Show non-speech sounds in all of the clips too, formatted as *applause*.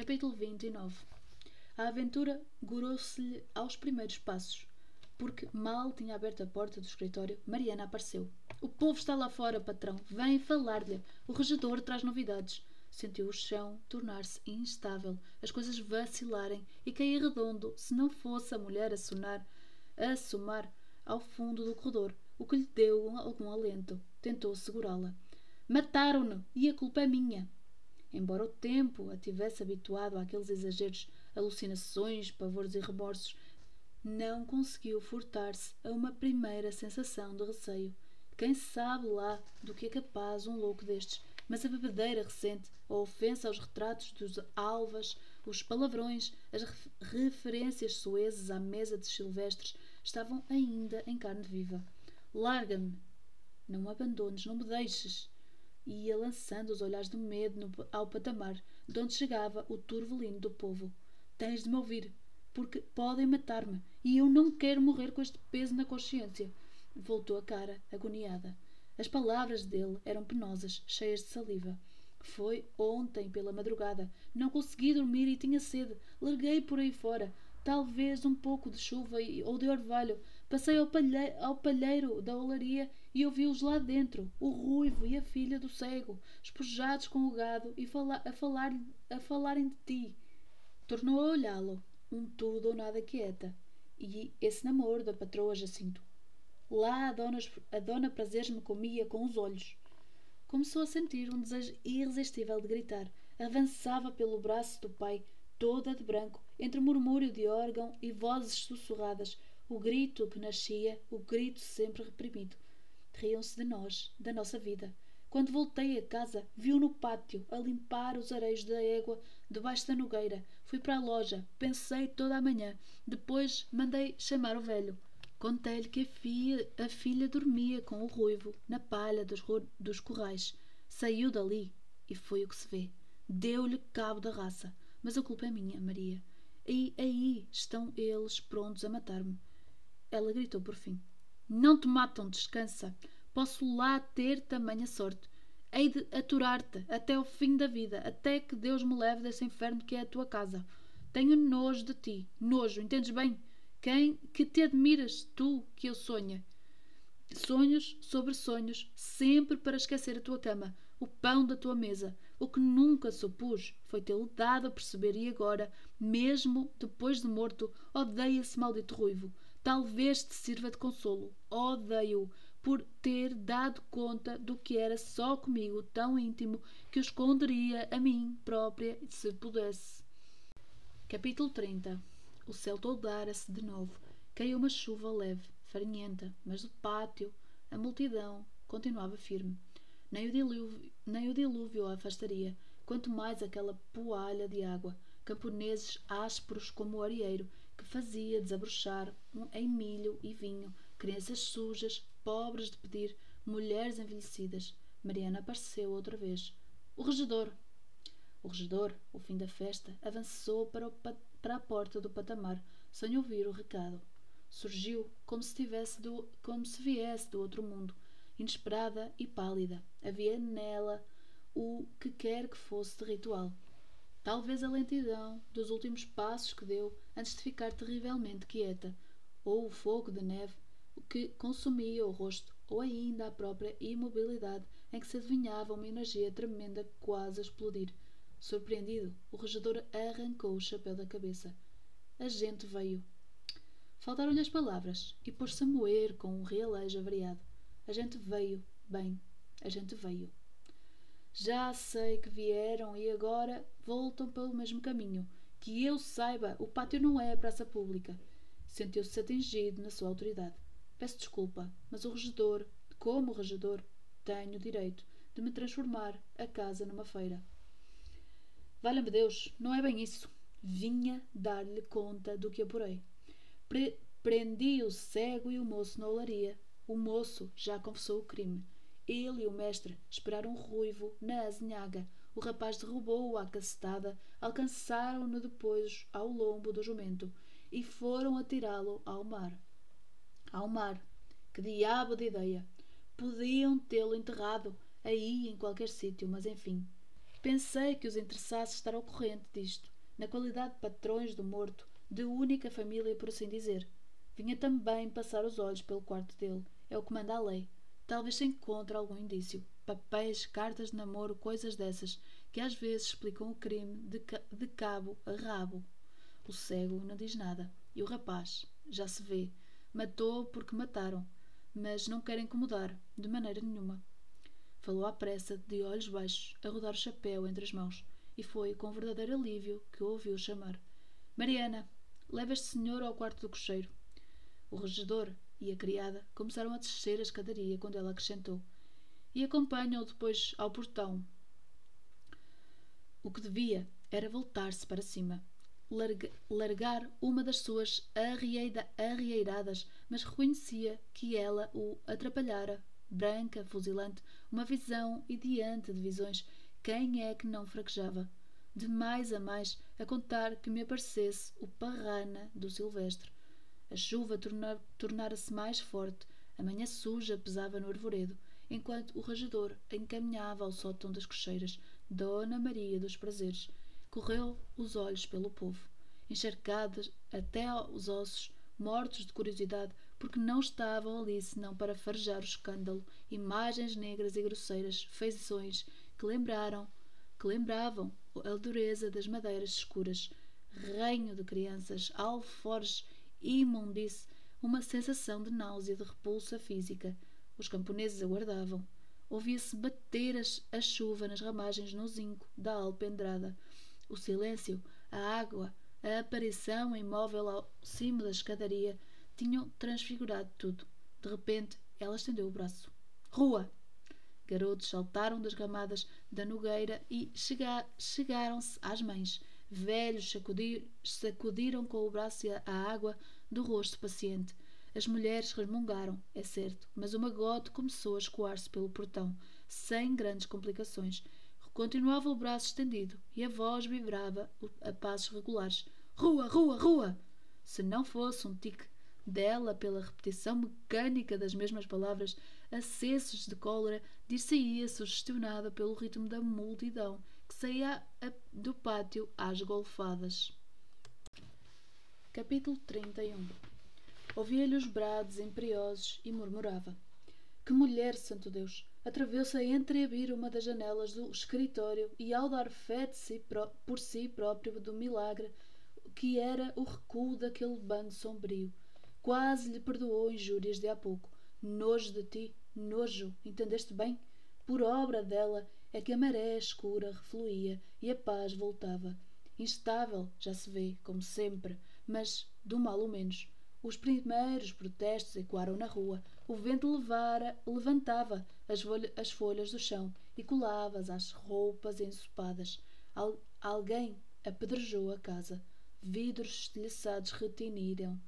Capítulo 29 A aventura gorou-se-lhe aos primeiros passos, porque mal tinha aberto a porta do escritório, Mariana apareceu. O povo está lá fora, patrão. Vem falar-lhe. O regedor traz novidades. Sentiu o chão tornar-se instável, as coisas vacilarem e cair redondo, se não fosse a mulher a sonar, a somar ao fundo do corredor, o que lhe deu algum alento. Tentou segurá-la. Mataram-no e a culpa é minha. Embora o tempo a tivesse habituado àqueles exageros, alucinações, pavores e remorsos, não conseguiu furtar-se a uma primeira sensação de receio. Quem sabe lá do que é capaz um louco destes? Mas a bebedeira recente, a ofensa aos retratos dos alvas, os palavrões, as referências soezes à mesa de silvestres estavam ainda em carne viva. Larga-me! Não me abandones, não me deixes! E ia lançando os olhares do medo no, ao patamar de onde chegava o turvelino do povo. Tens de me ouvir, porque podem matar-me e eu não quero morrer com este peso na consciência. Voltou a cara, agoniada. As palavras dele eram penosas, cheias de saliva. Foi ontem pela madrugada. Não consegui dormir e tinha sede. Larguei por aí fora. Talvez um pouco de chuva ou de orvalho. Passei ao palheiro, ao palheiro da olaria e ouvi-os lá dentro, o ruivo e a filha do cego, espojados com o gado e fala, a, falar, a falarem de ti. Tornou a olhá-lo, um tudo ou nada quieta. E esse namoro da patroa Jacinto. Lá a dona, a dona Prazeres me comia com os olhos. Começou a sentir um desejo irresistível de gritar. Avançava pelo braço do pai, toda de branco, entre murmúrio de órgão e vozes sussurradas, o grito que nascia, o grito sempre reprimido. Riam-se de nós, da nossa vida. Quando voltei a casa, viu no pátio, a limpar os areios da égua debaixo da nogueira. Fui para a loja, pensei toda a manhã. Depois mandei chamar o velho. Contei-lhe que a filha, a filha dormia com o ruivo na palha dos, dos corrais. Saiu dali e foi o que se vê. Deu-lhe cabo da raça. Mas a culpa é minha, Maria. E aí estão eles prontos a matar-me. Ela gritou por fim. Não te matam, descansa. Posso lá ter tamanha sorte. Hei de aturar-te até o fim da vida, até que Deus me leve desse inferno que é a tua casa. Tenho nojo de ti, nojo, entendes bem? Quem que te admiras, tu que eu sonha? Sonhos sobre sonhos, sempre para esquecer a tua cama, o pão da tua mesa. O que nunca supus foi tê-lo dado a perceber e agora, mesmo depois de morto, odeia esse maldito ruivo. Talvez te sirva de consolo. Odeio-o por ter dado conta do que era só comigo tão íntimo que o esconderia a mim própria se pudesse. Capítulo 30 O céu toldara-se de novo. Caiu uma chuva leve, farinhenta, mas do pátio a multidão continuava firme. Nem o dilúvio, nem o dilúvio a afastaria, quanto mais aquela poalha de água, camponeses ásperos como o areeiro, que fazia desabrochar em milho e vinho, crianças sujas, pobres de pedir, mulheres envelhecidas. Mariana apareceu outra vez. O regedor. O regedor, o fim da festa, avançou para, o, para a porta do patamar, sem ouvir o recado. Surgiu como se, tivesse do, como se viesse do outro mundo, inesperada e pálida. Havia nela o que quer que fosse de ritual. Talvez a lentidão dos últimos passos que deu antes de ficar terrivelmente quieta, ou o fogo de neve que consumia o rosto, ou ainda a própria imobilidade em que se adivinhava uma energia tremenda quase a explodir. Surpreendido, o regedor arrancou o chapéu da cabeça. A gente veio. Faltaram-lhe as palavras e pôs-se a moer com um realejo avariado. A gente veio, bem, a gente veio. Já sei que vieram e agora voltam pelo mesmo caminho. Que eu saiba, o pátio não é a praça pública. Sentiu-se atingido na sua autoridade. Peço desculpa, mas o regedor, como regedor, tenho o direito de me transformar a casa numa feira. Valha-me Deus, não é bem isso. Vinha dar-lhe conta do que apurei. Pre prendi o cego e o moço na olaria. O moço já confessou o crime. Ele e o mestre esperaram ruivo na azinhaga. O rapaz derrubou-o à cacetada, alcançaram-no depois ao lombo do jumento e foram atirá-lo ao mar. Ao mar. Que diabo de ideia! Podiam tê-lo enterrado aí em qualquer sítio, mas enfim. Pensei que os interessasse estar ao corrente disto, na qualidade de patrões do morto, de única família, por assim dizer. Vinha também passar os olhos pelo quarto dele. É o que manda a lei. Talvez se encontre algum indício. Papéis, cartas de namoro, coisas dessas, que às vezes explicam o crime de, ca de cabo a rabo. O cego não diz nada. E o rapaz, já se vê, matou porque mataram, mas não quer incomodar, de maneira nenhuma. Falou à pressa, de olhos baixos, a rodar o chapéu entre as mãos, e foi com verdadeiro alívio que ouviu chamar. Mariana, leva este senhor ao quarto do cocheiro. O regedor e a criada começaram a descer a escadaria quando ela acrescentou. E acompanham-o depois ao portão. O que devia era voltar-se para cima, largar uma das suas arrieiradas, mas reconhecia que ela o atrapalhara, branca, fuzilante, uma visão e diante de visões, quem é que não fraquejava? De mais a mais, a contar que me aparecesse o parrana do Silvestre. A chuva tornara-se mais forte, a manhã suja pesava no arvoredo, enquanto o rajador encaminhava ao sótão das cocheiras Dona Maria dos Prazeres, correu os olhos pelo povo, encharcados até aos ossos, mortos de curiosidade, porque não estavam ali senão para farejar o escândalo, imagens negras e grosseiras, feições que lembraram, que lembravam a dureza das madeiras escuras, reino de crianças, alforjes, imundice, uma sensação de náusea, de repulsa física. Os camponeses aguardavam. Ouvia-se bater a chuva nas ramagens no zinco da alpendrada. O silêncio, a água, a aparição imóvel ao cimo da escadaria tinham transfigurado tudo. De repente, ela estendeu o braço. Rua! Garotos saltaram das ramadas da nogueira e chega chegaram-se às mães. Velhos sacudir, sacudiram com o braço a água do rosto paciente. As mulheres resmungaram, é certo, mas o magote começou a escoar-se pelo portão, sem grandes complicações. Continuava o braço estendido e a voz vibrava a passos regulares. Rua, rua, rua! Se não fosse um tique dela pela repetição mecânica das mesmas palavras, acessos de cólera, dir-se-ia sugestionada pelo ritmo da multidão que saía do pátio às golfadas. Capítulo 31 Ouvia-lhe os brados imperiosos e murmurava. Que mulher, santo Deus! Atreveu-se a entreabrir uma das janelas do escritório e, ao dar fé de si, por si próprio do milagre que era o recuo daquele bando sombrio, quase lhe perdoou injúrias de há pouco. Nojo de ti, nojo, entendeste bem? Por obra dela é que a maré escura refluía e a paz voltava. Instável, já se vê, como sempre, mas do mal ou menos. Os primeiros protestos ecoaram na rua. O vento levara, levantava as, as folhas do chão e colava-as às roupas ensopadas. Al, alguém apedrejou a casa. Vidros estilhaçados retiniram.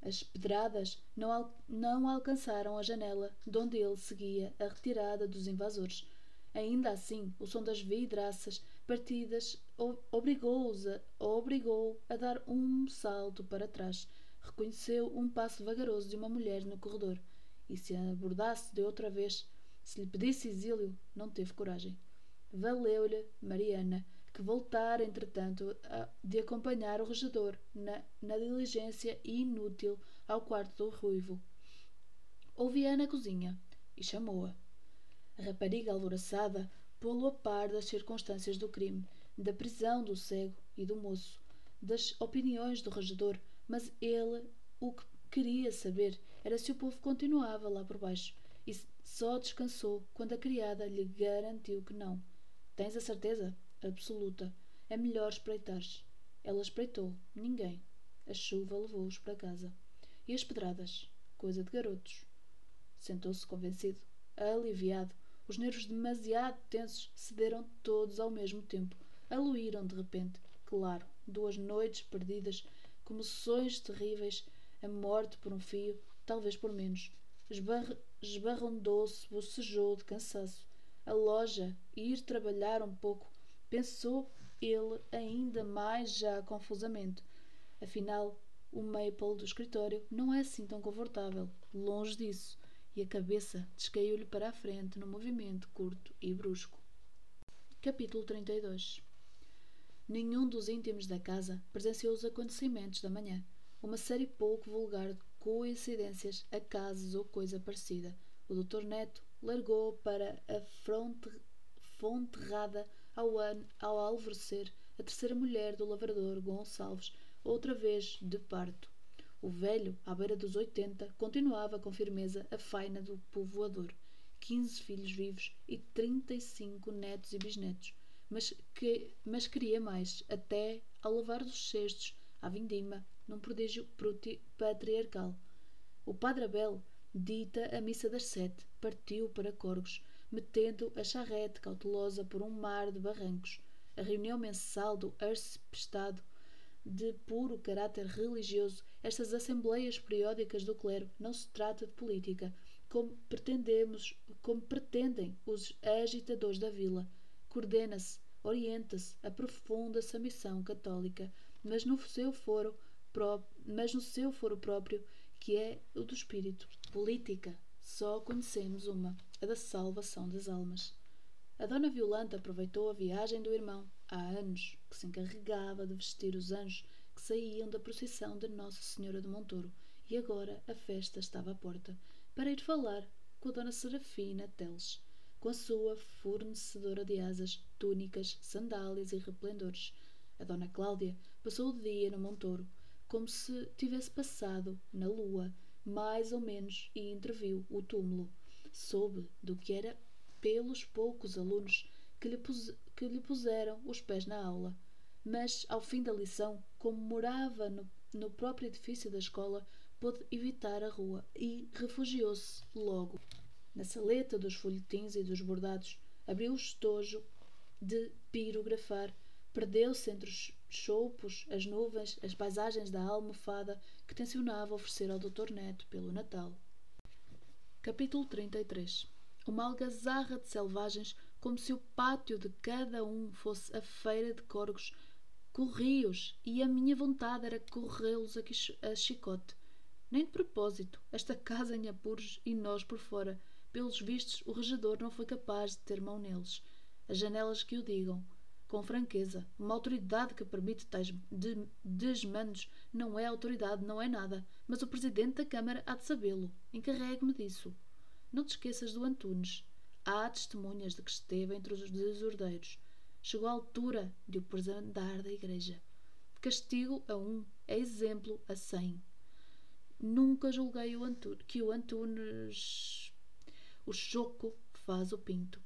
As pedradas não, al, não alcançaram a janela, de onde ele seguia a retirada dos invasores. Ainda assim, o som das vidraças partidas obrigou-os a, obrigou a dar um salto para trás reconheceu um passo vagaroso de uma mulher no corredor e se abordasse de outra vez, se lhe pedisse exílio, não teve coragem. Valeu-lhe Mariana, que voltara, entretanto, a, de acompanhar o regedor na, na diligência inútil ao quarto do ruivo. Ouvia-a na cozinha e chamou-a. A rapariga alvoroçada pô-lo a par das circunstâncias do crime, da prisão do cego e do moço, das opiniões do regedor mas ele o que queria saber era se o povo continuava lá por baixo e só descansou quando a criada lhe garantiu que não. Tens a certeza? Absoluta. É melhor espreitares. Ela espreitou. Ninguém. A chuva levou-os para casa. E as pedradas? Coisa de garotos. Sentou-se convencido, aliviado. Os nervos demasiado tensos cederam todos ao mesmo tempo. Aluíram de repente. Claro, duas noites perdidas comoções terríveis, a morte por um fio, talvez por menos. Esbar esbarrondou-se, bocejou de cansaço. A loja, ir trabalhar um pouco, pensou ele ainda mais já confusamente. Afinal, o maple do escritório não é assim tão confortável, longe disso, e a cabeça descaiu-lhe para a frente num movimento curto e brusco. Capítulo 32 Nenhum dos íntimos da casa presenciou os acontecimentos da manhã. Uma série pouco vulgar de coincidências, acasos ou coisa parecida. O doutor Neto largou para a fronte, fonterrada ao, an, ao alvorecer a terceira mulher do lavrador Gonçalves, outra vez de parto. O velho, à beira dos oitenta, continuava com firmeza a faina do povoador. Quinze filhos vivos e trinta e cinco netos e bisnetos. Mas, que, mas queria mais, até ao levar dos cestos à vindima, num prodígio patriarcal. O padre Abel, dita a missa das sete, partiu para Corgos, metendo a charrete cautelosa por um mar de barrancos. A reunião mensal do arcebispo de puro caráter religioso, estas assembleias periódicas do clero, não se trata de política, como pretendemos, como pretendem os agitadores da vila. Coordena-se, orienta-se, aprofunda-se a missão católica, mas no seu foro, mas no seu foro próprio, que é o do espírito. Política, só conhecemos uma, a da salvação das almas. A dona Violante aproveitou a viagem do irmão, há anos, que se encarregava de vestir os anjos que saíam da procissão de Nossa Senhora de Montouro, e agora a festa estava à porta, para ir falar com a dona Serafina Teles, com a sua fornecedora de asas, túnicas, sandálias e replendores. A dona Cláudia passou o dia no Montouro, como se tivesse passado na lua, mais ou menos, e entreviu o túmulo. Soube do que era pelos poucos alunos que lhe, que lhe puseram os pés na aula. Mas, ao fim da lição, como morava no, no próprio edifício da escola, pôde evitar a rua e refugiou-se logo. Na saleta dos folhetins e dos bordados, abriu o estojo de pirografar, perdeu-se entre os choupos, as nuvens, as paisagens da almofada que tencionava oferecer ao Dr. Neto pelo Natal. Capítulo 33 Uma algazarra de selvagens, como se o pátio de cada um fosse a feira de corgos, corri-os e a minha vontade era corrê-los a chicote. Nem de propósito, esta casa em apuros e nós por fora. Pelos vistos, o regedor não foi capaz de ter mão neles. As janelas que o digam. Com franqueza, uma autoridade que permite tais de desmandos não é autoridade, não é nada. Mas o presidente da Câmara há de sabê-lo. Encarregue-me disso. Não te esqueças do Antunes. Há testemunhas de que esteve entre os desordeiros. Chegou à altura de o presandar da igreja. Castigo a um é exemplo a cem. Nunca julguei o Antunes, que o Antunes. O choco faz o pinto.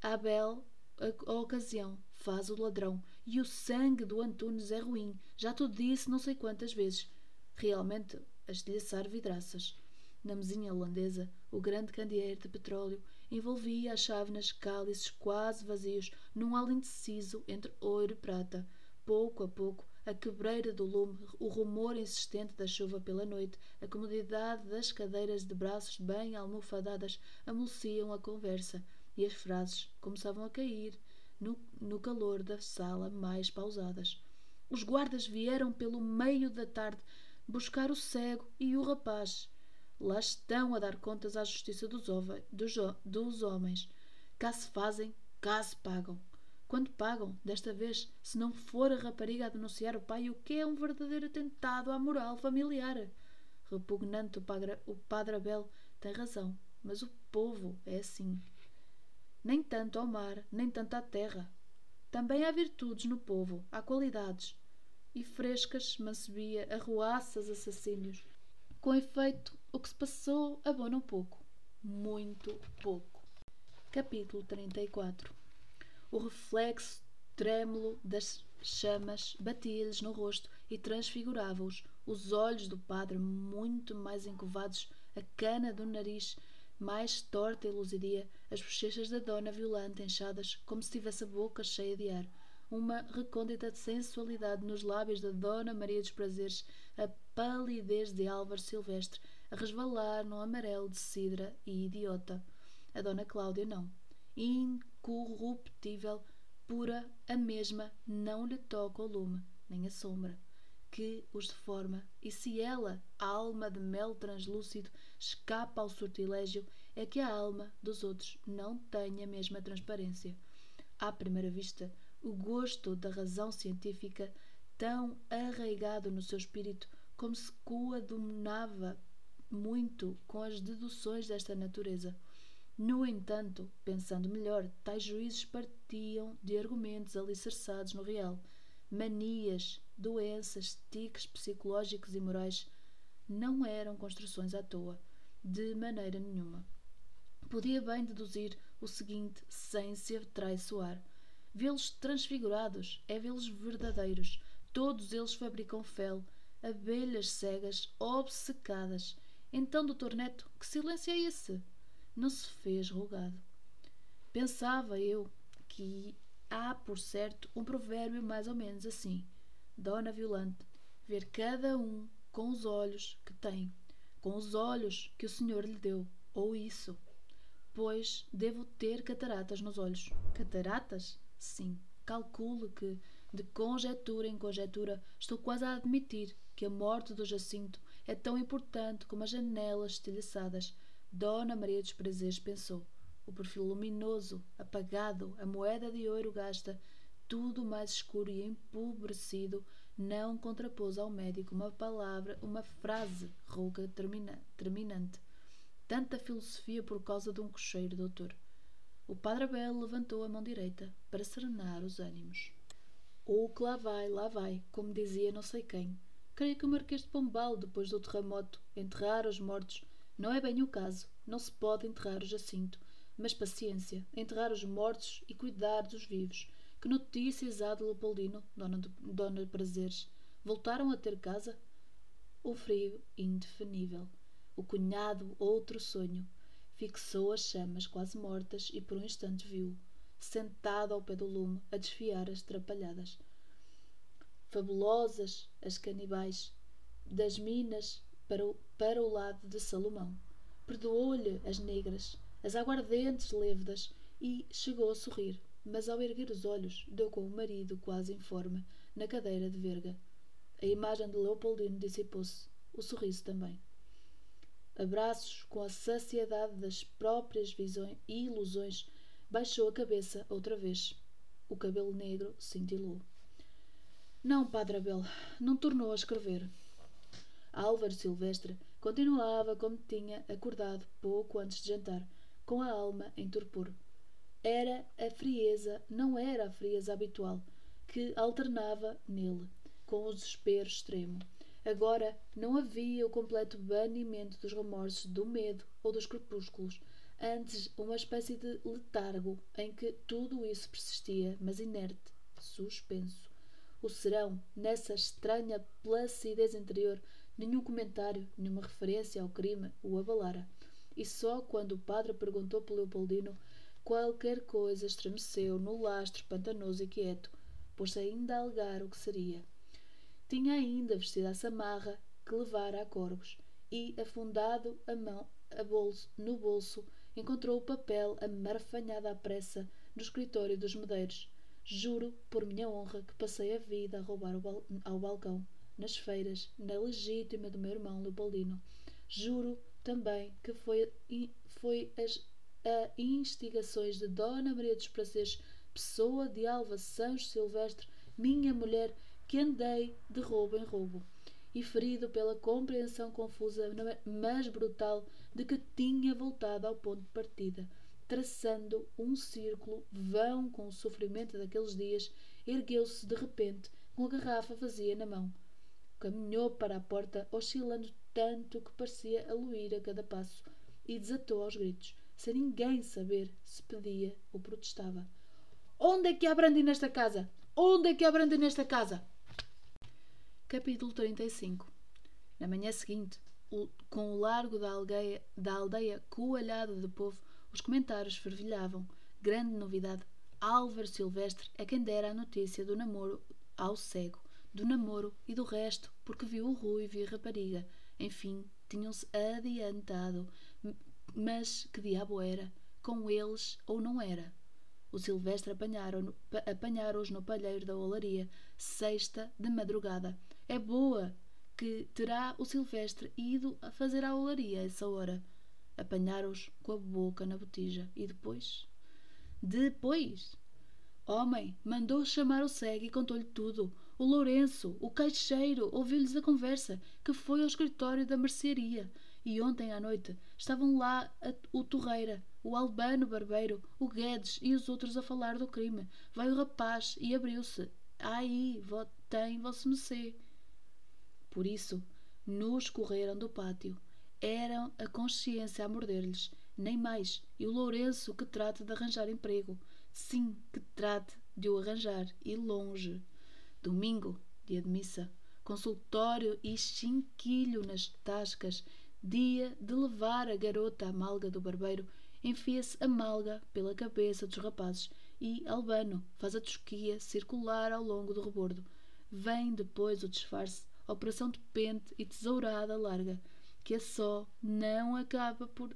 Abel, a, a ocasião, faz o ladrão. E o sangue do Antunes é ruim. Já te disse não sei quantas vezes. Realmente, a estilhaçar vidraças. Na mesinha holandesa, o grande candeeiro de petróleo envolvia as chávenas cálices quase vazios num halo indeciso entre ouro e prata. Pouco a pouco, a quebreira do lume, o rumor insistente da chuva pela noite, a comodidade das cadeiras de braços bem almofadadas amoleciam a conversa, e as frases começavam a cair, no, no calor da sala mais pausadas. Os guardas vieram pelo meio da tarde buscar o cego e o rapaz. Lá estão a dar contas à justiça dos, dos, dos homens. Cá se fazem, cá se pagam. Quando pagam, desta vez, se não for a rapariga a denunciar o pai, o que é um verdadeiro atentado à moral familiar. Repugnante o padre, o padre Abel tem razão, mas o povo é assim nem tanto ao mar, nem tanto à terra. Também há virtudes no povo, há qualidades. E frescas, mancebia, arruaças, assassínios. Com efeito, o que se passou abona um pouco. Muito pouco. Capítulo 34 O reflexo trêmulo das chamas batia-lhes no rosto e transfigurava-os. Os olhos do padre, muito mais encovados, a cana do nariz mais torta e luzidia, as bochechas da dona Violante inchadas, como se tivesse a boca cheia de ar, uma recôndita de sensualidade nos lábios da dona Maria dos Prazeres, a palidez de Álvaro Silvestre, a resvalar no amarelo de cidra e idiota. A dona Cláudia não. Incorruptível, pura, a mesma, não lhe toca o lume, nem a sombra que os deforma, e se ela, a alma de mel translúcido, escapa ao sortilégio, é que a alma dos outros não tem a mesma transparência. à primeira vista, o gosto da razão científica tão arraigado no seu espírito como se coadunava muito com as deduções desta natureza. No entanto, pensando melhor, tais juízes partiam de argumentos alicerçados no real. Manias, doenças, tiques psicológicos e morais não eram construções à toa, de maneira nenhuma. Podia bem deduzir o seguinte sem se traiçoar. Vê-los transfigurados é vê-los verdadeiros. Todos eles fabricam fel, abelhas cegas, obcecadas. Então, doutor Neto, que silêncio é esse? Não se fez rogado. Pensava eu que há, por certo, um provérbio mais ou menos assim. Dona Violante, ver cada um com os olhos que tem, com os olhos que o Senhor lhe deu, ou isso. Pois devo ter cataratas nos olhos. Cataratas? Sim. Calculo que, de conjetura em conjetura, estou quase a admitir que a morte do Jacinto é tão importante como as janelas estilhaçadas. Dona Maria dos Prazeres pensou. O perfil luminoso, apagado, a moeda de ouro gasta, tudo mais escuro e empobrecido, não contrapôs ao médico uma palavra, uma frase rouca termina, terminante. Tanta filosofia por causa de um cocheiro, doutor. O padre Abel levantou a mão direita para serenar os ânimos. Ou que lá vai, lá vai, como dizia não sei quem. Creio que o Marquês de Pombal, depois do terremoto, enterrar os mortos, não é bem o caso. Não se pode enterrar o Jacinto. Mas paciência, enterrar os mortos e cuidar dos vivos. Que notícias há de Leopoldino, dona, de, dona prazeres? Voltaram a ter casa? O frio indefinível. O cunhado, outro sonho. Fixou as chamas quase mortas e por um instante viu, sentado ao pé do lume, a desfiar as trapalhadas. Fabulosas as canibais, das minas para o, para o lado de Salomão. Perdoou-lhe as negras, as aguardentes lévedas e chegou a sorrir mas ao erguer os olhos deu com o marido quase informe na cadeira de verga. A imagem de Leopoldino dissipou-se, o sorriso também. Abraços com a saciedade das próprias visões e ilusões, baixou a cabeça outra vez. O cabelo negro cintilou. Não, Padre Abel, não tornou a escrever. Álvaro Silvestre continuava como tinha acordado pouco antes de jantar, com a alma em torpor era a frieza, não era a frieza habitual, que alternava nele, com o desespero extremo. Agora não havia o completo banimento dos remorsos, do medo ou dos crepúsculos, antes uma espécie de letargo em que tudo isso persistia, mas inerte, suspenso. O serão, nessa estranha placidez interior, nenhum comentário, nenhuma referência ao crime o abalara. E só quando o padre perguntou por Leopoldino Qualquer coisa estremeceu no lastro pantanoso e quieto, pôs-se ainda a alegar o que seria. Tinha ainda vestido a samarra que levara a corvos e, afundado a mão a bolso, no bolso, encontrou o papel amarfanhado à pressa no escritório dos medeiros. Juro, por minha honra, que passei a vida a roubar ao balcão, nas feiras, na legítima do meu irmão Leopoldino. Juro também que foi, foi as a instigações de Dona Maria dos Prazeres, pessoa de Alva Sancho Silvestre, minha mulher, que andei de roubo em roubo, e ferido pela compreensão confusa, mas brutal, de que tinha voltado ao ponto de partida, traçando um círculo vão com o sofrimento daqueles dias, ergueu-se de repente, com a garrafa vazia na mão. Caminhou para a porta, oscilando tanto que parecia aluir a cada passo, e desatou aos gritos sem ninguém saber se pedia ou protestava. Onde é que há brandy nesta casa? Onde é que há brandy nesta casa? Capítulo 35 Na manhã seguinte, com o largo da aldeia, da aldeia coalhado de povo, os comentários fervilhavam. Grande novidade. Álvaro Silvestre é quem dera a notícia do namoro ao cego, do namoro e do resto, porque viu o ruivo e a rapariga. Enfim, tinham-se adiantado mas que diabo era? Com eles ou não era? O Silvestre apanharam-os apanharam no palheiro da olaria, sexta de madrugada. É boa que terá o Silvestre ido a fazer a olaria a essa hora. Apanharam-os com a boca na botija. E depois? Depois? Homem, mandou chamar o cego e contou-lhe tudo. O Lourenço, o caixeiro, ouviu-lhes a conversa, que foi ao escritório da mercearia. E ontem à noite estavam lá a, o Torreira, o Albano Barbeiro, o Guedes e os outros a falar do crime. Vai o rapaz e abriu-se. Aí, tem vosso mecê. Por isso, nos correram do pátio. Eram a consciência a morder-lhes, nem mais. E o Lourenço que trate de arranjar emprego. Sim, que trate de o arranjar. E longe. Domingo, dia de missa. Consultório e chinquilho nas tascas. Dia de levar a garota à malga do barbeiro. Enfia-se a malga pela cabeça dos rapazes e Albano faz a tosquia circular ao longo do rebordo. Vem depois o disfarce, operação de pente e tesourada larga, que a só não acaba por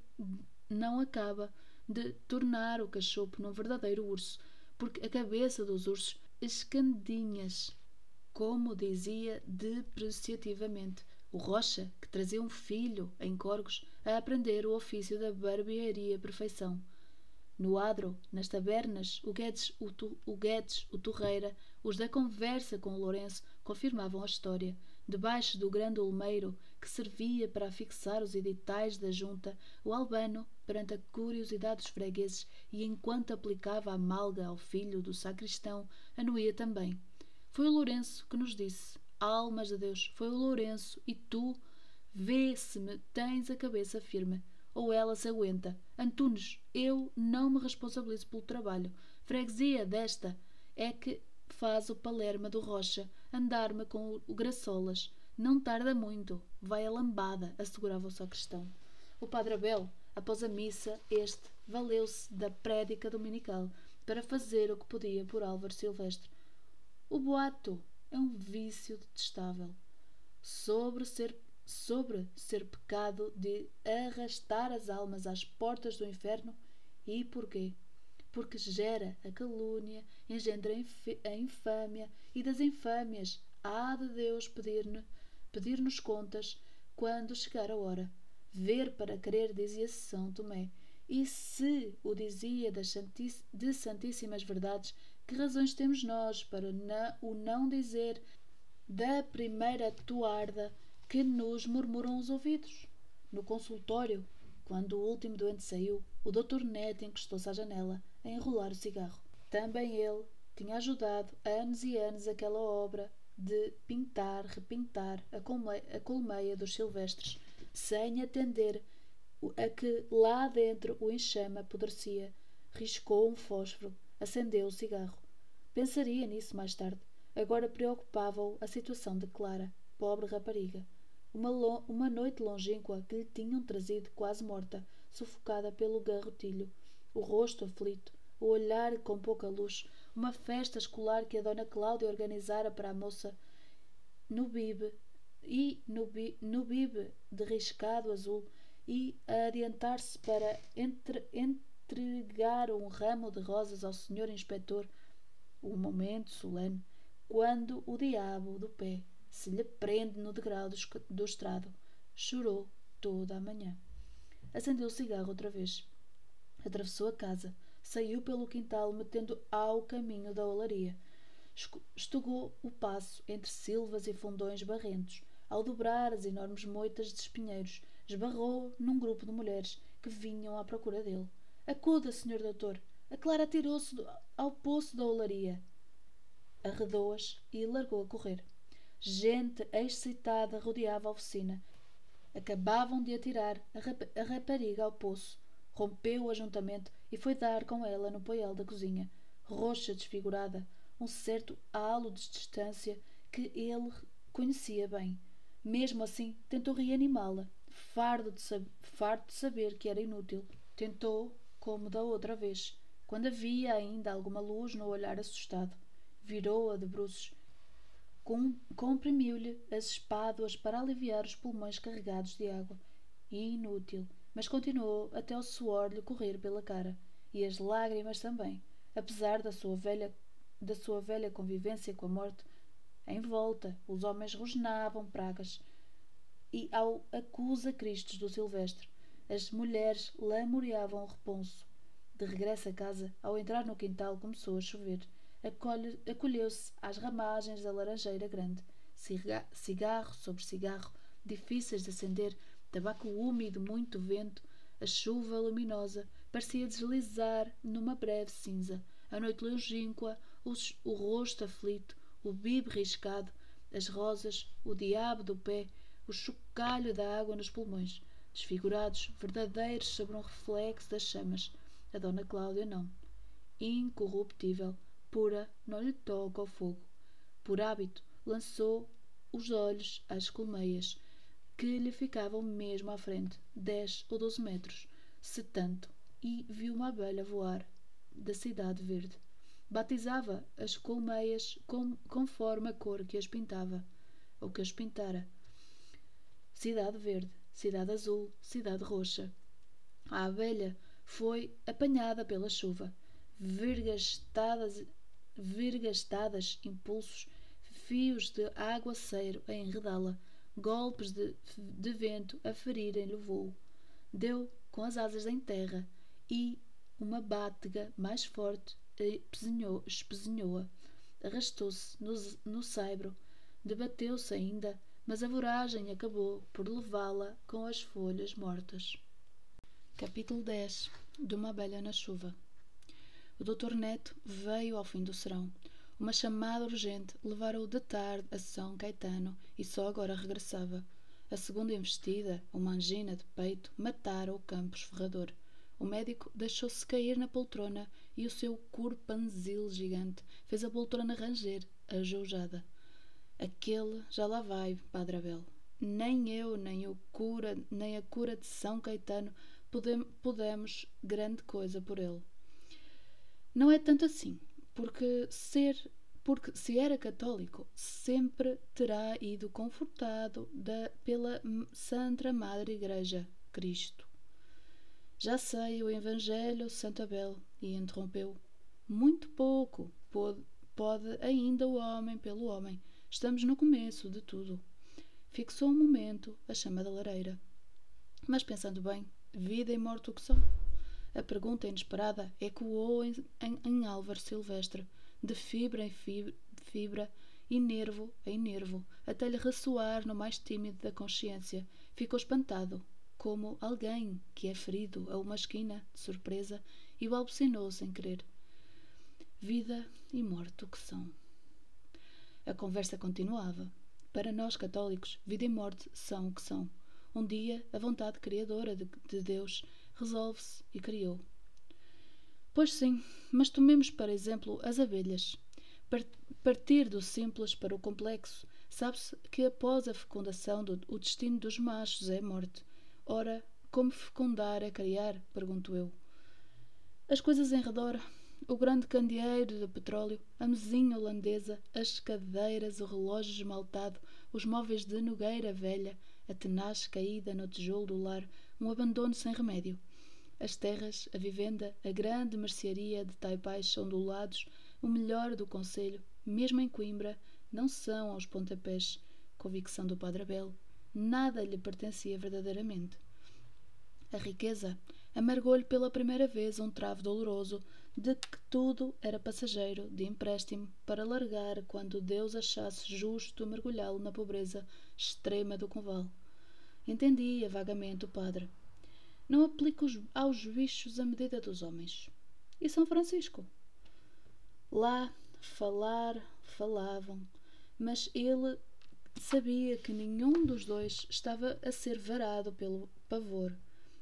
não acaba de tornar o cachopo num verdadeiro urso, porque a cabeça dos ursos escandinhas, como dizia depreciativamente o Rocha, que trazia um filho em Corgos a aprender o ofício da barbearia perfeição. No adro, nas tabernas, o Guedes, o, tu, o Guedes, o Torreira, os da conversa com o Lourenço confirmavam a história. Debaixo do grande olmeiro que servia para afixar os editais da junta, o albano, perante a curiosidade dos fregueses e enquanto aplicava a malga ao filho do sacristão, anuía também. Foi o Lourenço que nos disse: Almas de Deus, foi o Lourenço, e tu, vê se me tens a cabeça firme ou ela se aguenta. Antunes, eu não me responsabilizo pelo trabalho. Freguesia desta é que faz o Palerma do Rocha andar-me com o Graçolas. Não tarda muito, vai a lambada, assegurava o sacristão. O padre Abel, após a missa, este valeu-se da prédica dominical para fazer o que podia por Álvaro Silvestre. O boato é um vício detestável. Sobre ser sobre ser pecado de arrastar as almas às portas do inferno? E porquê? Porque gera a calúnia, engendra a infâmia, e das infâmias há de Deus pedir-nos pedir contas quando chegar a hora. Ver para crer, dizia São Tomé. E se o dizia de santíssimas verdades, que razões temos nós para o não dizer da primeira toarda que nos murmuram os ouvidos. No consultório, quando o último doente saiu, o Dr. Neto encostou-se à janela a enrolar o cigarro. Também ele tinha ajudado anos e anos aquela obra de pintar, repintar a colmeia, a colmeia dos silvestres, sem atender a que lá dentro o enxame apodrecia. Riscou um fósforo, acendeu o cigarro. Pensaria nisso mais tarde. Agora preocupava-o a situação de Clara, pobre rapariga uma, uma noite longínqua que lhe tinham trazido quase morta, sufocada pelo garrotilho, o rosto aflito, o olhar com pouca luz, uma festa escolar que a dona Cláudia organizara para a moça no bibe e no, bi, no de riscado azul e a adiantar-se para entre, entregar um ramo de rosas ao senhor inspetor, o momento solene, quando o diabo do pé se lhe prende no degrau do, do estrado. Chorou toda a manhã. Acendeu o cigarro outra vez. Atravessou a casa. Saiu pelo quintal, metendo ao caminho da olaria. Estugou o passo entre silvas e fundões barrentos. Ao dobrar as enormes moitas de espinheiros, esbarrou num grupo de mulheres que vinham à procura dele. Acuda, senhor doutor! A Clara atirou-se ao poço da olaria. Arredou-as e largou a correr. Gente excitada rodeava a oficina. Acabavam de atirar a, rap a rapariga ao poço. Rompeu o ajuntamento e foi dar com ela no poial da cozinha. Roxa, desfigurada, um certo halo de distância que ele conhecia bem. Mesmo assim, tentou reanimá-la, fardo de, fardo de saber que era inútil. Tentou, como da outra vez, quando havia ainda alguma luz no olhar assustado. Virou-a de bruços comprimiu-lhe as espáduas para aliviar os pulmões carregados de água. Inútil, mas continuou até o suor lhe correr pela cara, e as lágrimas também, apesar da sua velha, da sua velha convivência com a morte. Em volta, os homens rosnavam pragas, e ao acusa Cristos do Silvestre, as mulheres lamoreavam o reponso. De regresso a casa, ao entrar no quintal, começou a chover. acolheu-se às ramagens da laranjeira grande. Cigarro sobre cigarro, difíceis de acender, tabaco úmido, muito vento, a chuva luminosa parecia deslizar numa breve cinza. A noite longínqua, o rosto aflito, o bibe riscado, as rosas, o diabo do pé, o chocalho da água nos pulmões, desfigurados, verdadeiros sobre um reflexo das chamas. A Dona Cláudia não. Incorruptível, pura, não lhe toca ao fogo. Por hábito, lançou os olhos às colmeias, que lhe ficavam mesmo à frente, dez ou doze metros, se tanto, e viu uma abelha voar da cidade verde. Batizava as colmeias com, conforme a cor que as pintava, ou que as pintara. Cidade verde, cidade azul, cidade roxa. A abelha foi apanhada pela chuva, vergastadas, vergastadas impulsos, fios de aguaceiro a enredá-la, golpes de, de vento a ferirem-lhe o voo. Deu com as asas em terra e uma bátega mais forte espezinhou-a. Arrastou-se no, no saibro, debateu-se ainda, mas a voragem acabou por levá-la com as folhas mortas. Capítulo 10 De uma abelha na chuva O doutor Neto veio ao fim do serão. Uma chamada urgente levara-o de tarde a São Caetano e só agora regressava. A segunda investida, uma angina de peito, matara o campus ferrador. O médico deixou-se cair na poltrona e o seu corpanzil gigante fez a poltrona ranger, ajoujada. Aquele já lá vai, Padre Abel. Nem eu, nem o cura, nem a cura de São Caetano podem, podemos grande coisa por ele. Não é tanto assim, porque ser porque se era católico, sempre terá ido confortado da, pela Santa Madre Igreja, Cristo. Já sei o Evangelho, Santa Abel, e interrompeu. Muito pouco pode, pode ainda o homem pelo homem. Estamos no começo de tudo. Fixou um momento a chama da lareira. Mas pensando bem, vida e morte o que são? A pergunta inesperada ecoou em, em, em Álvaro Silvestre, de fibra em fibra, fibra e nervo em nervo, até lhe ressoar no mais tímido da consciência. Ficou espantado, como alguém que é ferido a uma esquina de surpresa e balbucinou sem querer. Vida e morte o que são? A conversa continuava. Para nós católicos, vida e morte são o que são. Um dia, a vontade criadora de, de Deus resolve-se e criou. Pois sim, mas tomemos, por exemplo, as abelhas. Partir do simples para o complexo, sabe-se que após a fecundação do, o destino dos machos é morte, Ora, como fecundar é criar? pergunto eu. As coisas em redor, o grande candeeiro de petróleo, a mesinha holandesa, as cadeiras, o relógio esmaltado, os móveis de nogueira velha, a tenaz caída no tijolo do lar, um abandono sem remédio. As terras, a vivenda, a grande mercearia de taipais ondulados, o melhor do conselho, mesmo em Coimbra, não são aos pontapés. Convicção do Padre Abel, nada lhe pertencia verdadeiramente. A riqueza amargou-lhe pela primeira vez um travo doloroso de que tudo era passageiro, de empréstimo, para largar quando Deus achasse justo mergulhá-lo na pobreza extrema do conval. Entendia vagamente o padre. Não aplica aos bichos a medida dos homens. E São Francisco? Lá, falar, falavam, mas ele Sabia que nenhum dos dois estava a ser varado pelo pavor.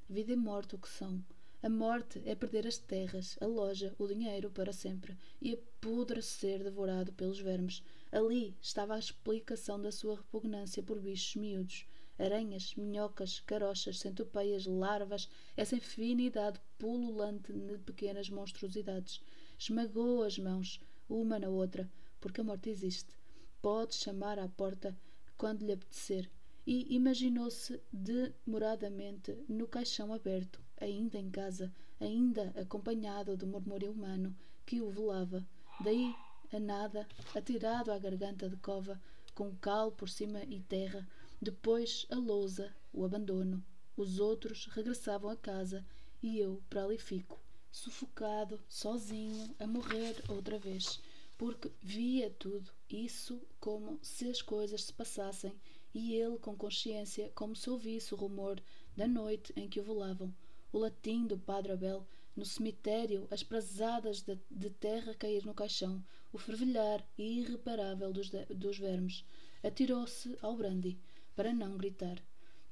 Vida e morte o que são. A morte é perder as terras, a loja, o dinheiro para sempre e apodrecer devorado pelos vermes. Ali estava a explicação da sua repugnância por bichos miúdos. Aranhas, minhocas, carochas, centopeias, larvas, essa infinidade pululante de pequenas monstruosidades. Esmagou as mãos, uma na outra, porque a morte existe pode chamar à porta quando lhe apetecer, e imaginou-se demoradamente no caixão aberto, ainda em casa, ainda acompanhado do murmúrio humano que o velava. Daí a nada, atirado à garganta de cova, com cal por cima e terra, depois a lousa, o abandono. Os outros regressavam a casa e eu para ali fico, sufocado, sozinho, a morrer outra vez porque via tudo isso como se as coisas se passassem e ele com consciência como se ouvisse o rumor da noite em que o velavam, o latim do Padre Abel no cemitério, as prazadas de, de terra cair no caixão, o fervilhar irreparável dos, de, dos vermes. Atirou-se ao brandy, para não gritar.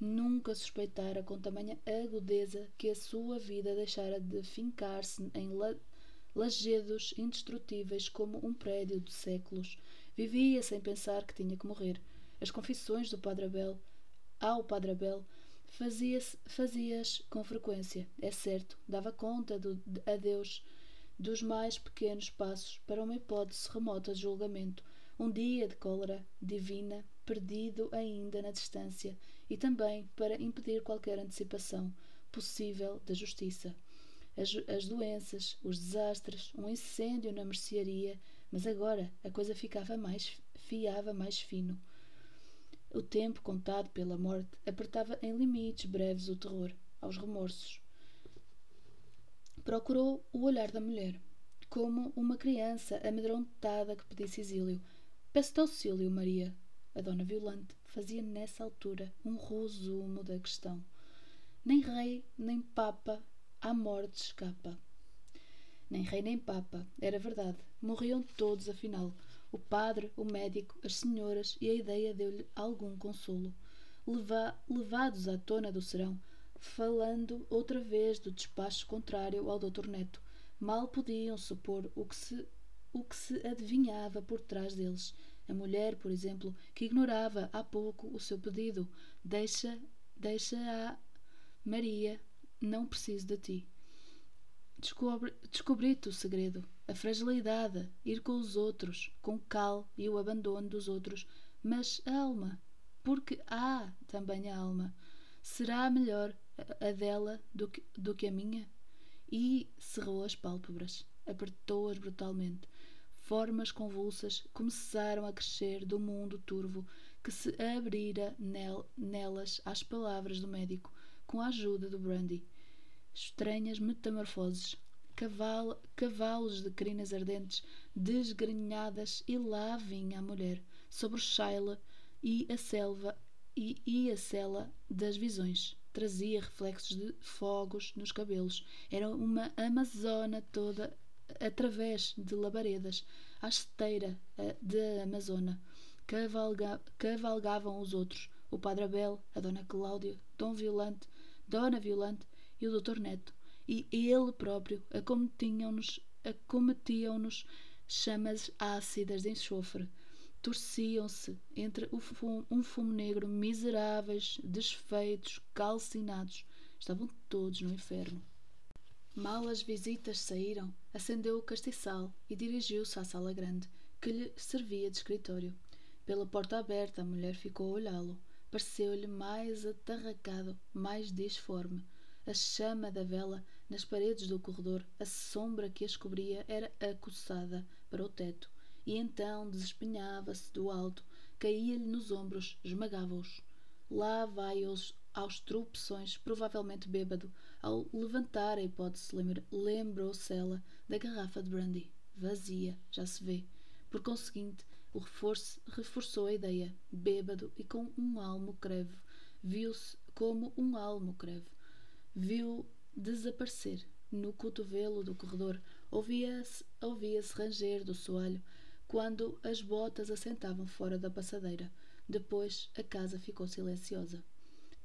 Nunca suspeitara com tamanha agudeza que a sua vida deixara de fincar-se em la, lajedos indestrutíveis como um prédio de séculos. Vivia sem pensar que tinha que morrer. As confissões do Padre Abel ao Padre Abel Fazia-as fazia com frequência, é certo, dava conta do, a Deus dos mais pequenos passos para uma hipótese remota de julgamento, um dia de cólera divina, perdido ainda na distância, e também para impedir qualquer antecipação possível da justiça. As, as doenças, os desastres, um incêndio na mercearia, mas agora a coisa ficava mais fiava mais fino. O tempo contado pela morte apertava em limites breves o terror, aos remorsos. Procurou o olhar da mulher, como uma criança amedrontada que pedisse exílio. Peço-te auxílio, Maria. A dona Violante fazia nessa altura um resumo da questão. Nem rei, nem papa, à morte escapa. Nem rei nem papa, era verdade. Morriam todos, afinal o padre, o médico, as senhoras e a ideia deu-lhe algum consolo. Leva, levados à tona do serão, falando outra vez do despacho contrário ao doutor Neto, mal podiam supor o que se, o que se adivinhava por trás deles. A mulher, por exemplo, que ignorava há pouco o seu pedido, deixa, deixa a Maria, não preciso de ti. Descobre, descobri-te o segredo a fragilidade, ir com os outros, com o cal e o abandono dos outros, mas a alma, porque há também a alma, será melhor a dela do que, do que a minha? E cerrou as pálpebras, apertou-as brutalmente. Formas convulsas começaram a crescer do mundo turvo que se abrira nel, nelas às palavras do médico, com a ajuda do brandy. Estranhas metamorfoses cavalo, cavalos de crinas ardentes, desgrenhadas, e lá vinha a mulher, sobre o Shaila e a selva e, e a cela das visões. Trazia reflexos de fogos nos cabelos. Era uma amazona toda através de labaredas, à esteira da Amazona. Cavalga, cavalgavam os outros, o Padre Abel, a Dona Cláudia, Dom Violante, Dona Violante e o Doutor Neto e ele próprio acometiam-nos acometiam-nos chamas ácidas de enxofre. Torciam-se entre fumo, um fumo negro, miseráveis, desfeitos, calcinados. Estavam todos no inferno. Mal as visitas saíram, acendeu o castiçal e dirigiu-se à sala grande, que lhe servia de escritório. Pela porta aberta, a mulher ficou a olhá-lo. Pareceu-lhe mais atarracado, mais disforme. A chama da vela nas paredes do corredor, a sombra que as cobria era acossada para o teto, e então desespenhava-se do alto, caía-lhe nos ombros, esmagava-os. Lá vai aos, aos tropeções, provavelmente bêbado. Ao levantar a hipótese, lembrou-se ela da garrafa de brandy, vazia, já se vê. Por conseguinte, o reforço reforçou a ideia, bêbado e com um almo crevo. Viu-se como um almo crevo. Viu desaparecer. No cotovelo do corredor ouvia-se ouvia ranger do soalho quando as botas assentavam fora da passadeira. Depois a casa ficou silenciosa.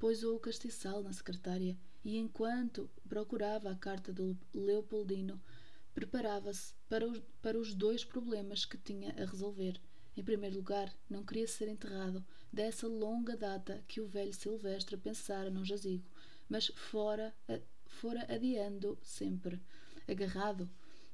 Pôs-o castiçal na secretária e, enquanto procurava a carta do Leopoldino, preparava-se para os, para os dois problemas que tinha a resolver. Em primeiro lugar, não queria ser enterrado dessa longa data que o velho Silvestre pensara num jazigo, mas fora fora adiando sempre, agarrado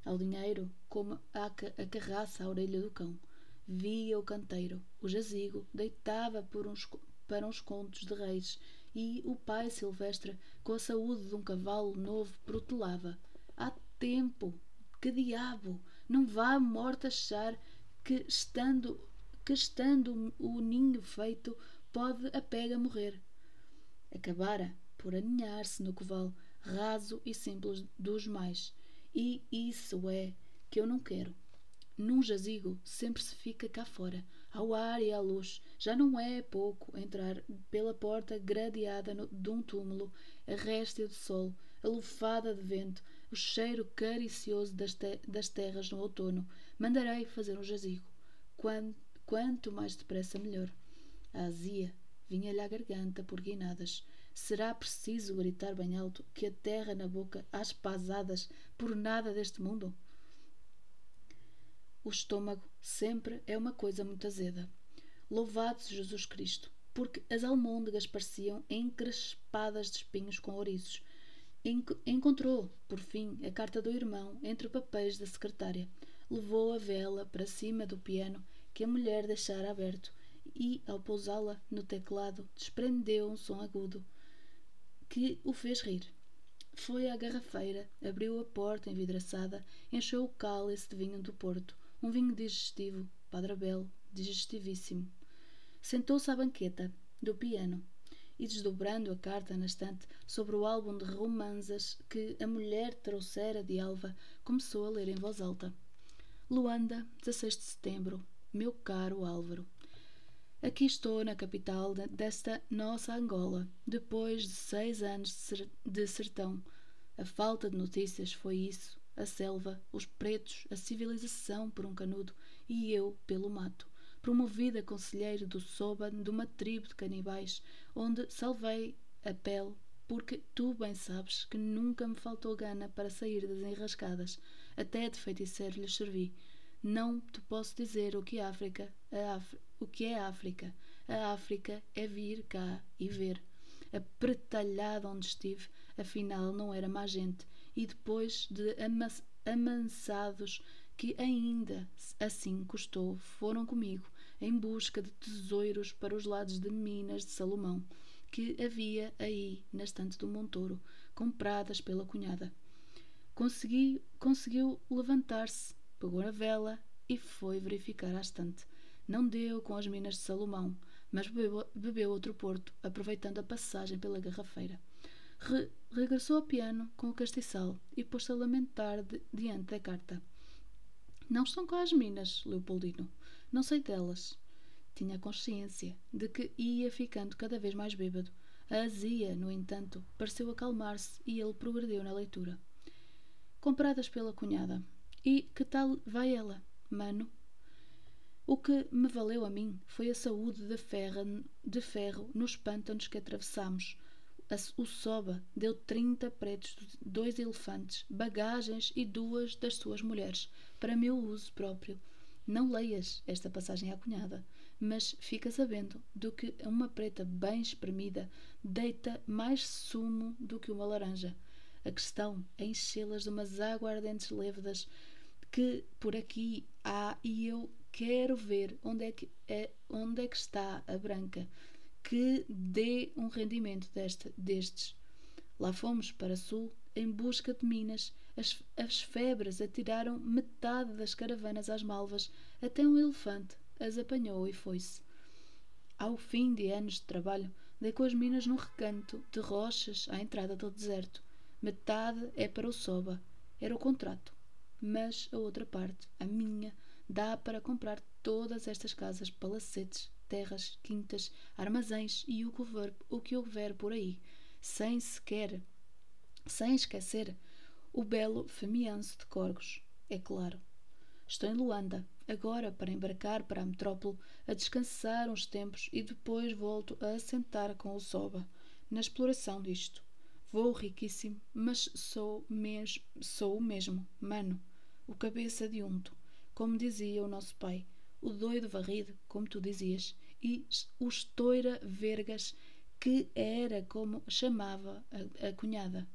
ao dinheiro como a, a carraça à orelha do cão. Via o canteiro, o jazigo, deitava por uns, para uns contos de reis e o pai silvestre, com a saúde de um cavalo novo, protelava. Há tempo! Que diabo! Não vá a morte achar que, estando, que estando o ninho feito, pode a pega morrer. Acabara por aninhar-se no coval, raso e simples dos mais. E isso é que eu não quero. Num jazigo sempre se fica cá fora, ao ar e à luz. Já não é pouco entrar pela porta gradeada no, de um túmulo, a réstia de sol, a lufada de vento, o cheiro caricioso das, te das terras no outono. Mandarei fazer um jazigo. Quanto, quanto mais depressa, melhor. A azia vinha-lhe à garganta por guinadas. Será preciso gritar bem alto que a terra na boca às pasadas por nada deste mundo? O estômago sempre é uma coisa muito azeda. Louvado Jesus Cristo, porque as almôndegas pareciam encrespadas de espinhos com ouriços. Encontrou, por fim, a carta do irmão entre papéis da secretária. Levou a vela para cima do piano que a mulher deixara aberto e, ao pousá-la no teclado, desprendeu um som agudo que o fez rir. Foi à garrafeira, abriu a porta envidraçada, encheu o cálice de vinho do Porto, um vinho digestivo, padrabel, digestivíssimo. Sentou-se à banqueta do piano e, desdobrando a carta na estante sobre o álbum de romanzas que a mulher trouxera de Alva, começou a ler em voz alta. Luanda, 16 de setembro. Meu caro Álvaro. Aqui estou na capital desta nossa Angola, depois de seis anos de sertão. A falta de notícias foi isso a selva, os pretos, a civilização por um canudo e eu pelo mato, promovida conselheiro do Soba de uma tribo de canibais, onde salvei a pele, porque tu bem sabes que nunca me faltou gana para sair das enrascadas, até de feiticeiro lhes servi. Não te posso dizer o que é África, o que é África. A África é vir cá e ver. A pretalhada onde estive, afinal não era má gente, e depois de amansados que ainda assim custou, foram comigo em busca de tesouros para os lados de Minas de Salomão, que havia aí na estante do Montouro, compradas pela cunhada. Consegui, conseguiu levantar-se, pegou na vela e foi verificar a estante. Não deu com as Minas de Salomão, mas bebeu, bebeu outro porto, aproveitando a passagem pela garrafeira. Re regressou ao piano com o castiçal e pôs-se a lamentar diante da carta. Não estão cá as minas, Leopoldino. Não sei delas. Tinha consciência de que ia ficando cada vez mais bêbado. A azia, no entanto, pareceu acalmar-se e ele progrediu na leitura. Compradas pela cunhada. E que tal vai ela, mano? O que me valeu a mim foi a saúde de ferro, de ferro nos pântanos que atravessamos o Soba deu trinta pretos, dois elefantes, bagagens e duas das suas mulheres, para meu uso próprio. Não leias esta passagem à cunhada, mas fica sabendo do que uma preta bem espremida deita mais sumo do que uma laranja. A questão é enchê-las de umas aguardentes lévedas que por aqui há e eu quero ver onde é que, é, onde é que está a branca que dê um rendimento desta, destes. Lá fomos para sul em busca de minas. As, as febres atiraram metade das caravanas às malvas, até um elefante as apanhou e foi-se. Ao fim de anos de trabalho, dei com as minas num recanto de rochas à entrada do deserto. Metade é para o Soba, era o contrato. Mas a outra parte, a minha, dá para comprar todas estas casas, palacetes, terras, quintas, armazéns e o que houver, o que houver por aí, sem sequer, sem esquecer o belo Famianço de Corgos, é claro. Estou em Luanda, agora para embarcar para a metrópole, a descansar uns tempos e depois volto a assentar com o Soba, na exploração disto. Vou riquíssimo, mas sou, mes sou o mesmo, mano, o cabeça de unto, como dizia o nosso pai, o doido varrido, como tu dizias, e o estoura vergas, que era como chamava a, a cunhada.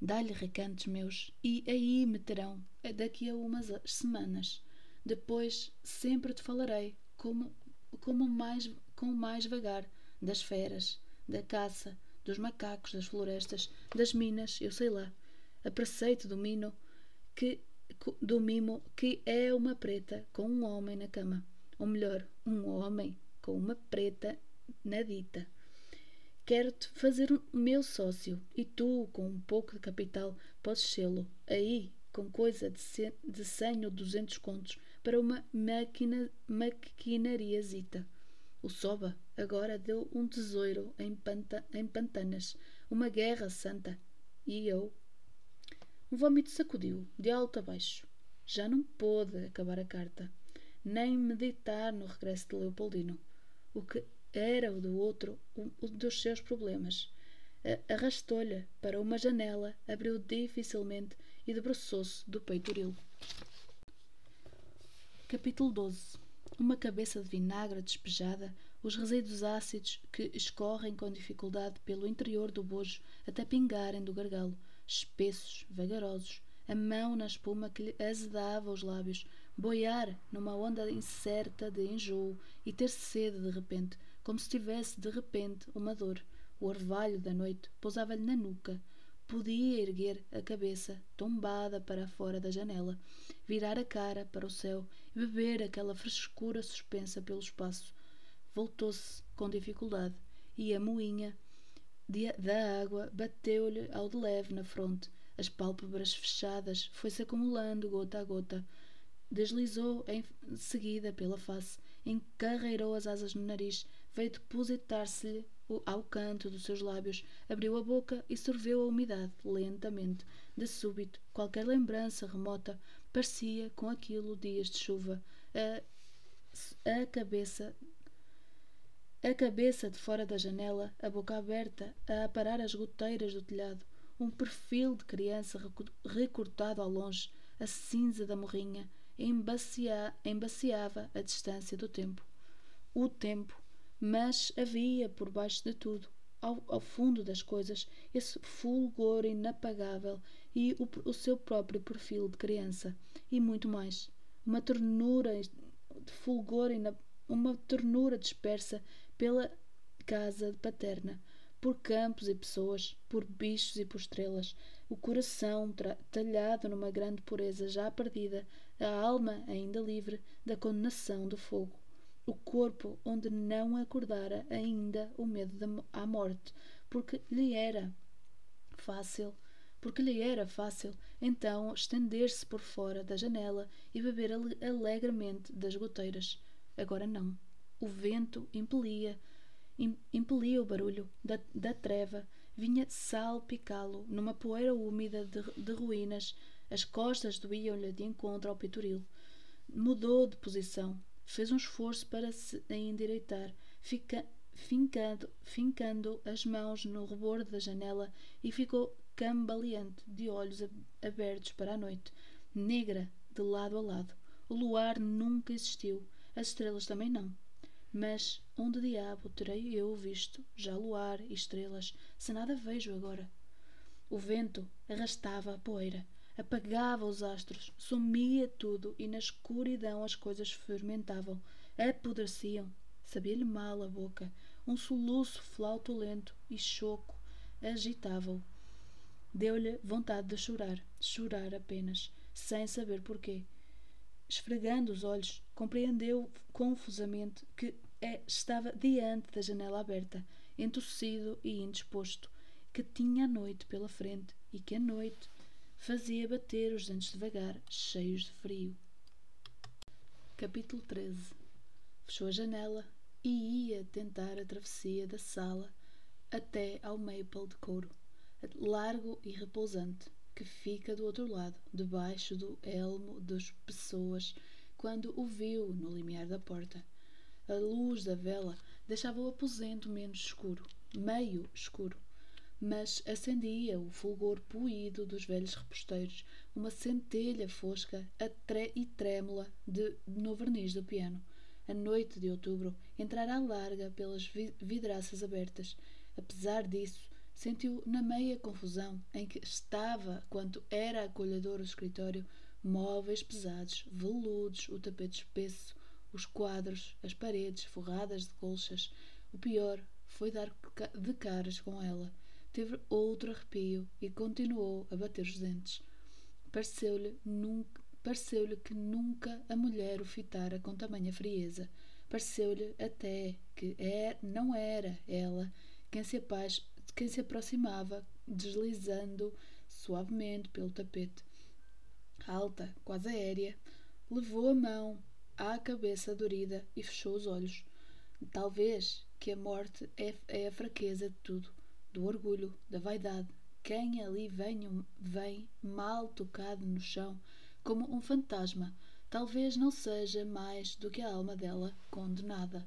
Dá-lhe recantos meus, e aí me terão daqui a umas semanas. Depois sempre te falarei, como, como mais, com mais vagar, das feras, da caça, dos macacos, das florestas, das minas, eu sei lá. A preceito do mino que do mimo que é uma preta com um homem na cama. Ou melhor, um homem com uma preta na dita. Quero-te fazer o meu sócio e tu, com um pouco de capital, podes sê-lo. Aí, com coisa de, cem ou duzentos contos, para uma maquina, maquinariazita. O Soba agora deu um tesouro em, panta, em pantanas, uma guerra santa. E eu? Um vômito sacudiu, de alto a baixo. Já não pôde acabar a carta, nem meditar no regresso de Leopoldino. O que era o do outro, o dos seus problemas. Arrastou-lhe para uma janela, abriu dificilmente e debruçou-se do peitoril. Capítulo 12 Uma cabeça de vinagre despejada, os resíduos ácidos que escorrem com dificuldade pelo interior do bojo até pingarem do gargalo, espessos, vagarosos, a mão na espuma que lhe azedava os lábios, boiar numa onda incerta de enjoo e ter sede de repente, como se tivesse de repente uma dor. O orvalho da noite pousava-lhe na nuca. Podia erguer a cabeça, tombada para fora da janela, virar a cara para o céu e beber aquela frescura suspensa pelo espaço. Voltou-se com dificuldade e a moinha da água bateu-lhe ao de leve na fronte. As pálpebras fechadas foi-se acumulando gota a gota. Deslizou em seguida pela face, encarreirou as asas no nariz, veio depositar-se-lhe ao canto dos seus lábios, abriu a boca e sorveu a umidade lentamente. De súbito, qualquer lembrança remota parecia com aquilo dias de chuva. A, a cabeça a cabeça de fora da janela, a boca aberta, a aparar as goteiras do telhado, um perfil de criança recortado ao longe, a cinza da morrinha, embacia, embaciava a distância do tempo. O tempo, mas havia por baixo de tudo, ao, ao fundo das coisas, esse fulgor inapagável e o, o seu próprio perfil de criança, e muito mais. Uma ternura de fulgor, uma ternura dispersa pela casa paterna, por campos e pessoas, por bichos e por estrelas, o coração talhado numa grande pureza já perdida, a alma ainda livre da condenação do fogo o corpo onde não acordara ainda o medo à morte, porque lhe era fácil, porque lhe era fácil então estender-se por fora da janela e beber alegremente das goteiras. Agora não. O vento impelia, impelia o barulho da, da treva, vinha salpicá-lo numa poeira úmida de, de ruínas. As costas doíam-lhe de encontro ao petoril. Mudou de posição, fez um esforço para se endireitar, fica, fincando, fincando as mãos no rebordo da janela e ficou cambaleante, de olhos abertos para a noite, negra de lado a lado. O luar nunca existiu, as estrelas também não. Mas onde diabo terei eu visto já luar e estrelas, se nada vejo agora? O vento arrastava a poeira, apagava os astros, sumia tudo e na escuridão as coisas fermentavam, apodreciam. Sabia-lhe mal a boca, um soluço flautulento e choco agitava-o. Deu-lhe vontade de chorar, chorar apenas, sem saber porquê. Esfregando os olhos, compreendeu confusamente que é, estava diante da janela aberta, entossido e indisposto, que tinha a noite pela frente e que a noite fazia bater os dentes devagar, cheios de frio. Capítulo 13 Fechou a janela e ia tentar a travessia da sala até ao maple de couro, largo e repousante, que fica do outro lado, debaixo do elmo das pessoas, quando o viu no limiar da porta. A luz da vela deixava o aposento menos escuro, meio escuro mas acendia o fulgor poído dos velhos reposteiros, uma centelha fosca e trêmula de, no verniz do piano. A noite de outubro entrara larga pelas vidraças abertas. Apesar disso, sentiu na meia confusão em que estava quanto era acolhedor o escritório, móveis pesados, veludos, o tapete espesso, os quadros, as paredes forradas de colchas. O pior foi dar de caras com ela teve outro arrepio e continuou a bater os dentes. Pareceu-lhe nunca pareceu-lhe que nunca a mulher o fitara com tamanha frieza. Pareceu-lhe até que é, não era ela quem se, quem se aproximava, deslizando suavemente pelo tapete. Alta, quase aérea, levou a mão à cabeça dorida e fechou os olhos. Talvez que a morte é, é a fraqueza de tudo, do orgulho, da vaidade. Quem ali vem, vem mal tocado no chão, como um fantasma, talvez não seja mais do que a alma dela condenada.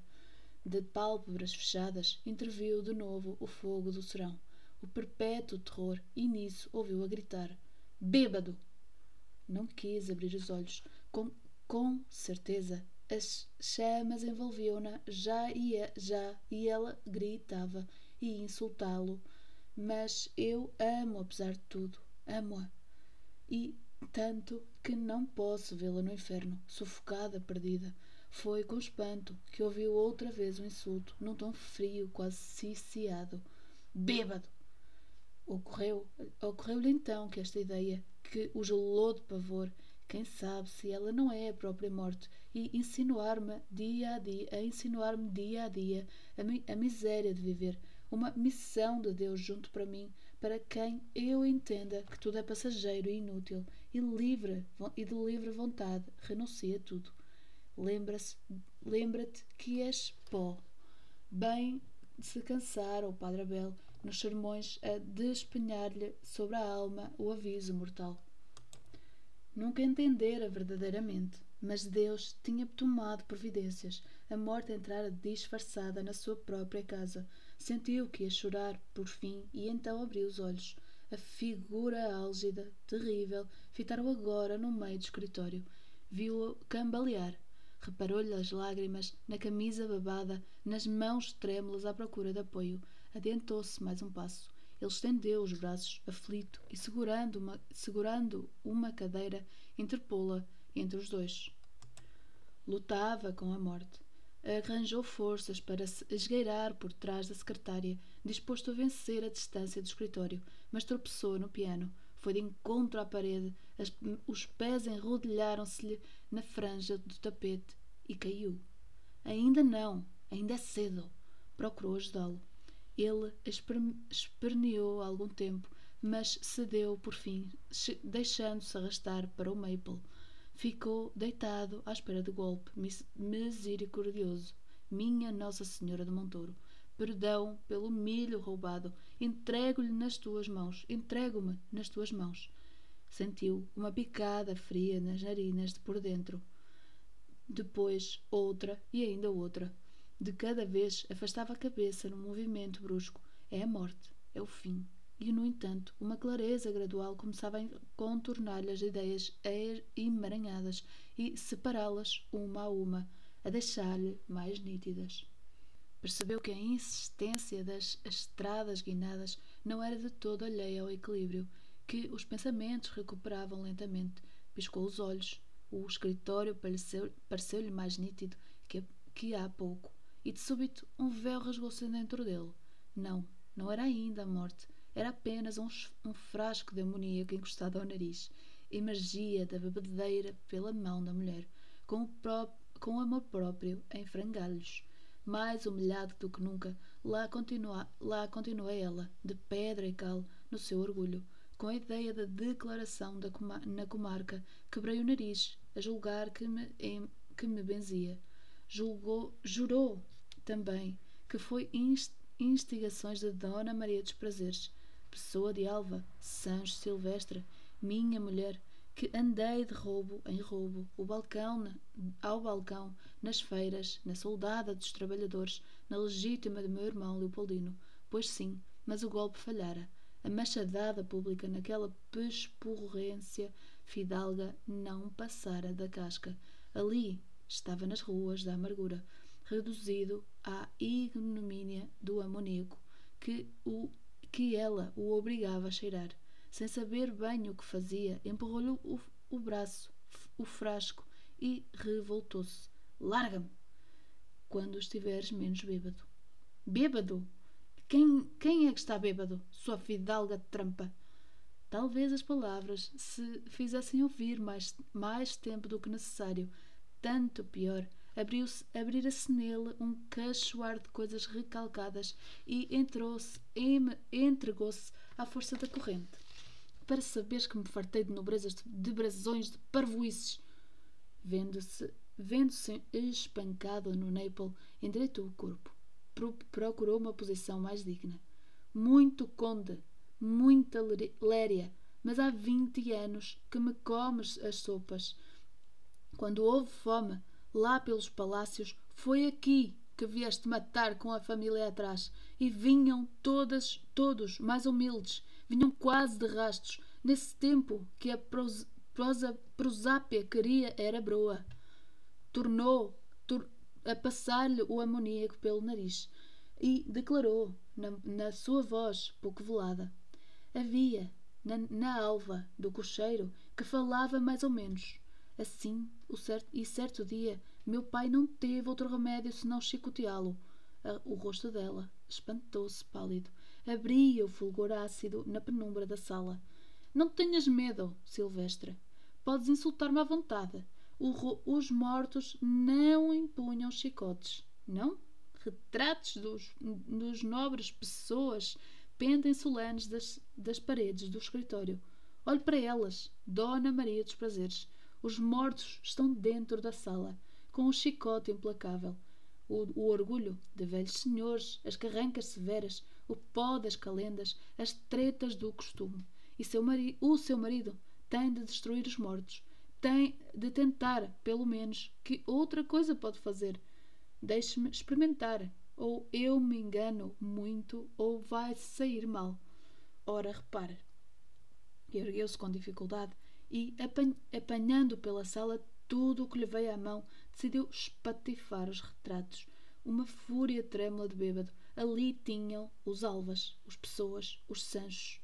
De pálpebras fechadas, interviu de novo o fogo do serão, o perpétuo terror, e nisso ouviu a gritar: Bêbado! Não quis abrir os olhos. Com, com certeza, as chamas envolviam-na já e, já e ela gritava e insultá-lo. Mas eu amo, apesar de tudo, amo-a. E tanto que não posso vê-la no inferno, sufocada, perdida. Foi com espanto que ouviu outra vez o insulto, num tom frio, quase ciciado. Bêbado! Ocorreu, ocorreu-lhe então que esta ideia, que o gelou de pavor, quem sabe se ela não é a própria morte, e insinuar-me dia a dia, a insinuar-me dia a dia a, mi, a miséria de viver, uma missão de Deus junto para mim, para quem eu entenda que tudo é passageiro e inútil, e livre e de livre vontade renuncia a tudo. Lembra-te lembra que és pó. Bem se cansara o Padre Abel nos sermões a despenhar-lhe sobre a alma o aviso mortal. Nunca entendera verdadeiramente, mas Deus tinha tomado providências. A morte entrara disfarçada na sua própria casa. Sentiu que ia chorar por fim e então abriu os olhos. A figura álgida, terrível, fitara-o agora no meio do escritório. Viu-o cambalear Reparou-lhe as lágrimas na camisa babada, nas mãos trêmulas à procura de apoio. Adiantou-se mais um passo. Ele estendeu os braços, aflito, e segurando uma, segurando uma cadeira, interpô-la entre os dois. Lutava com a morte. Arranjou forças para se esgueirar por trás da secretária, disposto a vencer a distância do escritório, mas tropeçou no piano. Foi de encontro à parede, as, os pés enrodilharam-se-lhe na franja do tapete e caiu. Ainda não, ainda é cedo. Procurou ajudá-lo. Ele esperneou algum tempo, mas cedeu por fim, deixando-se arrastar para o Maple. Ficou deitado à espera de golpe misericordioso. Minha Nossa Senhora de Montouro, perdão pelo milho roubado. Entrego-lhe nas tuas mãos. Entrego-me nas tuas mãos. Sentiu uma picada fria nas narinas de por dentro. Depois outra e ainda outra. De cada vez afastava a cabeça num movimento brusco. É a morte, é o fim. E, no entanto, uma clareza gradual começava a contornar-lhe as ideias emaranhadas e separá-las uma a uma, a deixar-lhe mais nítidas. Percebeu que a insistência das estradas guinadas não era de todo alheia ao equilíbrio que os pensamentos recuperavam lentamente. Piscou os olhos. O escritório pareceu-lhe pareceu mais nítido que, que há pouco. E de súbito um véu rasgou-se dentro dele. Não, não era ainda a morte. Era apenas um, um frasco de amoníaco encostado ao nariz. Emergia da bebedeira pela mão da mulher, com o, com o amor próprio em frangalhos. Mais humilhado do que nunca, lá continua, lá continua ela, de pedra e cal, no seu orgulho com a ideia da declaração da na comarca, quebrei o nariz, a julgar que me, em, que me benzia. Julgou, jurou também que foi inst, instigações de Dona Maria dos Prazeres, pessoa de Alva, Sancho Silvestre, minha mulher, que andei de roubo em roubo, o balcão ao balcão, nas feiras, na soldada dos trabalhadores, na legítima de meu irmão Leopoldino. Pois sim, mas o golpe falhara a machadada pública naquela pesporrência fidalga não passara da casca. Ali estava nas ruas da amargura, reduzido à ignomínia do amoníaco que, o, que ela o obrigava a cheirar. Sem saber bem o que fazia, empurrou-lhe o, o braço, o frasco, e revoltou-se. Larga-me! Quando estiveres menos bêbado. Bêbado! Quem, quem é que está bêbado, sua fidalga de trampa? Talvez as palavras se fizessem ouvir mais, mais tempo do que necessário. Tanto pior. Abriu-se, abrira-se nele um cachoar de coisas recalcadas e entrou-se, entregou-se à força da corrente. Para saberes que me fartei de nobrezas, de brasões, de parvoices. vendo-se vendo-se espancado no Naples, endireitou o corpo. Pro procurou uma posição mais digna. Muito conde, muita léria, mas há vinte anos que me comes as sopas. Quando houve fome, lá pelos palácios, foi aqui que vieste matar com a família atrás. E vinham todas, todos, mais humildes, vinham quase de rastos, nesse tempo que a pros, prosa, prosápia queria era broa. Tornou a passar-lhe o amoníaco pelo nariz e declarou, na, na sua voz pouco velada, havia na, na alva do cocheiro que falava mais ou menos. Assim, certo, e certo dia, meu pai não teve outro remédio senão chicoteá-lo. O rosto dela espantou-se pálido. Abria o fulgor ácido na penumbra da sala. Não tenhas medo, Silvestre. Podes insultar-me à vontade. Os mortos não empunham chicotes, não? Retratos dos, dos nobres pessoas pendem solenes das, das paredes do escritório. Olhe para elas, Dona Maria dos Prazeres. Os mortos estão dentro da sala, com o um chicote implacável. O, o, orgulho de velhos senhores, as carrancas severas, o pó das calendas, as tretas do costume. E seu mari, o seu marido tem de destruir os mortos. Tem de tentar, pelo menos, que outra coisa pode fazer. Deixe-me experimentar. Ou eu me engano muito, ou vai sair mal. Ora, repare. Ergueu-se com dificuldade e, apanhando pela sala tudo o que lhe veio à mão, decidiu espatifar os retratos. Uma fúria trêmula de bêbado. Ali tinham os alvas, os pessoas, os sanchos,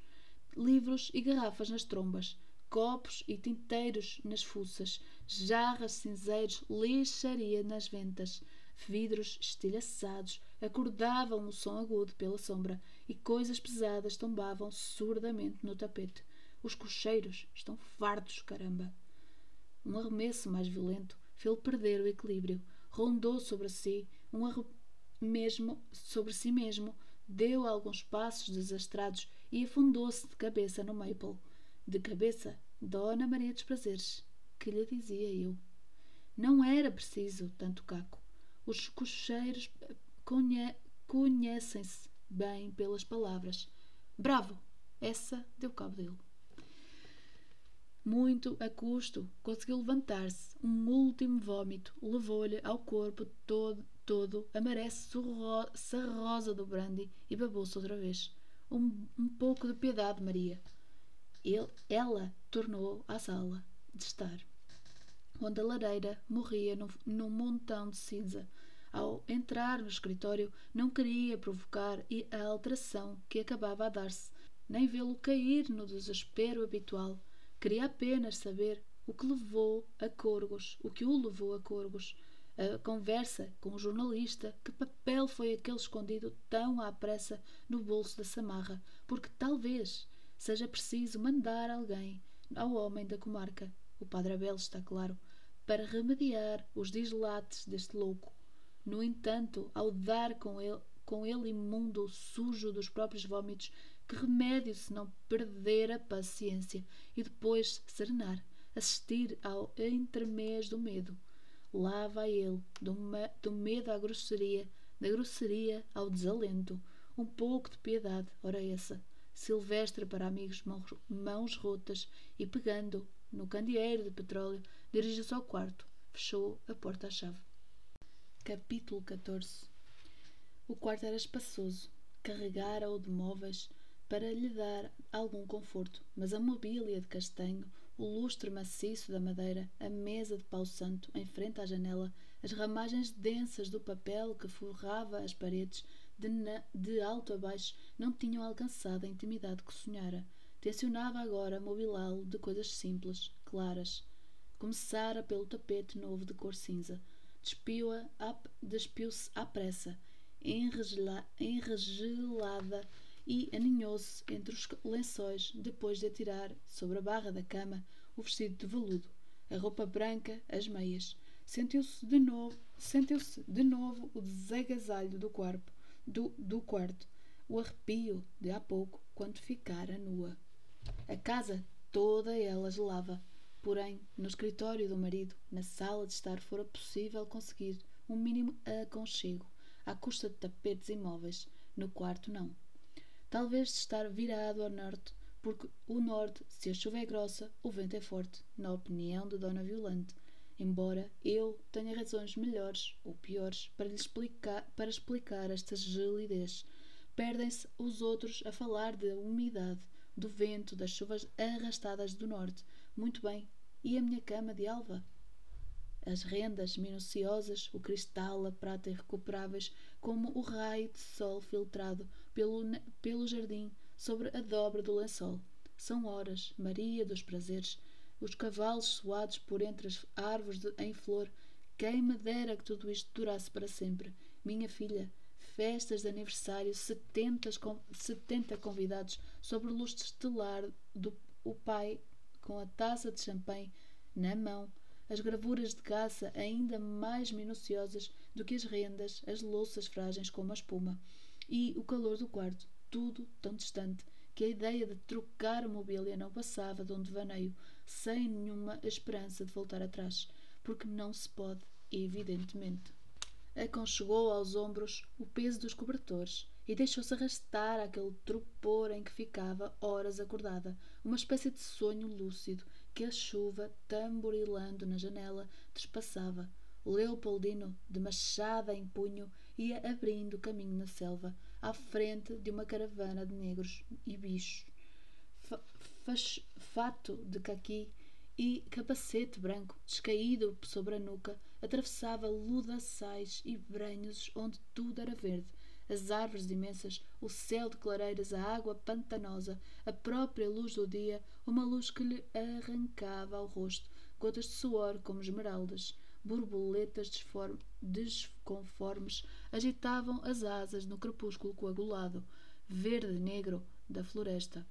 livros e garrafas nas trombas, copos e tinteiros nas fuças, jarras, cinzeiros, lixaria nas ventas vidros estilhaçados acordavam o som agudo pela sombra e coisas pesadas tombavam surdamente no tapete. Os cocheiros estão fartos, caramba! Um arremesso mais violento fez-lhe perder o equilíbrio. Rondou sobre si, um mesmo sobre si mesmo, deu alguns passos desastrados e afundou-se de cabeça no maple. De cabeça, Dona Maria dos Prazeres, que lhe dizia eu. Não era preciso tanto caco. Os cocheiros conhe conhecem-se bem pelas palavras. Bravo! Essa deu cabo dele. Muito a custo, conseguiu levantar-se. Um último vômito levou-lhe ao corpo todo, todo a maré rosa do brandy e babou-se outra vez. Um, um pouco de piedade, Maria. Ele, ela tornou à sala de estar onde a lareira morria num, num montão de cinza. Ao entrar no escritório, não queria provocar a alteração que acabava a dar-se, nem vê-lo cair no desespero habitual. Queria apenas saber o que levou a Corgos, o que o levou a Corgos. A conversa com o jornalista, que papel foi aquele escondido tão à pressa no bolso da samarra, porque talvez seja preciso mandar alguém ao homem da comarca, o Padre Abel está claro, para remediar os dislates deste louco. No entanto, ao dar com ele, com ele imundo, sujo dos próprios vômitos, que remédio se não perder a paciência e depois serenar, assistir ao entremês do medo? Lá vai ele, do, do medo à grosseria, da grosseria ao desalento. Um pouco de piedade, ora essa. Silvestre para amigos mãos, rotas e pegando no candeeiro de petróleo, dirigiu-se ao quarto, fechou a porta à chave. Capítulo 14 O quarto era espaçoso, carregara-o de móveis para lhe dar algum conforto, mas a mobília de castanho, o lustre maciço da madeira, a mesa de pau santo em frente à janela, as ramagens densas do papel que forrava as paredes, de, de alto a baixo, não tinham alcançado a intimidade que sonhara. Tencionava agora mobilá-lo de coisas simples, claras. Começara pelo tapete novo de cor cinza. Despiu-se à pressa, enregelada e aninhou-se entre os lençóis depois de atirar sobre a barra da cama o vestido de veludo, a roupa branca, as meias. Sentiu-se de novo, sentiu-se de novo o desagasalho do corpo, do, do quarto, o arrepio de há pouco, quando ficara nua. A casa toda ela gelava. porém, no escritório do marido, na sala de estar, fora possível conseguir um mínimo aconchego, à custa de tapetes e móveis. No quarto, não. Talvez estar virado ao norte, porque o norte, se a chuva é grossa, o vento é forte, na opinião de Dona Violante. Embora eu tenha razões melhores ou piores para lhe explicar, para explicar esta gelidez. Perdem-se os outros a falar da umidade, do vento, das chuvas arrastadas do norte. Muito bem. E a minha cama de alva? As rendas minuciosas, o cristal, a prata irrecuperáveis, como o raio de sol filtrado pelo, pelo jardim sobre a dobra do lençol. São horas, Maria dos prazeres, os cavalos suados por entre as árvores de, em flor. Quem me dera que tudo isto durasse para sempre. Minha filha, festas de aniversário, setenta, setenta convidados sobre o lustre estelar do o pai com a taça de champanhe na mão, as gravuras de caça ainda mais minuciosas do que as rendas, as louças frágeis como a espuma, e o calor do quarto, tudo tão distante que a ideia de trocar a mobília não passava de um devaneio, sem nenhuma esperança de voltar atrás, porque não se pode, evidentemente. Aconchegou aos ombros o peso dos cobertores e deixou-se arrastar àquele tropor em que ficava horas acordada, uma espécie de sonho lúcido que a chuva, tamborilando na janela, despassava. Leopoldino, de machada em punho, ia abrindo caminho na selva, à frente de uma caravana de negros e bichos. Fato de caqui e capacete branco, descaído sobre a nuca, atravessava ludaçais e brenhos onde tudo era verde. As árvores imensas, o céu de clareiras, a água pantanosa, a própria luz do dia, uma luz que lhe arrancava ao rosto gotas de suor como esmeraldas. Borboletas desconformes agitavam as asas no crepúsculo coagulado, verde-negro da floresta.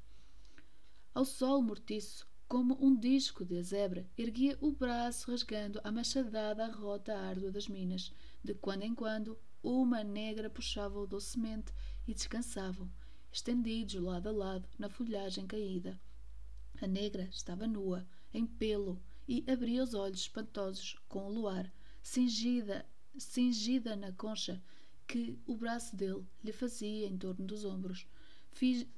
Ao sol mortiço, como um disco de zebra, erguia o braço rasgando a machadada rota árdua das minas. De quando em quando, uma negra puxava-o docemente e descansavam, estendidos lado a lado na folhagem caída. A negra estava nua, em pelo, e abria os olhos espantosos com o luar, cingida, cingida na concha que o braço dele lhe fazia em torno dos ombros.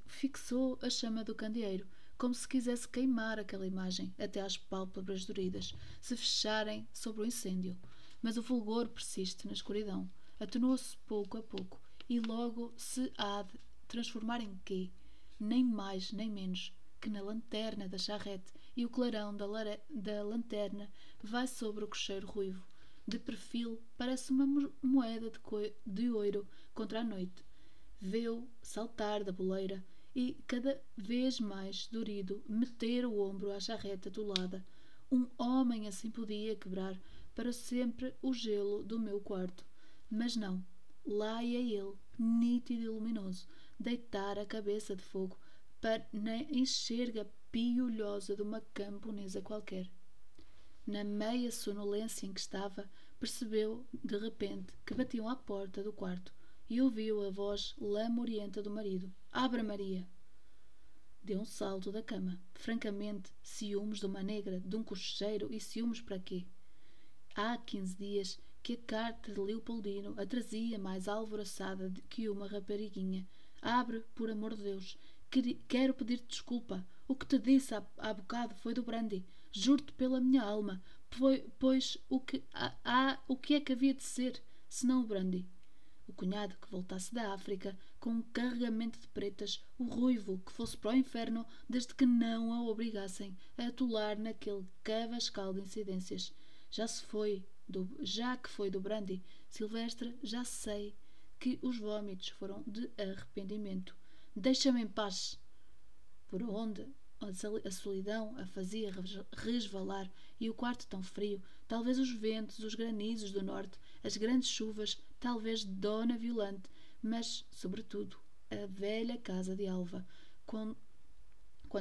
Fixou a chama do candeeiro, como se quisesse queimar aquela imagem até às pálpebras doridas, se fecharem sobre o incêndio. Mas o fulgor persiste na escuridão, atenua-se pouco a pouco e logo se há de transformar em quê? Nem mais nem menos que na lanterna da charrete e o clarão da, da lanterna vai sobre o cocheiro ruivo. De perfil, parece uma moeda de, de ouro contra a noite. Vê-o saltar da boleira e, cada vez mais dorido, meter o ombro à charrete atolada. Um homem assim podia quebrar para sempre o gelo do meu quarto. Mas não. Lá ia ele, nítido e luminoso, deitar a cabeça de fogo para na enxerga piolhosa de uma camponesa qualquer. Na meia sonolência em que estava, percebeu, de repente, que batiam à porta do quarto e ouviu a voz lamurienta do marido. Abra, Maria! Deu um salto da cama. Francamente, ciúmes de uma negra, de um cocheiro e ciúmes para quê? Há quinze dias que a carta de Leopoldino a trazia mais alvoroçada que uma rapariguinha. Abre, por amor de Deus. Quero pedir-te desculpa. O que te disse há, há bocado foi do brandy. Juro-te pela minha alma. Pois, pois o, que, há, o que é que havia de ser, senão o brandy? O cunhado que voltasse da África com um carregamento de pretas, o ruivo que fosse para o inferno desde que não a obrigassem a atolar naquele cavascal de incidências. Já se foi, do, já que foi do brandy, Silvestre, já sei que os vômitos foram de arrependimento. Deixa-me em paz! por onde a solidão a fazia resvalar e o quarto tão frio, talvez os ventos, os granizos do norte, as grandes chuvas, talvez Dona Violante, mas, sobretudo, a velha casa de Alva, quando,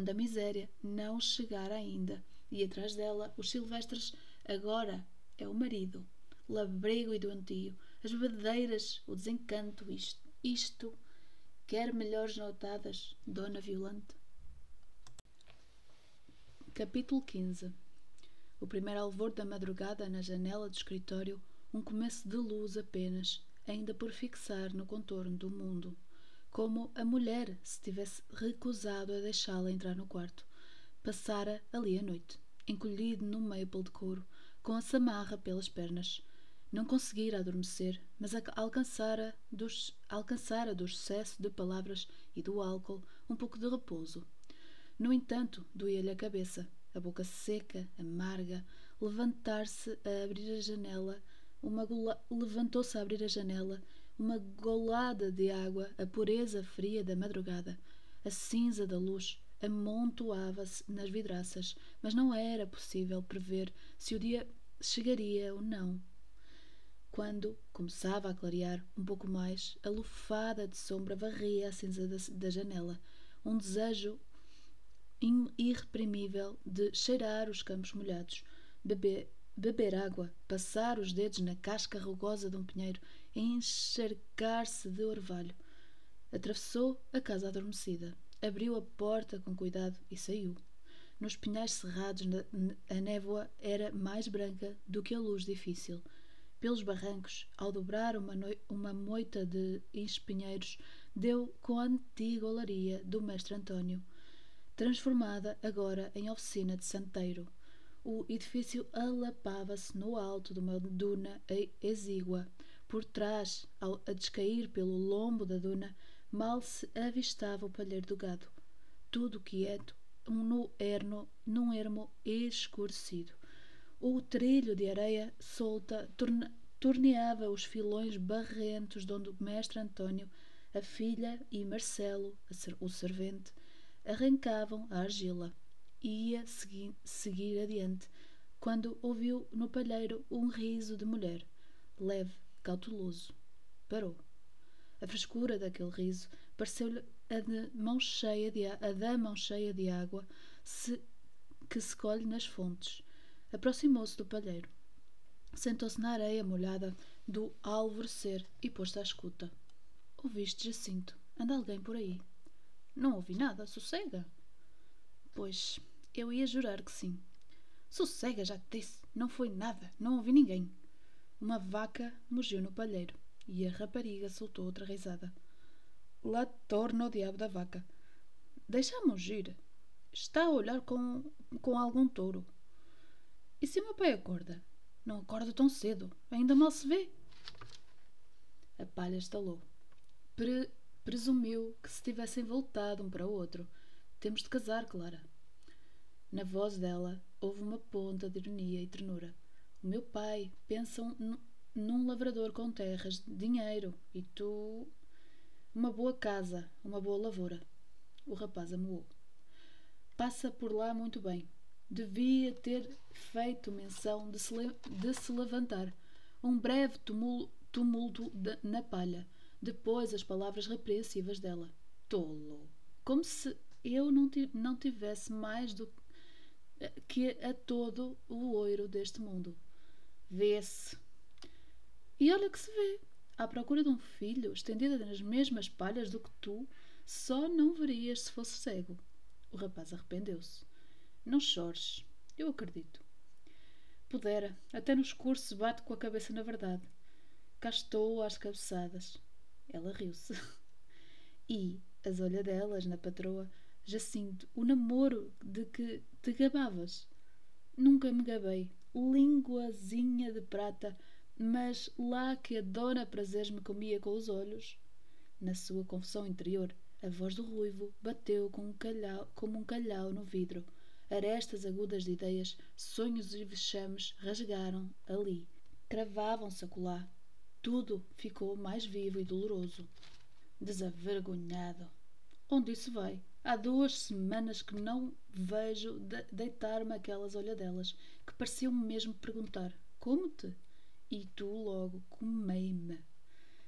a miséria não chegara ainda, e atrás dela os silvestres, agora é o marido, labrego e doentio, as badeiras, o desencanto, isto, isto, quer melhores notadas, Dona Violante? Capítulo XV O primeiro alvor da madrugada na janela do escritório, um começo de luz apenas, ainda por fixar no contorno do mundo. Como a mulher se tivesse recusado a deixá-la entrar no quarto. Passara ali a noite, encolhido num maple de couro, com a samarra pelas pernas. Não conseguira adormecer, mas alcançara dos, alcançara do excesso de palavras e do álcool um pouco de repouso. No entanto, doía-lhe a cabeça, a boca seca, amarga, levantar-se a abrir a janela, uma levantou-se a abrir a janela, uma golada de água, a pureza fria da madrugada, a cinza da luz, amontoava-se nas vidraças, mas não era possível prever se o dia chegaria ou não. Quando começava a clarear um pouco mais, a lufada de sombra varria a cinza da, da janela. Um desejo irreprimível de cheirar os campos molhados, beber, beber água, passar os dedos na casca rugosa de um pinheiro encharcar-se de orvalho. Atravessou a casa adormecida, abriu a porta com cuidado e saiu. Nos pinhais cerrados, a névoa era mais branca do que a luz difícil. Pelos barrancos, ao dobrar uma, uma moita de espinheiros, deu com a antiga olaria do mestre António, transformada agora em oficina de santeiro. O edifício alapava-se no alto de uma duna exígua. Por trás, ao a descair pelo lombo da duna, mal se avistava o palheiro do gado. Tudo quieto, um no erno, num ermo escurecido. O trilho de areia solta torne, torneava os filões barrentos de onde o mestre António, a filha e Marcelo, o servente, arrancavam a argila. E ia seguir, seguir adiante, quando ouviu no palheiro um riso de mulher, leve, cauteloso. Parou. A frescura daquele riso pareceu-lhe a, de mão cheia de, a da mão cheia de água se, que se colhe nas fontes. Aproximou-se do palheiro. Sentou-se na areia molhada do alvorecer e pôs-se à escuta. Ouviste, Jacinto? Anda alguém por aí? Não ouvi nada, sossega. Pois, eu ia jurar que sim. Sossega, já te disse. Não foi nada, não ouvi ninguém. Uma vaca mugiu no palheiro e a rapariga soltou outra risada. Lá torna o diabo da vaca. Deixa-me mugir. Está a olhar com, com algum touro. E se o meu pai acorda? Não acorda tão cedo. Ainda mal se vê. A palha estalou. Pre presumiu que se tivessem voltado um para o outro. Temos de casar, Clara. Na voz dela houve uma ponta de ironia e ternura. O meu pai pensa um, num lavrador com terras, dinheiro e tu. Uma boa casa, uma boa lavoura. O rapaz amoou. Passa por lá muito bem. Devia ter feito menção de se, de se levantar. Um breve tumulto, tumulto de, na palha. Depois as palavras repreensivas dela. Tolo! Como se eu não, não tivesse mais do que a todo o oiro deste mundo. Vê-se e olha que se vê. À procura de um filho, estendida nas mesmas palhas do que tu, só não verias se fosse cego. O rapaz arrependeu-se. Não chores. Eu acredito. Pudera, até no escuro bate com a cabeça na verdade. Cá estou às cabeçadas. Ela riu-se. *laughs* E as olhadelas na patroa, Jacinto, o namoro de que te gabavas. Nunca me gabei. Linguazinha de prata mas lá que a dona Prazeres me comia com os olhos. Na sua confusão interior, a voz do ruivo bateu com um calhau, como um calhau no vidro. Arestas agudas de ideias, sonhos e vexames rasgaram ali. Cravavam-se acolá. Tudo ficou mais vivo e doloroso. Desavergonhado. Onde isso vai? Há duas semanas que não vejo de deitar-me aquelas olhadelas, que pareciam mesmo perguntar: Como-te? E tu logo comei-me.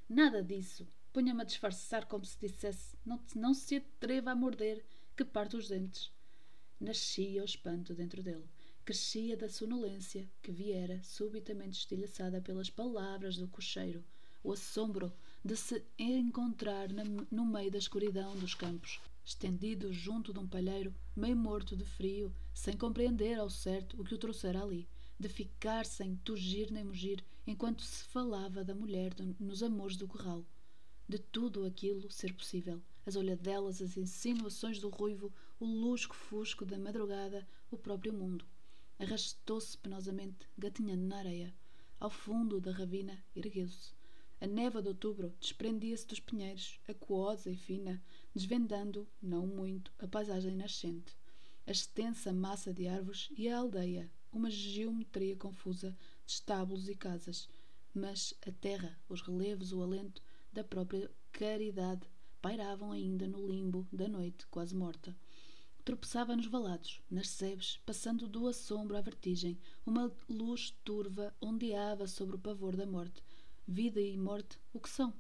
Nada disso. Punha-me a disfarçar como se dissesse: não, não se atreva a morder, que parte os dentes. Nascia o espanto dentro dele. Crescia da sonolência que viera subitamente estilhaçada pelas palavras do cocheiro, o assombro de se encontrar na, no meio da escuridão dos campos. Estendido junto de um palheiro, meio morto de frio, sem compreender ao certo o que o trouxera ali, de ficar sem tugir nem mugir, enquanto se falava da mulher nos amores do corral. De tudo aquilo ser possível, as olhadelas, as insinuações do ruivo, o lusco-fusco da madrugada, o próprio mundo. Arrastou-se penosamente, gatinhando na areia. Ao fundo da ravina, ergueu-se. A neva de outubro desprendia-se dos pinheiros, aquosa e fina, desvendando, não muito, a paisagem nascente. A extensa massa de árvores e a aldeia, uma geometria confusa de estábulos e casas. Mas a terra, os relevos, o alento da própria caridade pairavam ainda no limbo da noite quase morta. Tropeçava nos valados, nas sebes, passando do assombro à vertigem. Uma luz turva ondeava sobre o pavor da morte. Vida e morte, o que são?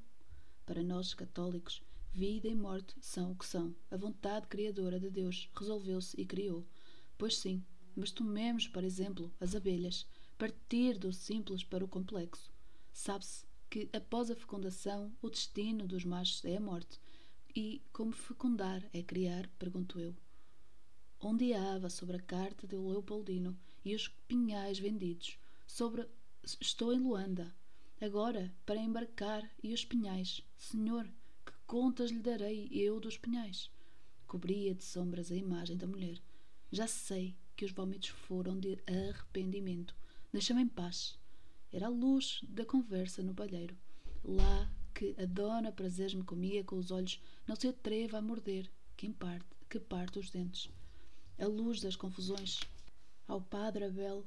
Para nós, católicos, vida e morte são o que são. A vontade criadora de Deus resolveu-se e criou. Pois sim, mas tomemos, por exemplo, as abelhas. Partir do simples para o complexo. Sabe-se que, após a fecundação, o destino dos machos é a morte. E como fecundar é criar? pergunto eu ondeava sobre a carta de Leopoldino e os pinhais vendidos. Sobre estou em Luanda, agora para embarcar e os pinhais. Senhor, contas lhe darei eu dos pinhais? Cobria de sombras a imagem da mulher. Já sei que os vômitos foram de arrependimento. Deixa-me em paz. Era a luz da conversa no palheiro. Lá que a dona prazeres me comia com os olhos, não se atreva a morder, que parte, que parte os dentes a luz das confusões. Ao padre Abel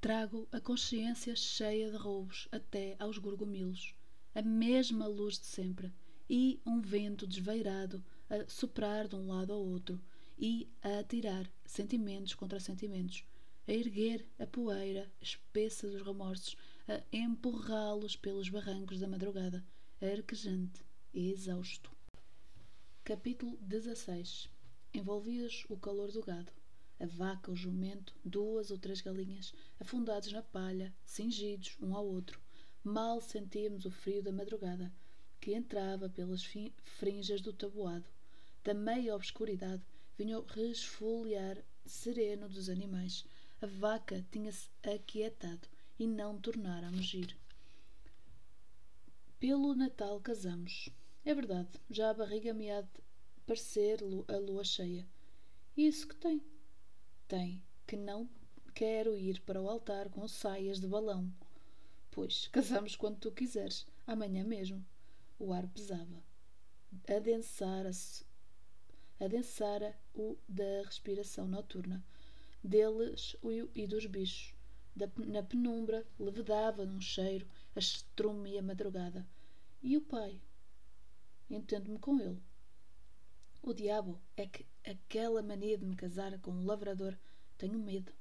trago a consciência cheia de roubos até aos gorgomilos, a mesma luz de sempre, e um vento desvairado a soprar de um lado ao outro e a atirar sentimentos contra sentimentos, a erguer a poeira espessa dos remorsos, a empurrá-los pelos barrancos da madrugada, arquejante e exausto. Capítulo 16 envolvias o calor do gado. A vaca, o jumento, duas ou três galinhas, afundados na palha, cingidos um ao outro. Mal sentíamos o frio da madrugada, que entrava pelas frinjas do tabuado. Da meia obscuridade vinha o sereno dos animais. A vaca tinha-se aquietado e não tornara a mugir. Pelo Natal casamos. É verdade, já a barriga me há de parecer a lua cheia. Isso que tem? Tem que não quero ir para o altar com saias de balão. Pois, casamos quando tu quiseres, amanhã mesmo. O ar pesava. Adensara-se adensara o da respiração noturna, deles e dos bichos. Da, na penumbra levedava num cheiro a estrume e a madrugada. E o pai? Entendo-me com ele. O diabo é que aquela mania de me casar com um lavrador tenho medo.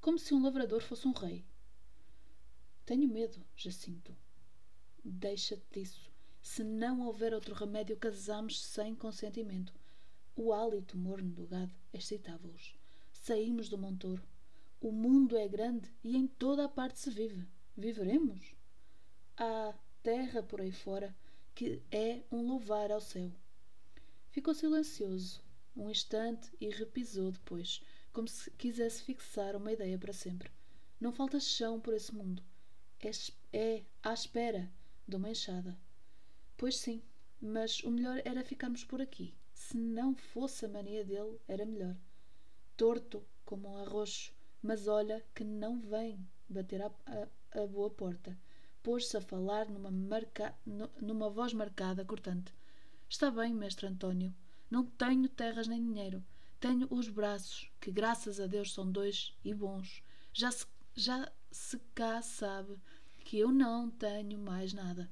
Como se um lavrador fosse um rei. Tenho medo, Jacinto. Deixa-te disso. Se não houver outro remédio, casamos sem consentimento. O hálito morno do gado excitava-os. Saímos do montouro. O mundo é grande e em toda a parte se vive. Viveremos? Há terra por aí fora que é um louvar ao céu. Ficou silencioso um instante e repisou depois, como se quisesse fixar uma ideia para sempre. Não falta chão por esse mundo. É, é à espera de uma enxada. Pois sim, mas o melhor era ficarmos por aqui. Se não fosse a mania dele, era melhor. Torto como um arroxo, mas olha que não vem bater a, boa porta. Pôs-se a falar numa, marca, numa voz marcada, cortante. Está bem, mestre António. Não tenho terras nem dinheiro. Tenho os braços, que graças a Deus são dois e bons. Já se, já se cá sabe que eu não tenho mais nada.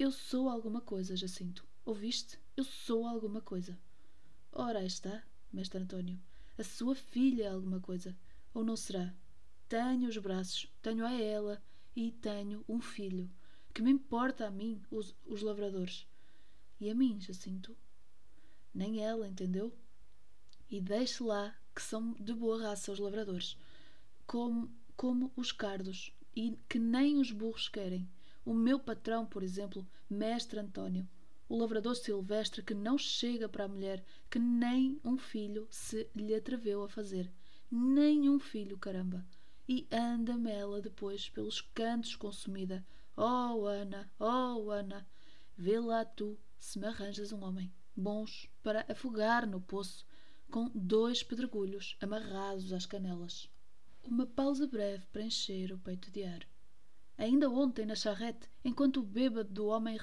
Eu sou alguma coisa, Jacinto. Ouviste? Eu sou alguma coisa. Ora, aí está, mestre António. A sua filha é alguma coisa. Ou não será? Tenho os braços, tenho a ela e tenho um filho. Que me importa a mim, os, os lavradores? E a mim, Jacinto? Nem ela, entendeu? E deixe lá que são de boa raça os lavradores, como, como os cardos, e que nem os burros querem. O meu patrão, por exemplo, mestre António, o lavrador silvestre que não chega para a mulher que nem um filho se lhe atreveu a fazer. Nem um filho, caramba! E anda-me ela depois pelos cantos consumida. Oh, Ana, oh, Ana, vê lá tu se me arranjas um homem bons para afogar no poço com dois pedregulhos amarrados às canelas. Uma pausa breve para encher o peito de ar. Ainda ontem, na charrete, enquanto o bêbado do homem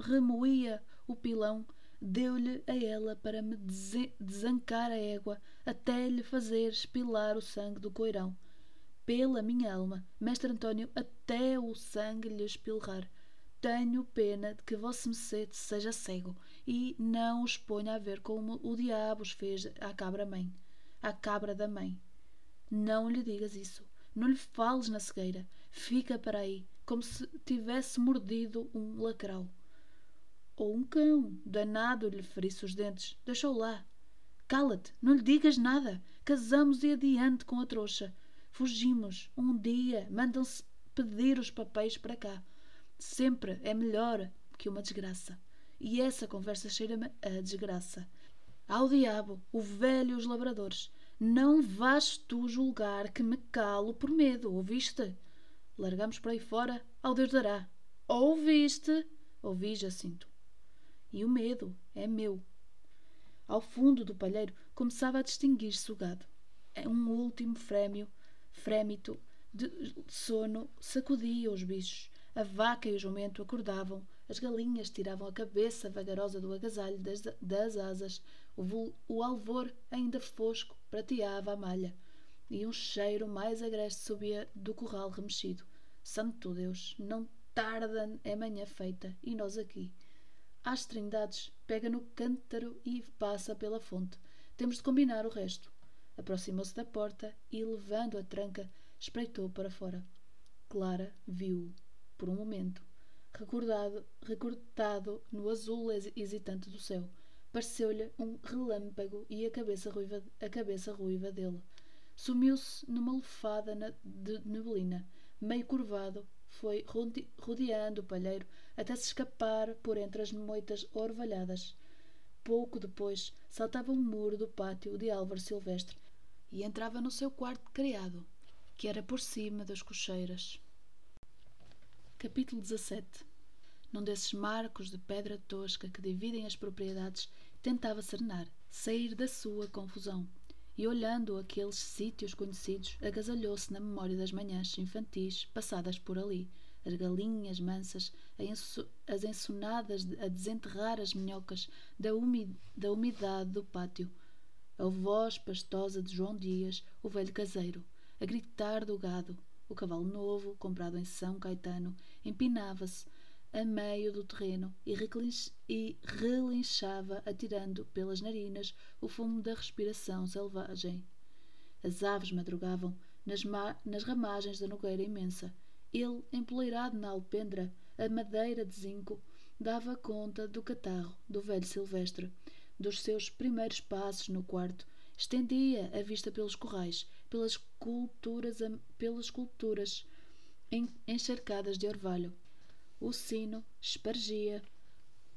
remoía o pilão, deu-lhe a ela para me desancar a égua até lhe fazer espilar o sangue do coirão. Pela minha alma, mestre António, até o sangue lhe espilrar. Tenho pena de que vosso Merced seja cego e não os ponha a ver como o diabo os fez à cabra-mãe, à cabra da mãe. Não lhe digas isso. Não lhe fales na cegueira. Fica para aí, como se tivesse mordido um lacrau. Ou um cão, danado lhe ferisse os dentes. Deixou lá. Cala-te, não lhe digas nada. Casamos e adiante com a trouxa. Fugimos. Um dia mandam-se pedir os papéis para cá. Sempre é melhor que uma desgraça. E essa conversa cheira-me a desgraça. Ao diabo, o velho e os labradores. Não vás tu julgar que me calo por medo, ouviste? Largamos por aí fora, ao Deus dará. Ouviste? Ouvi, Jacinto. E o medo é meu. Ao fundo do palheiro começava a distinguir-se o gado. É um último frémio, frémito de sono sacudia os bichos. A vaca e o jumento acordavam, as galinhas tiravam a cabeça vagarosa do agasalho das, das asas, o, o alvor ainda fosco prateava a malha e um cheiro mais agreste subia do curral remexido. Santo Deus, não tarda é manhã feita, e nós aqui. Às trindades, pega no cântaro e passa pela fonte. Temos de combinar o resto. Aproximou-se da porta e, levando a tranca, espreitou para fora. Clara viu-o, por um momento, recordado, recortado no azul hesitante do céu. Pareceu-lhe um relâmpago e a cabeça ruiva, a cabeça ruiva dele Sumiu-se numa lufada de neblina. Meio curvado, foi rodeando o palheiro até se escapar por entre as moitas orvalhadas. Pouco depois, saltava um muro do pátio de Álvaro Silvestre e entrava no seu quarto criado, que era por cima das cocheiras. Capítulo 17 Num desses marcos de pedra tosca que dividem as propriedades, tentava serenar, sair da sua confusão e olhando aqueles sítios conhecidos, agasalhou-se na memória das manhãs infantis passadas por ali, as galinhas mansas, as ensonadas a desenterrar as minhocas da, da umidade do pátio, a voz pastosa de João Dias, o velho caseiro, a gritar do gado, o cavalo novo, comprado em São Caetano, empinava-se a meio do terreno e, relinchava, atirando pelas narinas o fumo da respiração selvagem. As aves madrugavam nas, nas ramagens da nogueira imensa. Ele, empoleirado na alpendra, a madeira de zinco, dava conta do catarro do velho silvestre, dos seus primeiros passos no quarto, estendia a vista pelos corrais, pelas culturas, pelas culturas encharcadas de orvalho, o sino espargia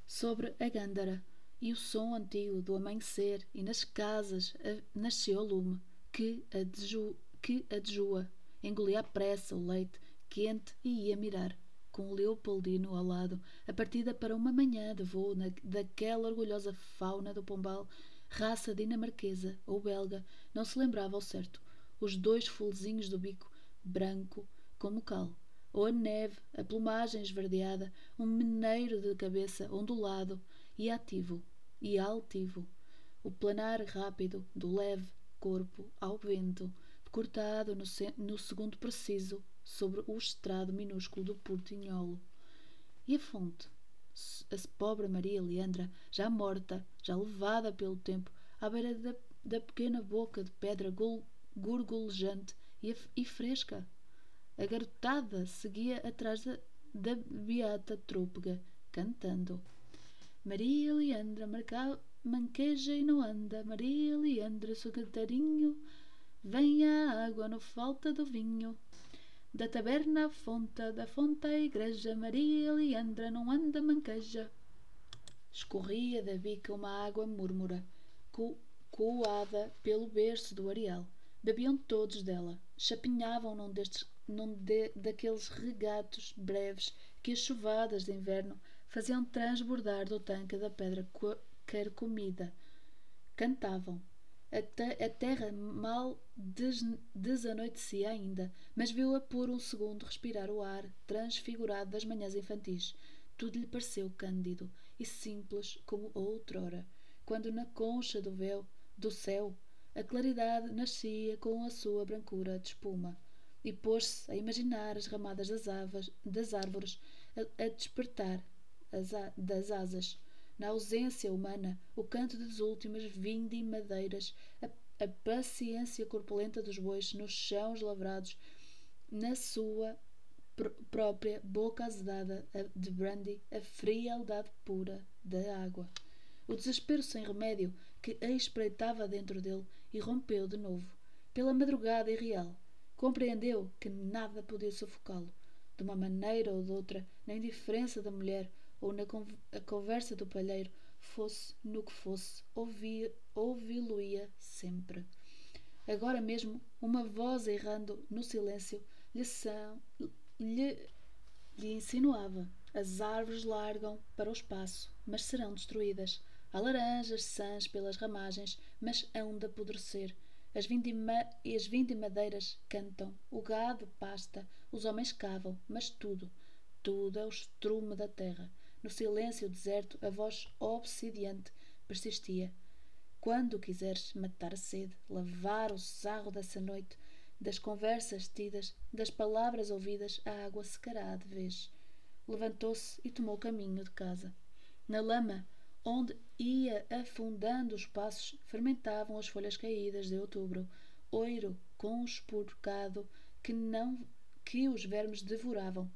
sobre a gândara e o som antigo do amanhecer e nas casas nasceu lume que a, deju, que a engolia à pressa o leite quente e ia mirar com Leopoldino ao lado, a partida para uma manhã de voo na, daquela orgulhosa fauna do Pombal, raça dinamarquesa ou belga, não se lembrava ao certo, os dois folhezinhos do bico, branco como cal, ou a neve, a plumagem esverdeada, um meneiro de cabeça ondulado e ativo e altivo, o planar rápido do leve corpo ao vento, cortado no, no segundo preciso sobre o estrado minúsculo do portinholo. E a fonte? A pobre Maria Leandra, já morta, já levada pelo tempo, à beira da, da pequena boca de pedra gorgolejante e, e fresca, a garotada seguia atrás da, da beata trôpega, cantando. Maria Leandra marca, manqueja e não anda, Maria Leandra, seu cantarinho, vem a água, não falta do vinho. Da taberna à fonte, da fonte à igreja, Maria Leandra não anda manqueja. Escorria da bica uma água múrmura, co coada pelo berço do areal. Bebiam todos dela, chapinhavam num, destes, num de, daqueles regatos breves que as chuvadas de inverno faziam transbordar do tanque da pedra carcomida. Cantavam. A, te a terra mal des desanoitecia ainda, mas viu-a por um segundo respirar o ar transfigurado das manhãs infantis. Tudo lhe pareceu cândido e simples como outrora, quando na concha do véu do céu a claridade nascia com a sua brancura de espuma e pôs-se a imaginar as ramadas das, avas, das árvores a, a despertar as, das asas. Na ausência humana, o canto das últimas vindimadeiras, a, a paciência corpulenta dos bois nos chãos lavrados, na sua pr própria boca azedada de brandy, a frialdade pura da água. O desespero sem remédio que a espreitava dentro dele irrompeu de novo. Pela madrugada irreal, compreendeu que nada podia sufocá-lo. De uma maneira ou de outra, na indiferença da mulher ou na conversa do palheiro, fosse no que fosse, ouvi-lo-ia sempre. Agora mesmo, uma voz errando no silêncio lhe, são, lhe, lhe insinuava: as árvores largam para o espaço, mas serão destruídas. Há laranjas sãs pelas ramagens, mas hão de apodrecer. As, vindima, as vindimadeiras cantam, o gado pasta, os homens cavam, mas tudo, tudo é o estrume da terra. No silêncio deserto, a voz obsidiante persistia. Quando quiseres matar a sede, lavar o sarro dessa noite, das conversas tidas, das palavras ouvidas, a água secará de vez. Levantou-se e tomou caminho de casa. Na lama, onde ia afundando os passos, fermentavam as folhas caídas de outubro, oiro conspurcado que não que os vermes devoravam.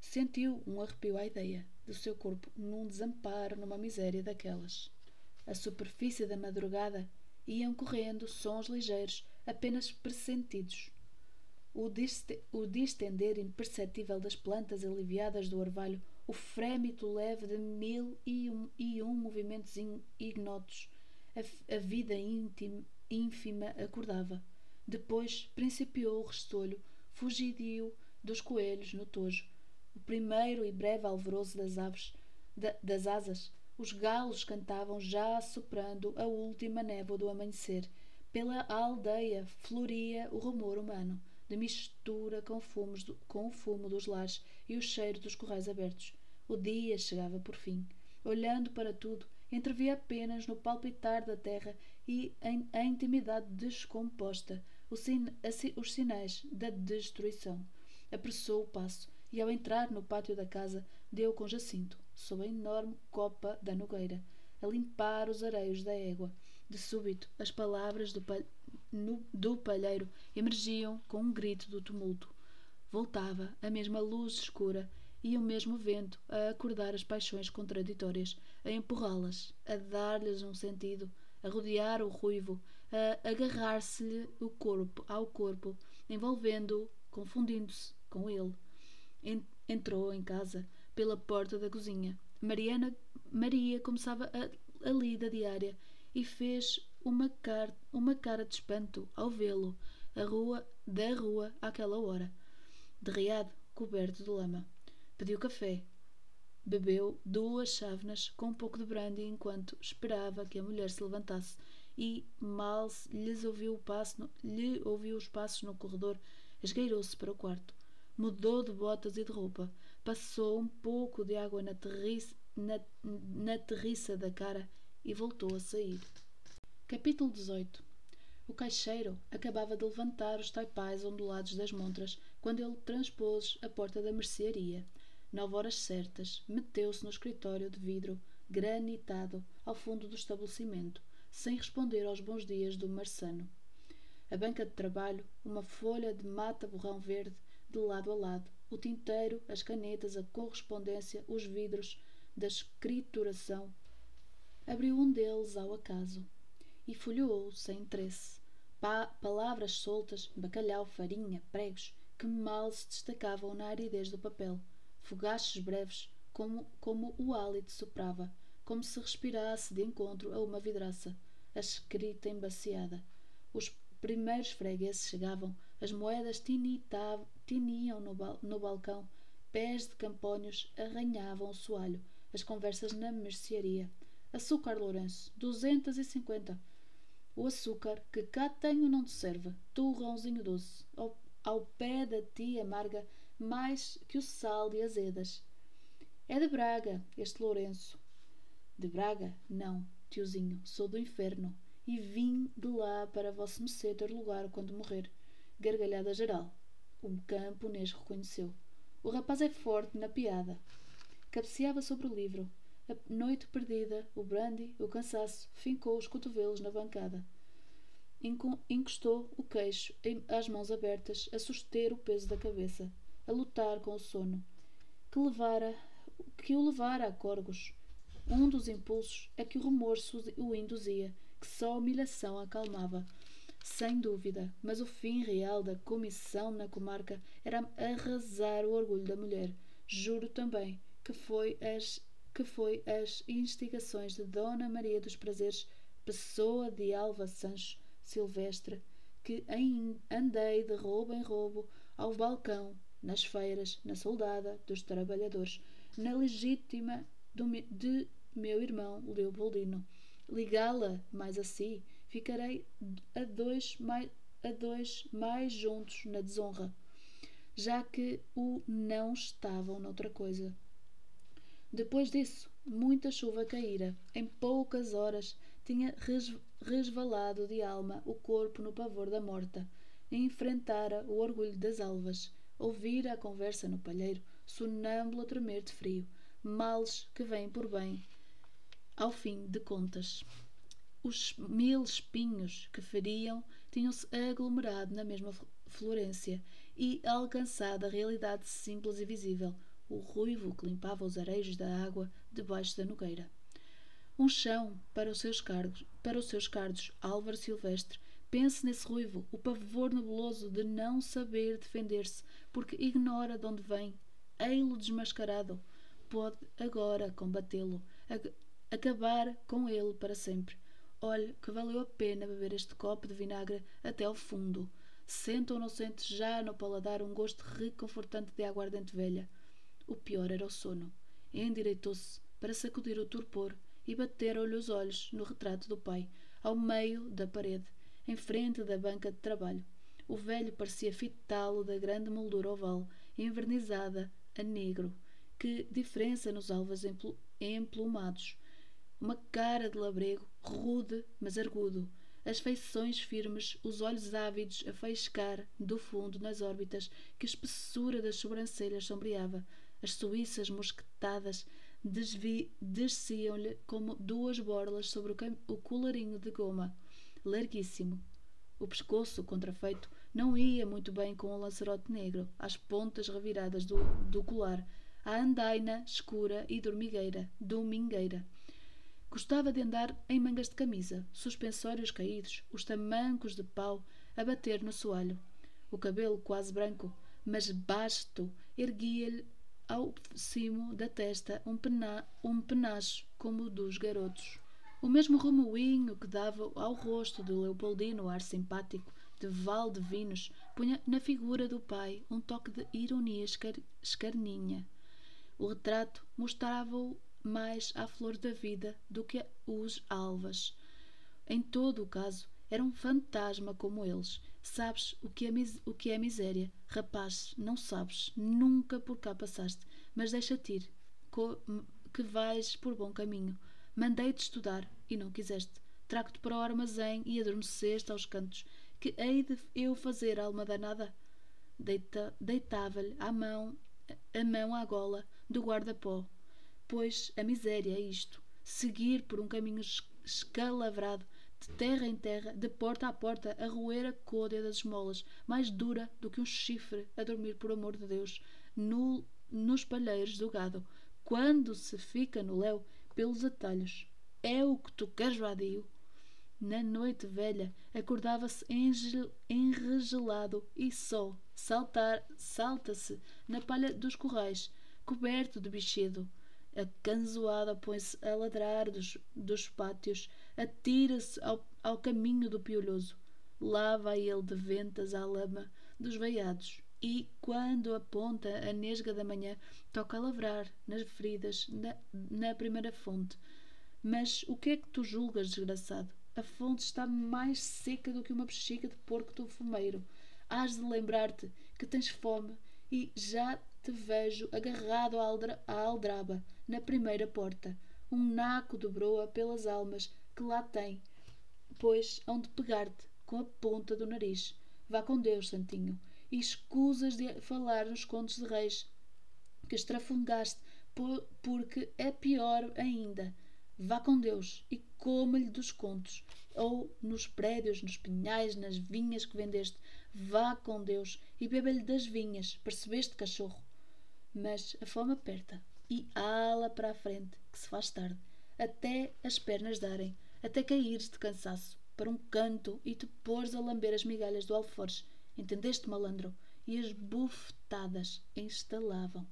Sentiu um arrepio à ideia do seu corpo num desamparo, numa miséria daquelas. A superfície da madrugada iam correndo sons ligeiros, apenas pressentidos. O, o distender imperceptível das plantas aliviadas do orvalho o frémito leve de mil e um, e um movimentos ignotos. A, a vida íntima, ínfima acordava. Depois principiou o restolho, fugidio dos coelhos no tojo. O primeiro e breve alvoroço das aves, da, das asas. Os galos cantavam já soprando a última névoa do amanhecer. Pela aldeia floria o rumor humano, de mistura com, fumos do, com o fumo dos lares e o cheiro dos corrais abertos. O dia chegava por fim. Olhando para tudo, entrevia apenas no palpitar da terra e em, a intimidade descomposta sin, a, os sinais da destruição. Apressou o passo e, ao entrar no pátio da casa, deu com Jacinto, sob a enorme copa da nogueira, a limpar os areios da égua. De súbito, as palavras do, no, do palheiro emergiam com um grito do tumulto. Voltava a mesma luz escura e o mesmo vento a acordar as paixões contraditórias, a empurrá-las, a dar-lhes um sentido, a rodear o ruivo, a agarrar-se-lhe o corpo ao corpo, envolvendo-o, confundindo-se com ele. Entrou em casa pela porta da cozinha. Mariana Maria começava a, a lida diária e fez uma, car uma cara de espanto ao vê-lo rua da rua àquela hora, derriado, coberto de lama. Pediu café. Bebeu duas chávenas com um pouco de brandy enquanto esperava que a mulher se levantasse e, mal lhes ouviu, o passo no, lhe ouviu os passos no corredor, esgueirou-se para o quarto. Mudou de botas e de roupa. Passou um pouco de água na terriça, na, na terriça da cara e voltou a sair. Capítulo 18 O caixeiro acabava de levantar os taipais ondulados das montras quando ele transpôs a porta da mercearia nove horas certas, meteu-se no escritório de vidro granitado ao fundo do estabelecimento, sem responder aos bons dias do marçano. A banca de trabalho, uma folha de mata-borrão verde, de lado a lado, o tinteiro, as canetas, a correspondência, os vidros da escrituração. Abriu um deles ao acaso e folheou sem interesse. Pa palavras soltas, bacalhau, farinha, pregos, que mal se destacavam na aridez do papel fogaches breves, como, como o hálito soprava, como se respirasse de encontro a uma vidraça, a escrita embaciada. Os primeiros fregueses chegavam, as moedas tiniam no, no balcão, pés de campónios arranhavam o soalho, as conversas na mercearia. Açúcar, Lourenço, duzentos e cinquenta. O açúcar que cá tenho não te serve, torrãozinho doce, ao, ao pé da tia amarga mais que o sal de azedas. É de Braga, este Lourenço. De Braga? Não, tiozinho, sou do inferno e vim de lá para vosso Mecê ter lugar quando morrer. Gargalhada geral. O camponês reconheceu. O rapaz é forte na piada. Cabeceava sobre o livro. A noite perdida, o brandy, o cansaço, fincou os cotovelos na bancada. Encostou o queixo às mãos abertas, a suster o peso da cabeça, a lutar com o sono, que, levara, que o levara a corgos. Um dos impulsos é que o remorso o induzia, que só a humilhação acalmava. Sem dúvida, mas o fim real da comissão na comarca era arrasar o orgulho da mulher. Juro também que foi as que foi as instigações de Dona Maria dos Prazeres, pessoa de Alva Sancho Silvestre, que andei de roubo em roubo ao balcão, nas feiras, na soldada dos trabalhadores, na legítima do, de meu irmão Leopoldino. Ligá-la mais a si, ficarei a dois mais, a dois mais juntos na desonra, já que o não estavam noutra coisa. Depois disso, muita chuva caíra. Em poucas horas tinha resvalado de alma o corpo no pavor da morta. E enfrentara o orgulho das alvas. Ouvira a conversa no palheiro, sonâmbulo a tremer de frio. Males que vêm por bem. Ao fim de contas. Os mil espinhos que feriam tinham-se aglomerado na mesma Florência e alcançado a realidade simples e visível o ruivo que limpava os arejos da água debaixo da nogueira. Um chão para os seus cargos, para os seus cardos, Álvaro Silvestre. Pense nesse ruivo, o pavor nebuloso de não saber defender-se, porque ignora de onde vem. Ei-lo desmascarado. Pode agora combatê-lo, acabar com ele para sempre. Olhe que valeu a pena beber este copo de vinagre até ao fundo. Sente ou não sente já no paladar um gosto reconfortante de aguardente velha. O pior era o sono. Endireitou-se para sacudir o torpor e bateram-lhe os olhos no retrato do pai, ao meio da parede, em frente da banca de trabalho. O velho parecia fitá-lo da grande moldura oval, envernizada a negro. Que diferença nos alvos emplumados! Uma cara de labrego, rude, mas argudo. As feições firmes, os olhos ávidos a faiscar do fundo nas órbitas, que a espessura das sobrancelhas sombreava, as suíças mosquetadas desciam-lhe como duas borlas sobre o, colarinho de goma, larguíssimo. O pescoço, contrafeito, não ia muito bem com o lancerote negro, às pontas reviradas do, do colar, a andaina escura e dormigueira, domingueira. Gostava de andar em mangas de camisa, suspensórios caídos, os tamancos de pau a bater no soalho. O cabelo quase branco, mas basto, erguia-lhe ao cimo da testa um, pena, um penacho como o dos garotos. O mesmo remoinho que dava ao rosto de Leopoldino o ar simpático de val de vinos punha na figura do pai um toque de ironia escar, escarninha. O retrato mostrava-o mais à flor da vida do que os alvas. Em todo o caso, era um fantasma como eles, Sabes o que, é o que é miséria. Rapaz, não sabes. Nunca por cá passaste. Mas deixa-te ir, que vais por bom caminho. Mandei-te estudar e não quiseste. Trago-te para o armazém e adormeceste aos cantos. Que hei de eu fazer, alma danada? Deita, Deitava-lhe a mão, a mão à gola do guarda-pó. Pois a miséria é isto: seguir por um caminho escalavrado de terra em terra, de porta a porta, a roer a côdea das esmolas, mais dura do que um chifre a dormir por amor de Deus, no, nos palheiros do gado, quando se fica no léu pelos atalhos. É o que tu queres, vadio? Na noite velha, acordava-se enregelado e só saltar salta-se na palha dos corrais, coberto de bichedo. A canzoada põe-se a ladrar dos, dos pátios, atira-se ao, ao caminho do piolhoso. Lá vai ele de ventas à lama dos veiados e, quando aponta a nesga da manhã, toca a lavrar nas feridas na, na primeira fonte. Mas o que é que tu julgas, desgraçado? A fonte está mais seca do que uma bexiga de porco do fumeiro. Hás de lembrar-te que tens fome e já te vejo agarrado à aldraba, na primeira porta. Um naco dobrou-a pelas almas que lá tem, pois hão de pegar-te com a ponta do nariz. Vá com Deus, Santinho, e escusas de falar nos contos de reis que estrafungaste, porque é pior ainda. Vá com Deus e coma-lhe dos contos, ou nos prédios, nos pinhais, nas vinhas que vendeste. Vá com Deus e beba-lhe das vinhas, percebeste, cachorro? Mas a fome aperta e ala para a frente, que se faz tarde, até as pernas darem, até caíres de cansaço para um canto e te pôres a lamber as migalhas do alforje. Entendeste, malandro? E as bufetadas instalavam.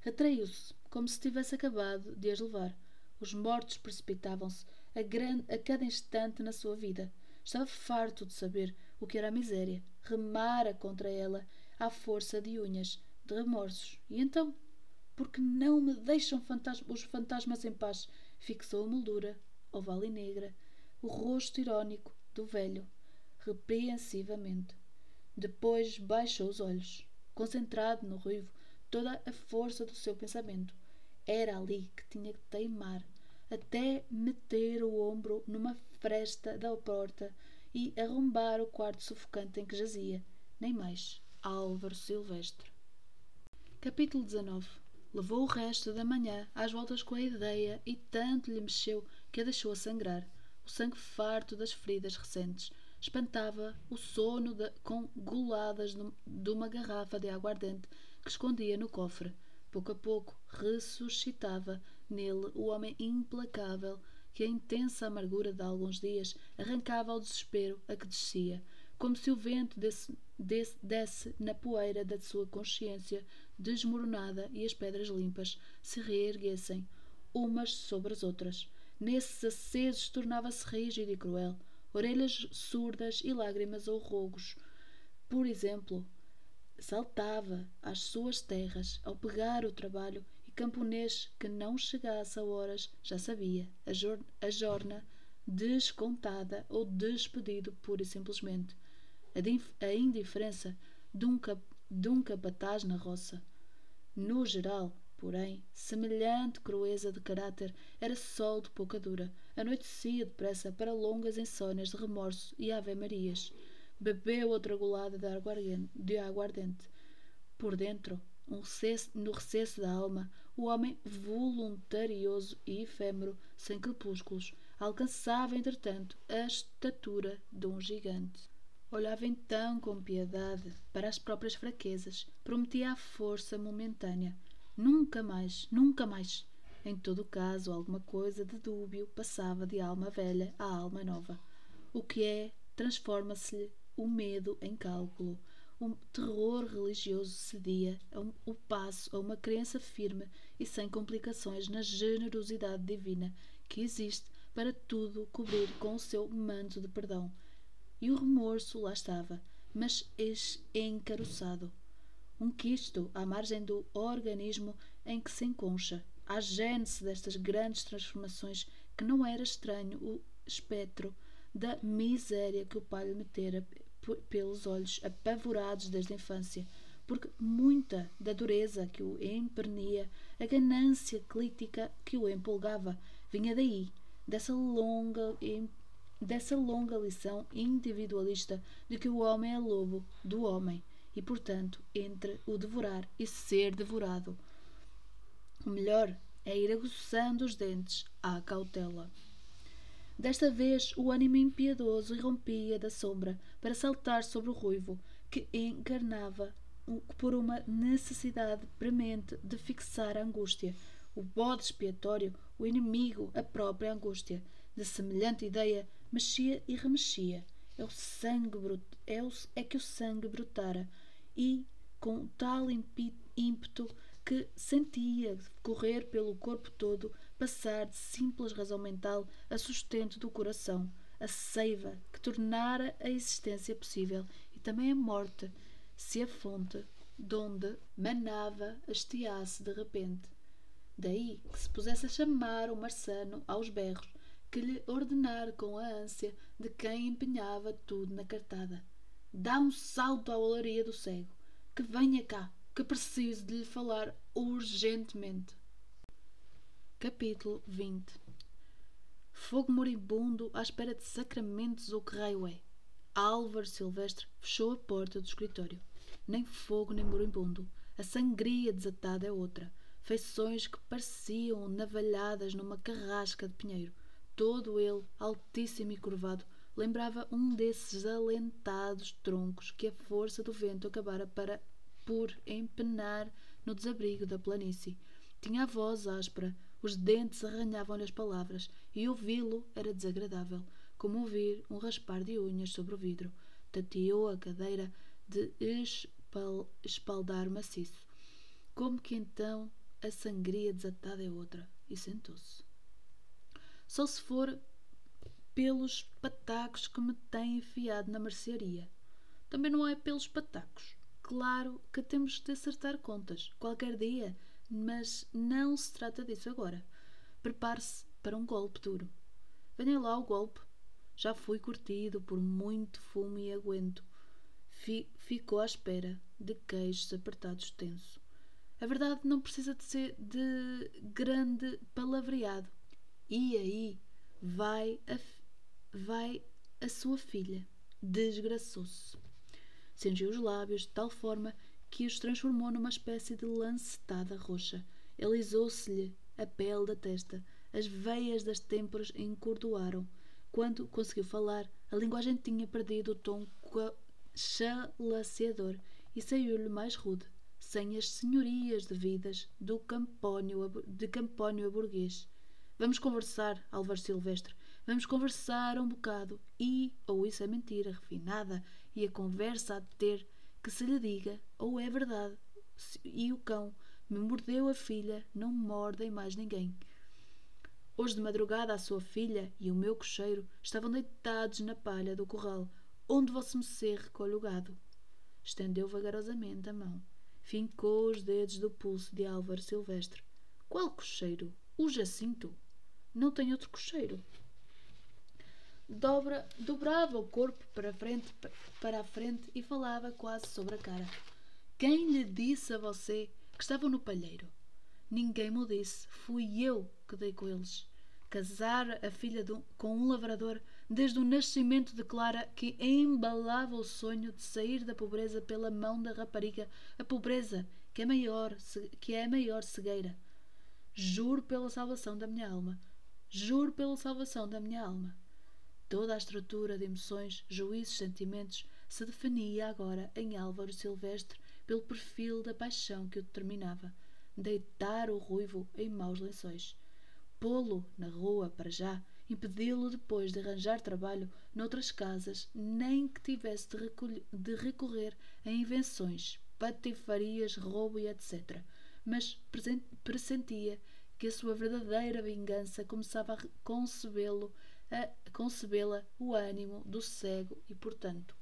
Retraiu-se, como se tivesse acabado de as levar. Os mortos precipitavam-se a, a cada instante na sua vida. Estava farto de saber o que era a miséria. Remara contra ela à força de unhas, de remorsos. E então? Porque não me deixam fantasma, os fantasmas em paz? Fixou a moldura, oval e negra, o rosto irónico do velho, repreensivamente. Depois baixou os olhos, concentrado no ruivo toda a força do seu pensamento. Era ali que tinha que teimar, até meter o ombro numa fresta da porta e arrombar o quarto sufocante em que jazia. Nem mais. Álvaro Silvestre. Capítulo 19 Levou o resto da manhã às voltas com a ideia e tanto lhe mexeu que a deixou a sangrar o sangue farto das feridas recentes. Espantava o sono de, com goladas de uma garrafa de aguardente que escondia no cofre. Pouco a pouco ressuscitava nele o homem implacável que a intensa amargura de alguns dias arrancava ao desespero a que descia, como se o vento desse, desse, desse na poeira da sua consciência desmoronada e as pedras limpas se reerguessem umas sobre as outras nesses acesos tornava-se rígido e cruel, orelhas surdas e lágrimas ou rogos. Por exemplo, saltava às suas terras ao pegar o trabalho e camponês que não chegasse a horas já sabia a, jor a jorna descontada ou despedido pura e simplesmente. A, a indiferença de um, cap de um capataz na roça. No geral, Porém, semelhante crueza de caráter era sol de pouca dura. Anoitecia depressa para longas insônias de remorso e ave-marias. Bebeu outra golada de aguardente, de aguardente. Por dentro, um recesso, no recesso da alma, o homem voluntarioso e efêmero, sem crepúsculos, alcançava, entretanto, a estatura de um gigante. Olhava então com piedade para as próprias fraquezas, prometia a força momentânea, Nunca mais, nunca mais. Em todo caso, alguma coisa de dúbio passava de alma velha à alma nova. O que é, transforma-se-lhe o medo em cálculo. O terror religioso cedia o passo a uma crença firme e sem complicações na generosidade divina que existe para tudo cobrir com o seu manto de perdão. E o remorso lá estava, mas encaroçado um quisto à margem do organismo em que se enconcha. A gênese destas grandes transformações que não era estranho o espectro da miséria que o pai lhe metera pelos olhos apavorados desde a infância, porque muita da dureza que o empernia, a ganância clítica que o empolgava, vinha daí, dessa longa dessa longa lição individualista de que o homem é lobo do homem e, portanto, entre o devorar e ser devorado. O melhor é ir aguçando os dentes à cautela. Desta vez, o ânimo impiedoso irrompia da sombra para saltar sobre o ruivo, que encarnava por uma necessidade premente de fixar a angústia, o bode expiatório, o inimigo, a própria angústia. De semelhante ideia, mexia e remexia. É o sangue brut, é, o, é que o sangue brotara, e, com tal ímpeto que sentia correr pelo corpo todo, passar de simples razão mental a sustento do coração, a seiva que tornara a existência possível e também a morte, se a fonte donde manava hasteasse de repente. Daí que se pusesse a chamar o marçano aos berros, que lhe ordenar com a ânsia de quem empenhava tudo na cartada. Dá um salto à olaria do cego, que venha cá, que preciso de lhe falar urgentemente. Capítulo 20 Fogo moribundo à espera de sacramentos ou que raio é. Álvaro Silvestre fechou a porta do escritório. Nem fogo nem moribundo. A sangria desatada é outra. Feições que pareciam navalhadas numa carrasca de pinheiro. Todo ele, altíssimo e curvado, lembrava um desses alentados troncos que a força do vento acabara para por empenar no desabrigo da planície. Tinha a voz áspera, os dentes arranhavam-lhe as palavras, e ouvi-lo era desagradável, como ouvir um raspar de unhas sobre o vidro. Tateou a cadeira de espal espaldar maciço. Como que então a sangria desatada é outra, e sentou-se. Só se for pelos patacos que me têm enfiado na mercearia. Também não é pelos patacos. Claro que temos de acertar contas, qualquer dia, mas não se trata disso agora. Prepare-se para um golpe duro. Venha lá o golpe. Já fui curtido por muito fumo e aguento. Fi ficou à espera, de queixos apertados tenso. A verdade não precisa de ser de grande palavreado. E aí vai a, vai a sua filha. Desgraçou-se. Cingiu os lábios de tal forma que os transformou numa espécie de lancetada roxa. Alisou-se-lhe a pele da testa, as veias das têmporas encordoaram. Quando conseguiu falar, a linguagem tinha perdido o tom chalaceador e saiu-lhe mais rude, sem as senhorias devidas do campónio de Campónio a burguês. Vamos conversar, Álvaro Silvestre. Vamos conversar um bocado. E, ou isso é mentira refinada, e a conversa há de ter que se lhe diga, ou é verdade. E o cão me mordeu a filha, não mordem mais ninguém. Hoje de madrugada a sua filha e o meu cocheiro estavam deitados na palha do corral, onde vosso Mercê recolhe o gado. Estendeu vagarosamente a mão. Fincou os dedos do pulso de Álvaro Silvestre. Qual cocheiro? O Jacinto? Não tem outro cocheiro. Dobra, dobrava o corpo para a, frente, para a frente e falava quase sobre a cara. Quem lhe disse a você que estavam no palheiro? Ninguém me disse. Fui eu que dei com eles. Casar a filha com um lavrador desde o nascimento de Clara que embalava o sonho de sair da pobreza pela mão da rapariga, a pobreza que é maior, que é a maior cegueira. Juro pela salvação da minha alma Juro pela salvação da minha alma. Toda a estrutura de emoções, juízos, sentimentos se definia agora em Álvaro Silvestre pelo perfil da paixão que o determinava. Deitar o ruivo em maus lençóis. Pô-lo na rua para já, impedi-lo depois de arranjar trabalho noutras casas, nem que tivesse de, de recorrer a invenções, patifarias, roubo e etc. Mas pressentia que a sua verdadeira vingança começava a concebê-lo, a concebê-la o ânimo do cego e, portanto,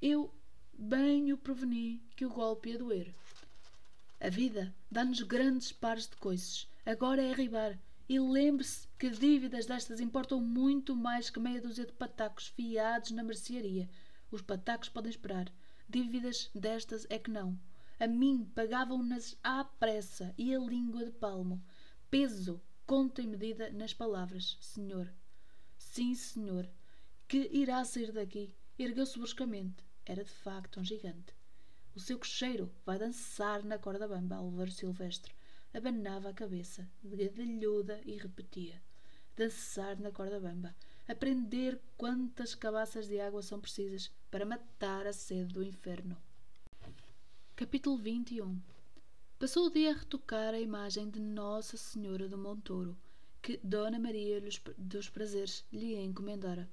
eu bem o preveni que o golpe ia doer. A vida dá-nos grandes pares de coisas. Agora é arribar. E lembre-se que dívidas destas importam muito mais que meia dúzia de patacos fiados na mercearia. Os patacos podem esperar. Dívidas destas é que não. A mim pagavam-nas à pressa e a língua de palmo peso, conta e medida nas palavras, Senhor. Sim, Senhor, que irá sair daqui. Ergueu-se bruscamente. Era de facto um gigante. O seu cocheiro vai dançar na corda bamba, Álvaro Silvestre. Abanava a cabeça, gadalhuda, e repetia: Dançar na corda bamba. Aprender quantas cabaças de água são precisas para matar a sede do inferno. Capítulo 21 Passou o dia a retocar a imagem de Nossa Senhora do Montouro, que Dona Maria dos Prazeres lhe encomendara.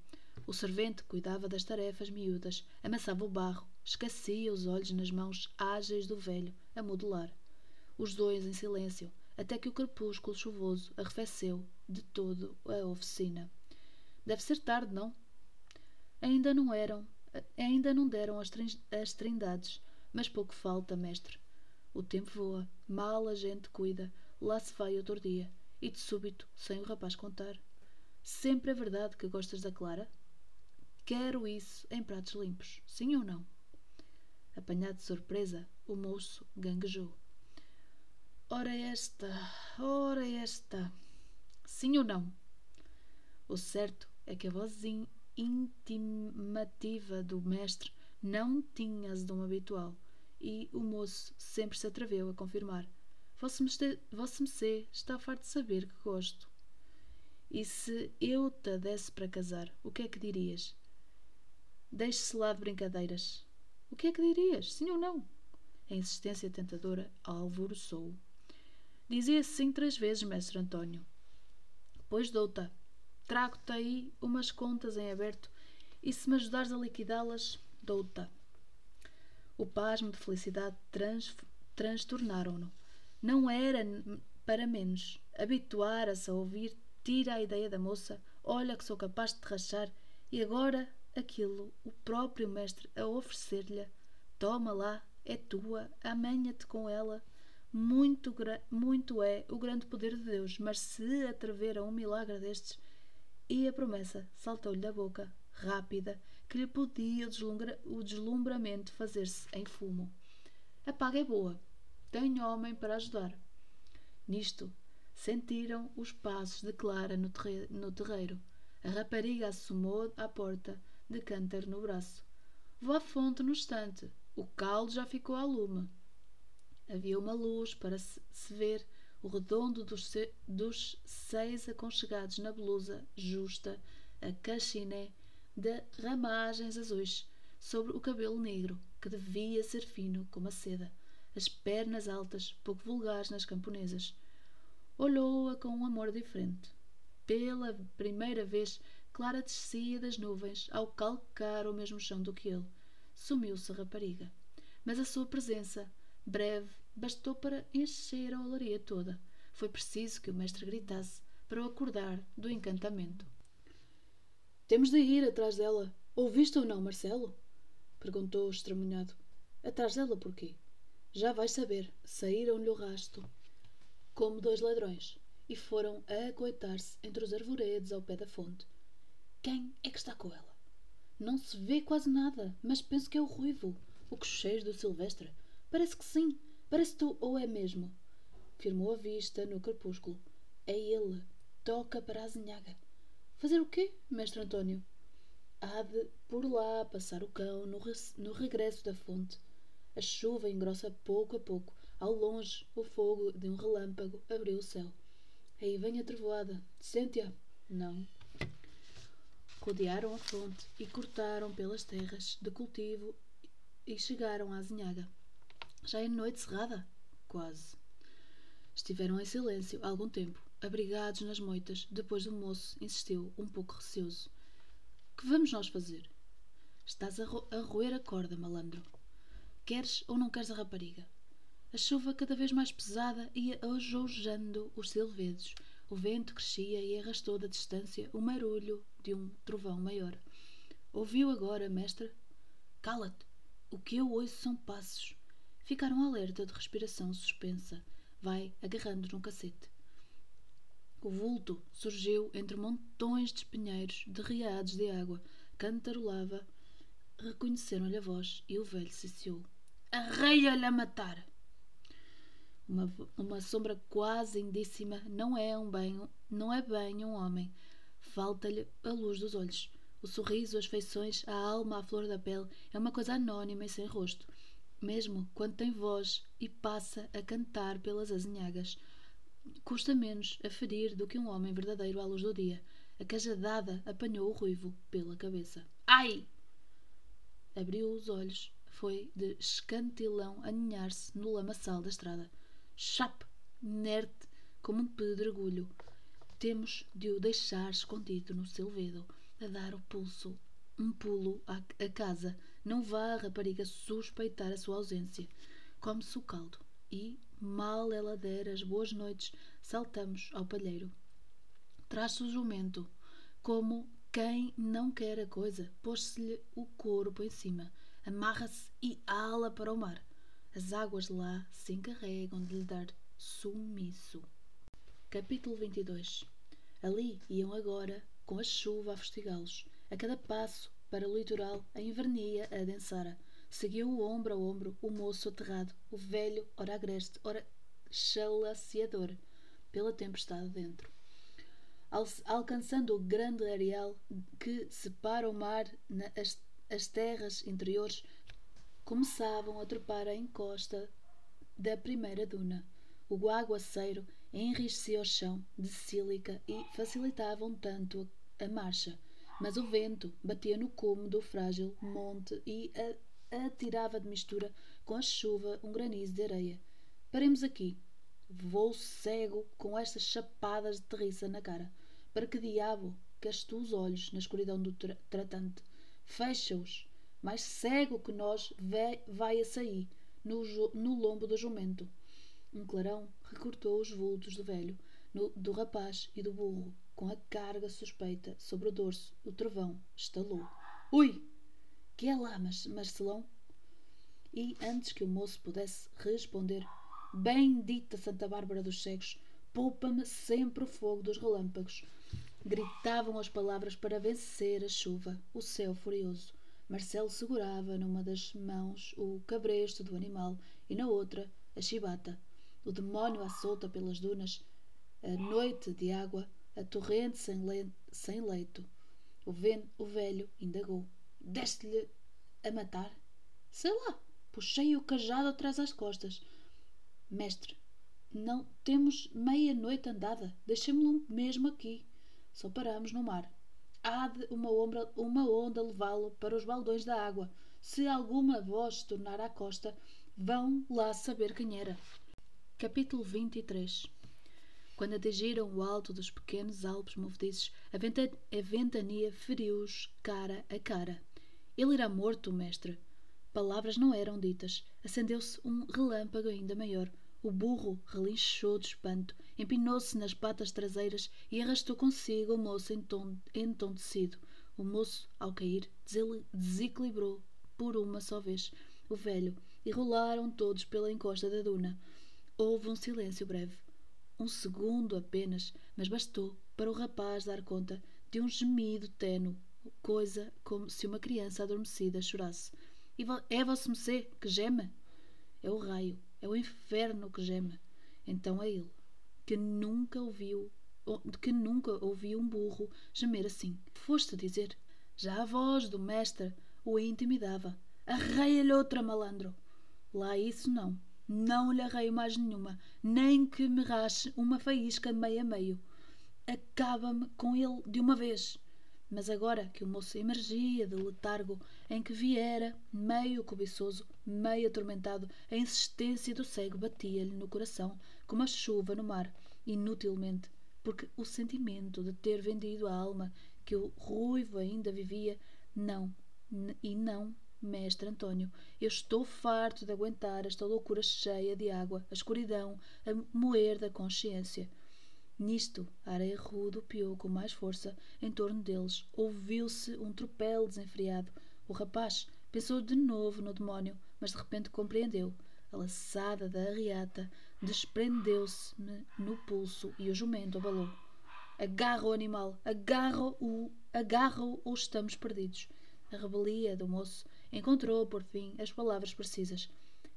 O servente cuidava das tarefas miúdas, amassava o barro, esquecia os olhos nas mãos ágeis do velho, a modelar. os dois em silêncio, até que o crepúsculo chuvoso arrefeceu de todo a oficina. Deve ser tarde, não? Ainda não eram, ainda não deram as, as trindades, mas pouco falta, mestre. O tempo voa, mal a gente cuida, lá se vai outro dia, e de súbito, sem o rapaz contar. Sempre é verdade que gostas da Clara? Quero isso em pratos limpos, sim ou não? Apanhado de surpresa, o moço ganguejou. Ora esta, ora esta. Sim ou não? O certo é que a voz intimativa do mestre não tinha as dom habitual e o moço sempre se atreveu a confirmar. Vosso Messê está farto de saber que gosto. E se eu te desse para casar, o que é que dirias? Deixe-se lá de brincadeiras. O que é que dirias, sim ou não? A insistência tentadora alvoroçou. Dizia sim três vezes, mestre António. Pois douta, trago-te aí umas contas em aberto e se me ajudares a liquidá-las, douta. O pasmo de felicidade trans, transtornaram-no. Não era para menos. Habituara-se a ouvir tira a ideia da moça, olha que sou capaz de te rachar, e agora aquilo, o próprio mestre a oferecer-lhe, toma lá, é tua, amanha-te com ela. Muito, muito é o grande poder de Deus, mas se atrever a um milagre destes, e a promessa saltou-lhe da boca, rápida, que lhe podia o deslumbramento fazer-se em fumo. A paga é boa. Tenho homem para ajudar. Nisto, Sentiram os passos de Clara no, no terreiro. A rapariga assomou à porta, de cântaro no braço. Vou à fonte no estante. O caldo já ficou à lume. Havia uma luz para se, se ver o redondo dos, se, dos seis aconchegados na blusa justa, a cachiné de ramagens azuis sobre o cabelo negro, que devia ser fino como a seda, as pernas altas, pouco vulgares nas camponesas, olhou-a com um amor diferente. Pela primeira vez, Clara descia das nuvens ao calcar o mesmo chão do que ele. Sumiu-se a rapariga. Mas a sua presença, breve, bastou para encher a olaria toda. Foi preciso que o mestre gritasse para o acordar do encantamento. Temos de ir atrás dela. Ouviste ou não, Marcelo? Perguntou estremunhado. Atrás dela porquê? Já vais saber. Saíram-lhe o rasto como dois ladrões, e foram a acoitar-se entre os arvoredos ao pé da fonte. Quem é que está com ela? Não se vê quase nada, mas penso que é o ruivo, o cocheiro do Silvestre. Parece que sim, parece tu ou é mesmo. Firmou a vista no crepúsculo. É ele. Toca para a azinhaga. Fazer o quê, mestre Antônio? Há de por lá passar o cão no, no regresso da fonte. A chuva engrossa pouco a pouco ao longe, o fogo de um relâmpago abriu o céu. Aí vem a trevoada. Sente-a? Não. Rodearam a fonte e cortaram pelas terras de cultivo e chegaram à azinhaga. Já é noite cerrada? Quase. Estiveram em silêncio algum tempo, abrigados nas moitas, depois o moço insistiu, um pouco receoso. Que vamos nós fazer? Estás a, ro a roer a corda, malandro. Queres ou não queres a rapariga? A chuva cada vez mais pesada ia ajoujando os silvedos. O vento crescia e arrastou da distância o marulho de um trovão maior. Ouviu agora, mestre? Cala-te! O que eu ouço são passos. Ficaram alerta de respiração suspensa. Vai agarrando no cacete. O vulto surgiu entre montões de espinheiros derriados de água. Cantarolava. Reconheceram-lhe a voz e o velho ciciou. Arreia-lhe a matar! Uma, uma sombra quase indíssima não é um bem, não é bem um homem. Falta-lhe a luz dos olhos. O sorriso, as feições, a alma à flor da pele é uma coisa anónima e sem rosto. Mesmo quando tem voz e passa a cantar pelas azinhagas, custa menos a ferir do que um homem verdadeiro à luz do dia. A cajadada apanhou o ruivo pela cabeça. Ai! Abriu os olhos. Foi de escantilão aninhar-se no lamaçal da estrada chape, inerte como um pedregulho. Temos de o deixar escondido no silvedo, a dar o pulso, um pulo à, à casa. Não vá a rapariga suspeitar a sua ausência. Come-se o caldo e mal ela der as boas noites, saltamos ao palheiro. Traz-se o jumento, como quem não quer a coisa, pôs-se-lhe o corpo em cima, amarra-se e ala para o mar. As águas lá se encarregam de lhe dar sumiço. Capítulo 22 Ali iam agora, com a chuva a fustigá-los. A cada passo, para o litoral, a invernia a adensara. Seguiu ombro a ombro o moço aterrado, o velho, ora agreste, ora chalaciador, pela tempestade dentro alcançando o grande areal que separa o mar as, as terras interiores, começavam a trepar a encosta da primeira duna. O aguaceiro enriquecia o chão de sílica e facilitava um tanto a, marcha, mas o vento batia no cume do frágil monte e atirava de mistura com a chuva um granizo de areia. Paremos aqui. Vou cego com estas chapadas de terriça na cara. Para que diabo gastou os olhos na escuridão do tra tratante? Fecha-os. Mais cego que nós vai a sair no, no lombo do jumento. Um clarão recortou os vultos do velho, no, do rapaz e do burro, com a carga suspeita sobre o dorso. O trovão estalou. Ui! Que é lá, Marcelão? E antes que o moço pudesse responder, bendita Santa Bárbara dos Cegos, poupa-me sempre o fogo dos relâmpagos. Gritavam as palavras para vencer a chuva, o céu furioso. Marcelo segurava numa das mãos o cabresto do animal e na outra a chibata. O demónio à solta pelas dunas, a noite de água, a torrente sem, le sem leito. O, o velho indagou. Deste-lhe a matar? Sei lá, puxei o cajado atrás às costas. Mestre, não temos meia noite andada. Deixemo-lo mesmo aqui. Só paramos no mar. Há de uma onda, uma onda levá-lo para os baldões da água. Se alguma voz tornar à costa, vão lá saber quem era. Capítulo 23 Quando atingiram o alto dos pequenos Alpes movedizes, a, venta, a ventania feriu-os cara a cara. Ele irá morto, mestre. Palavras não eram ditas. Acendeu-se um relâmpago ainda maior. O burro relinchou de espanto, empinou-se nas patas traseiras e arrastou consigo o moço entontecido. O moço, ao cair, desequilibrou por uma só vez o velho e rolaram todos pela encosta da duna. Houve um silêncio breve. Um segundo apenas, mas bastou para o rapaz dar conta de um gemido tênue, coisa como se uma criança adormecida chorasse. É vosso Messê que geme? É o raio é o inferno que geme. Então é ele, que nunca ouviu, que nunca ouviu um burro gemer assim. Foste dizer. Já a voz do mestre o intimidava. Arreia-lhe outra, malandro. Lá isso não. Não lhe arreio mais nenhuma, nem que me rache uma faísca meio a meio. Acaba-me com ele de uma vez. Mas agora que o moço emergia do letargo em que viera, meio cobiçoso, meio atormentado, a insistência do cego batia-lhe no coração como a chuva no mar, inutilmente, porque o sentimento de ter vendido a alma que o ruivo ainda vivia, não, e não, mestre António, eu estou farto de aguentar esta loucura cheia de água, a escuridão, a moer da consciência. Nisto, a areia rude piou com mais força em torno deles. Ouviu-se um tropel desenfreado. O rapaz pensou de novo no demónio, mas de repente compreendeu. A laçada da arriata desprendeu-se-me no pulso e o jumento abalou. Agarra o animal, agarra-o, agarra-o ou estamos perdidos. A rebelia do moço encontrou, por fim, as palavras precisas.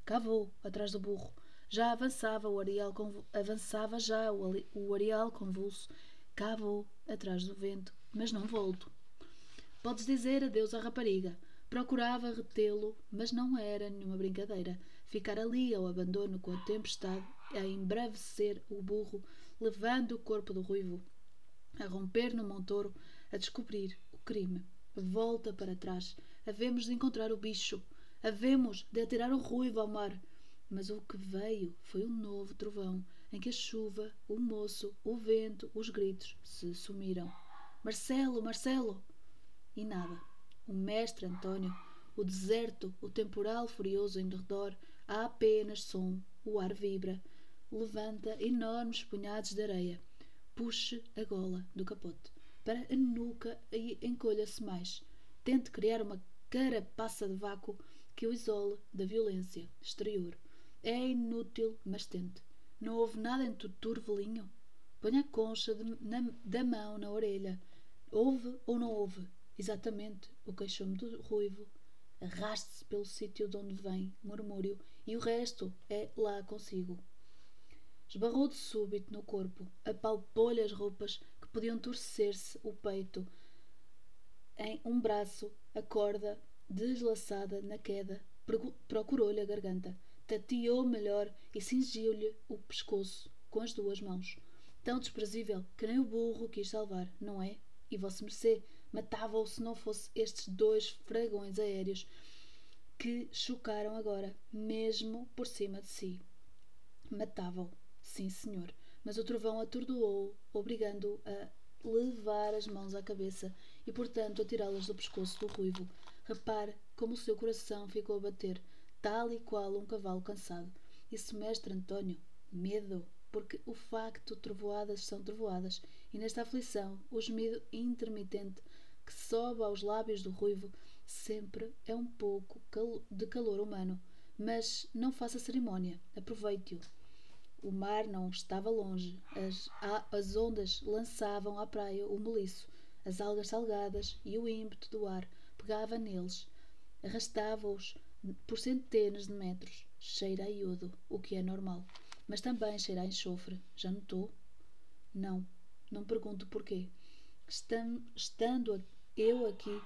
Cavou atrás do burro já avançava o areal, avançava já o, o areal convulso. Cá vou, atrás do vento, mas não volto. Podes dizer adeus à rapariga. Procurava retê-lo, mas não era nenhuma brincadeira. Ficar ali ao abandono com a tempestade, a embravecer o burro, levando o corpo do ruivo, a romper no montouro, a descobrir o crime. Volta para trás. Havemos de encontrar o bicho. Havemos de atirar o ruivo ao mar. Mas o que veio foi um novo trovão, em que a chuva, o moço, o vento, os gritos se sumiram. Marcelo, Marcelo! E nada. O mestre Antônio, o deserto, o temporal furioso em redor, há apenas som, o ar vibra. Levanta enormes punhados de areia. Puxe a gola do capote para a nuca e encolha-se mais. Tente criar uma carapaça de vácuo que o isole da violência exterior. É inútil, mas tente. Não houve nada entre o turvelinho? Ponha a concha de, na, da mão na orelha. Houve ou não houve? Exatamente, o queixume do ruivo. Arraste-se pelo sítio de onde vem murmúrio e o resto é lá consigo. Esbarrou de súbito no corpo, apalpou-lhe as roupas que podiam torcer-se o peito. Em um braço, a corda deslaçada na queda, procurou-lhe a garganta, tateou melhor e cingiu-lhe o pescoço com as duas mãos. Tão desprezível que nem o burro quis salvar, não é? E vossa mercê matava-o se não fosse estes dois fragões aéreos que chocaram agora, mesmo por cima de si. Matava-o, sim senhor, mas o trovão atordoou-o, obrigando-o a levar as mãos à cabeça e, portanto, a tirá-las do pescoço do ruivo. Repare como o seu coração ficou a bater, tal e qual um cavalo cansado. Isso, mestre António, medo, porque o facto trovoadas são trovoadas, e nesta aflição o gemido intermitente que sobe aos lábios do ruivo sempre é um pouco de calor humano. Mas não faça cerimónia, aproveite-o. O mar não estava longe, as, as ondas lançavam à praia o meliço, as algas salgadas e o ímpeto do ar pegava neles, arrastava-os por centenas de metros. Cheira a iodo, o que é normal. Mas também cheira a enxofre. Já notou? Não. Não pergunto porquê. Estando eu aqui,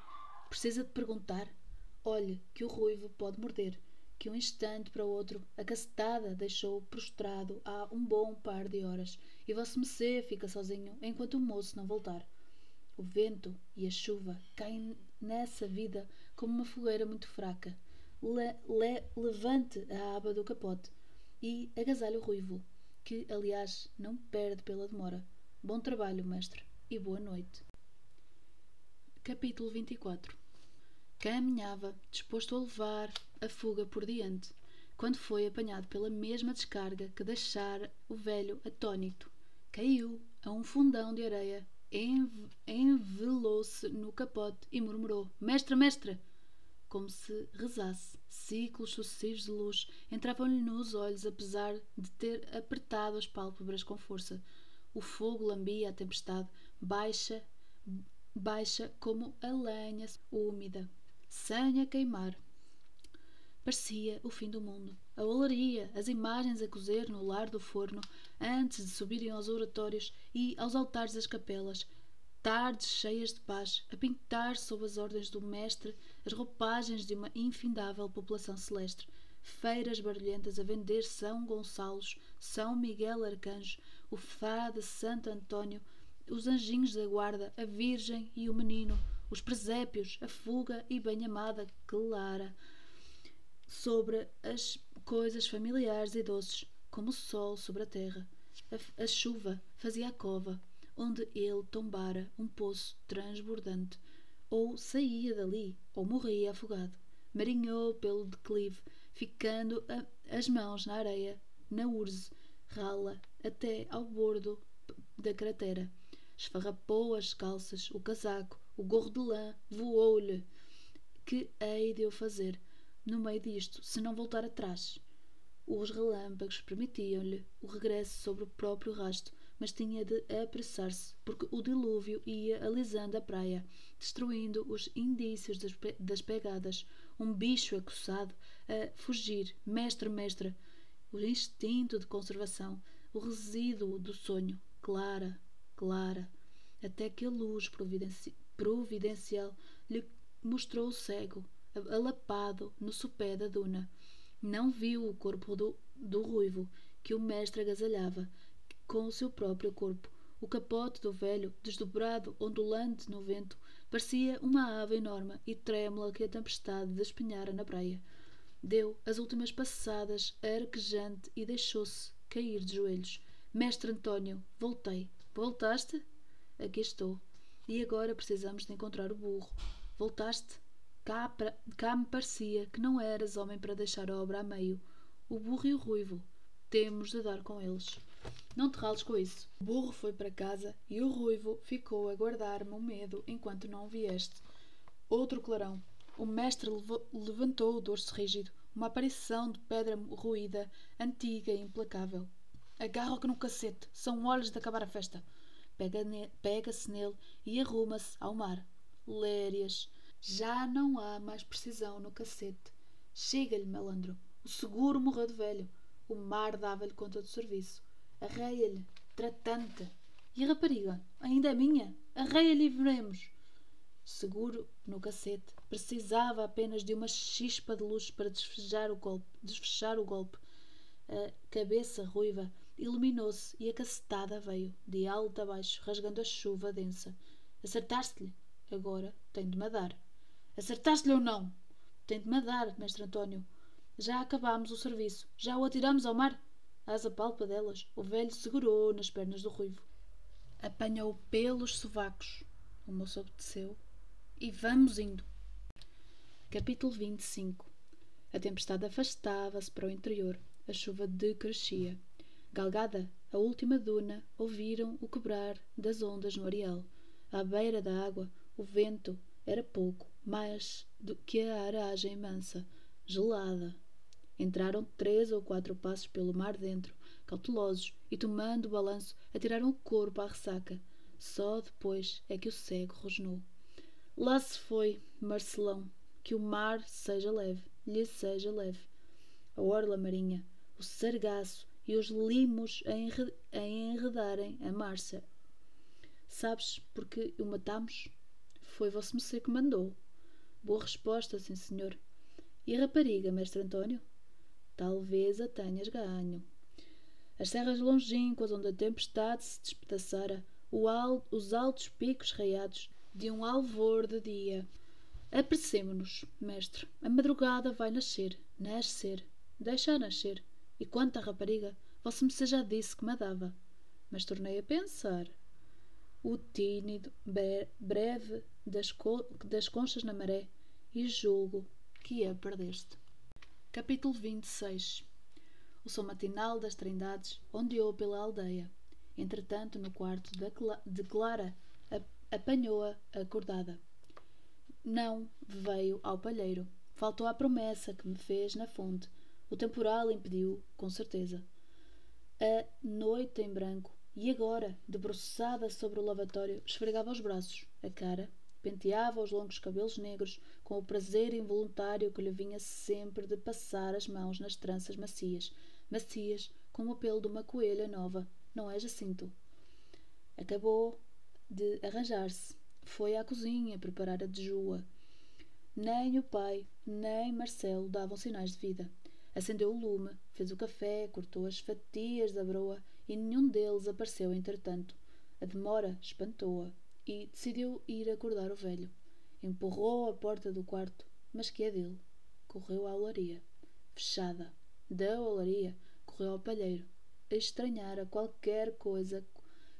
precisa de perguntar? Olhe, que o ruivo pode morder. Que um instante para o outro a cacetada deixou prostrado há um bom par de horas e vosso Messê fica sozinho enquanto o moço não voltar. O vento e a chuva caem nessa vida como uma fogueira muito fraca. Le, le, levante a aba do capote e agasalhe o ruivo, que, aliás, não perde pela demora. Bom trabalho, mestre, e boa noite. Capítulo 24 Caminhava, disposto a levar a fuga por diante, quando foi apanhado pela mesma descarga que deixara o velho atônito. Caiu a um fundão de areia envelou-se no capote e murmurou: Mestre, mestre! Como se rezasse. Ciclos sucessivos de luz entravam-lhe nos olhos, apesar de ter apertado as pálpebras com força. O fogo lambia a tempestade, baixa, baixa como a lenha úmida, sem a queimar. Parecia o fim do mundo. A olaria, as imagens a cozer no lar do forno, antes de subirem aos oratórios e aos altares das capelas, tardes cheias de paz, a pintar sob as ordens do mestre as roupagens de uma infindável população celeste, feiras barulhentas a vender São Gonçalos, São Miguel Arcanjo, o Fá de Santo Antônio, os anjinhos da guarda, a Virgem e o menino, os presépios, a fuga e bem-amada Clara, sobre as coisas familiares e doces, como o sol sobre a terra. A, a chuva fazia a cova, onde ele tombara um poço transbordante, ou saía dali, ou morria afogado. Marinhou pelo declive, ficando a, as mãos na areia, na urze, rala, até ao bordo da cratera. Esfarrapou as calças, o casaco, o gorro de lã, voou-lhe. Que hei de eu fazer? no meio disto, se não voltar atrás. Os relâmpagos permitiam-lhe o regresso sobre o próprio rasto, mas tinha de apressar-se, porque o dilúvio ia alisando a praia, destruindo os indícios das, pe das pegadas. Um bicho acossado a fugir, mestre, mestre. O instinto de conservação, o resíduo do sonho. Clara, clara. Até que a luz providenci providencial lhe mostrou o cego, alapado no sopé da duna. Não viu o corpo do, do ruivo que o mestre agasalhava com o seu próprio corpo. O capote do velho, desdobrado, ondulante no vento, parecia uma ave enorme e trêmula que a tempestade despenhara na praia. Deu as últimas passadas arquejante e deixou-se cair de joelhos. Mestre António, voltei. Voltaste? Aqui estou. E agora precisamos de encontrar o burro. Voltaste? Cá, cá me parecia que não eras homem para deixar a obra a meio. O burro e o ruivo. temos de dar com eles. Não te rales com isso. O burro foi para casa e o ruivo ficou a guardar-me o medo enquanto não vieste. Outro clarão. O mestre levantou o dorso rígido, uma aparição de pedra ruída, antiga e implacável. Agarra-o no cacete, são horas de acabar a festa. Pega-se pega nele e arruma-se ao mar. Lérias. Já não há mais precisão no cacete. Chega-lhe, malandro. O seguro morreu de velho. O mar dava-lhe conta do serviço. Arreia-lhe, tratante. E a rapariga? Ainda é minha? Arreia-lhe e veremos. Seguro no cacete. Precisava apenas de uma chispa de luz para desfechar o golpe. Desfechar o golpe. A cabeça ruiva iluminou-se e a cacetada veio, de alto a baixo, rasgando a chuva densa. Acertaste-lhe? Agora tem de me dar. Acertaste-lhe ou não? Tem de me dar, mestre António. Já acabámos o serviço. Já o atiramos ao mar? asa palpa delas, o velho segurou nas pernas do ruivo. Apanhou pelos sovacos. O moço obedeceu. E vamos indo. Capítulo 25 A tempestade afastava-se para o interior. A chuva decrescia. Galgada, a última duna, ouviram o quebrar das ondas no areal. À beira da água, o vento era pouco mais do que a aragem mansa, gelada, Entraram três ou quatro passos pelo mar dentro, cautelosos, e tomando o balanço, atiraram o corpo à ressaca. Só depois é que o cego rosnou. Lá se foi, Marcelão, que o mar seja leve, lhe seja leve. A orla marinha, o sargaço e os limos a, enredarem a marcha. Sabes porque o matamos? Foi vosso mercê que mandou. Boa resposta, sim senhor. E a rapariga, mestre António? talvez a tenhas ganho. As serras longínquas onde a tempestade se despedaçara, os altos picos raiados de um alvor de dia. Apressemo-nos, mestre. A madrugada vai nascer, nascer, deixa nascer. E quanto à rapariga, vossa me já disse que me dava. Mas tornei a pensar. O tímido breve das, das conchas na maré, e julgo que a perdeste. Capítulo 26 O som matinal das trindades ondeou pela aldeia. Entretanto, no quarto de Clara, apanhou-a acordada. Não veio ao palheiro. Faltou à promessa que me fez na fonte. O temporal impediu, com certeza. A noite em branco, e agora, debruçada sobre o lavatório, esfregava os braços, a cara, penteava os longos cabelos negros com o prazer involuntário que lhe vinha sempre de passar as mãos nas tranças macias, macias como o pelo de uma coelha nova, não é, Jacinto? Acabou de arranjar-se. Foi à cozinha preparar a dejua. Nem o pai, nem Marcelo davam sinais de vida. Acendeu o lume, fez o café, cortou as fatias da broa e nenhum deles apareceu entretanto. A demora espantou-a e decidiu ir acordar o velho. Empurrou a porta do quarto, mas que é dele. Correu à olaria. Fechada. Da olaria, correu ao palheiro. Estranhara qualquer coisa